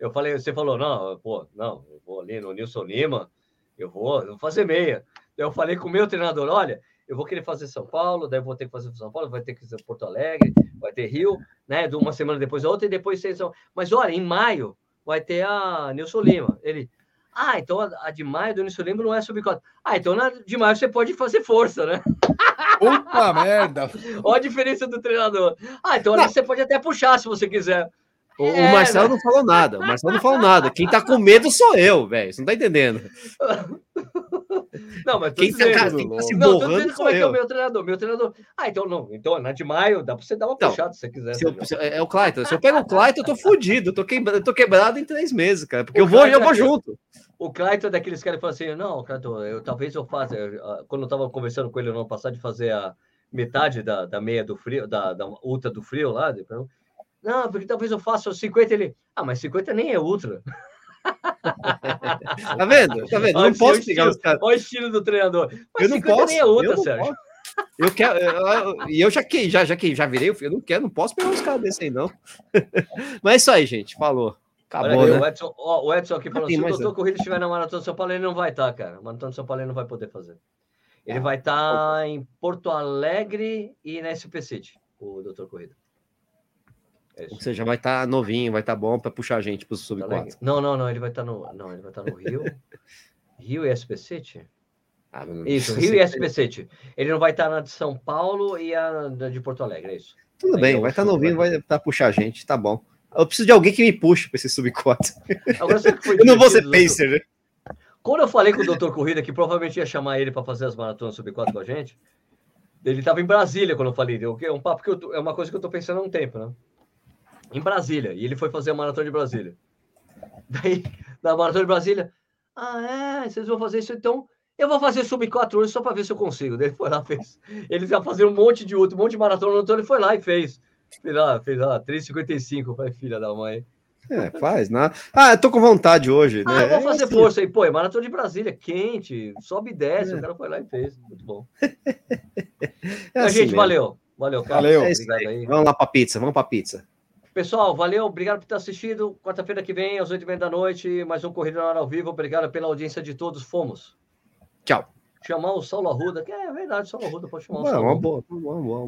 Eu falei, você falou, não, pô, não, eu vou ali no Nilson Lima, eu vou, eu vou fazer meia. Eu falei com o meu treinador, olha, eu vou querer fazer São Paulo, daí eu vou ter que fazer São Paulo, vai ter que fazer Porto Alegre, vai ter Rio, né? De uma semana depois a outra, e depois vocês São. Mas olha, em maio vai ter a Nilson Lima. Ele, ah, então a, de maio do Nilson Lima não é subcota. Ah, então na de maio você pode fazer força, né? Puta merda! Olha a diferença do treinador. Ah, então ali você pode até puxar se você quiser. O, é, o Marcelo não falou nada. O Marcelo não falou nada. Quem tá com medo sou eu, velho. Você não tá entendendo. Não, mas quem, dizendo, tá, quem tá se não, borrando como é que é o meu treinador. Meu treinador. Ah, então não. Então, na de maio, dá pra você dar uma então, puxada se você quiser. Se eu, se, é o Clayton. Se eu pego o Clayton, eu tô fudido. Eu tô, quebrado, eu tô quebrado em três meses, cara. Porque o eu vou e eu vou é junto. O Clayton é daqueles caras que falam assim: não, Clayton, eu, talvez eu faça. Quando eu tava conversando com ele no ano passado de fazer a metade da, da meia do frio, da, da ultra do frio lá, não, porque talvez eu faça 50 ele. Ah, mas 50 nem é ultra. tá vendo? Tá vendo? Olha não posso pegar os caras. Olha o estilo do treinador. Mas eu não posso, nem é ultra, Sérgio. Posso. Eu quero, e eu já que já, já que já virei, eu não quero, não posso pegar uns caras desse aí, não. Mas é isso aí, gente. Falou. Acabou, né? o, Edson, ó, o Edson aqui falou: se o doutor Corrida estiver na Maratona de São Paulo, ele não vai estar, tá, cara. Maratona de São Paulo ele não vai poder fazer. Ele ah, vai estar tá em Porto Alegre e na SP City, o doutor Corrida. É Ou seja, vai estar tá novinho, vai estar tá bom para puxar a gente para o sub 4. Não, não, não, ele vai estar tá no, não, ele vai estar no Rio. Rio e SP City? Ah, isso, Rio e SP City. Ele não vai estar na de São Paulo e a de Porto Alegre, é isso. Tudo Aí bem, vai estar novinho, vai estar puxar a gente, tá bom. Eu preciso de alguém que me puxe para esse sub 4. eu não vou ser pacer, né? Quando eu falei com o Doutor Corrida que provavelmente ia chamar ele para fazer as maratonas sub 4 com a gente, ele estava em Brasília quando eu falei. É um papo que eu, é uma coisa que eu estou pensando há um tempo, né? Em Brasília. E ele foi fazer a maratona de Brasília. Daí, na maratona de Brasília, ah, é, vocês vão fazer isso então. Eu vou fazer sub 4 horas só para ver se eu consigo. Daí ele foi lá, fez. Ele ia fazer um monte de outro, um monte de maratona, então ele foi lá e fez. Fez lá, fez lá, 3,55. Falei, filha da mãe. É, faz, né? Ah, eu tô com vontade hoje, ah, né? vou fazer é força aí, pô, é maratona de Brasília, quente, sobe e desce, é. o cara foi lá e fez. Muito bom. É assim gente, mesmo. valeu. Valeu, cara. Valeu. É obrigado aí. Vamos lá pra pizza, vamos pra pizza. Pessoal, valeu, obrigado por ter assistido. Quarta-feira que vem, às oito e meia da noite, mais um Corrida na Hora ao Vivo. Obrigado pela audiência de todos. Fomos. Tchau. Chamar o Saulo Arruda, que é verdade, Saulo Arruda pode chamar o Saulo. Uma boa, uma boa, uma boa.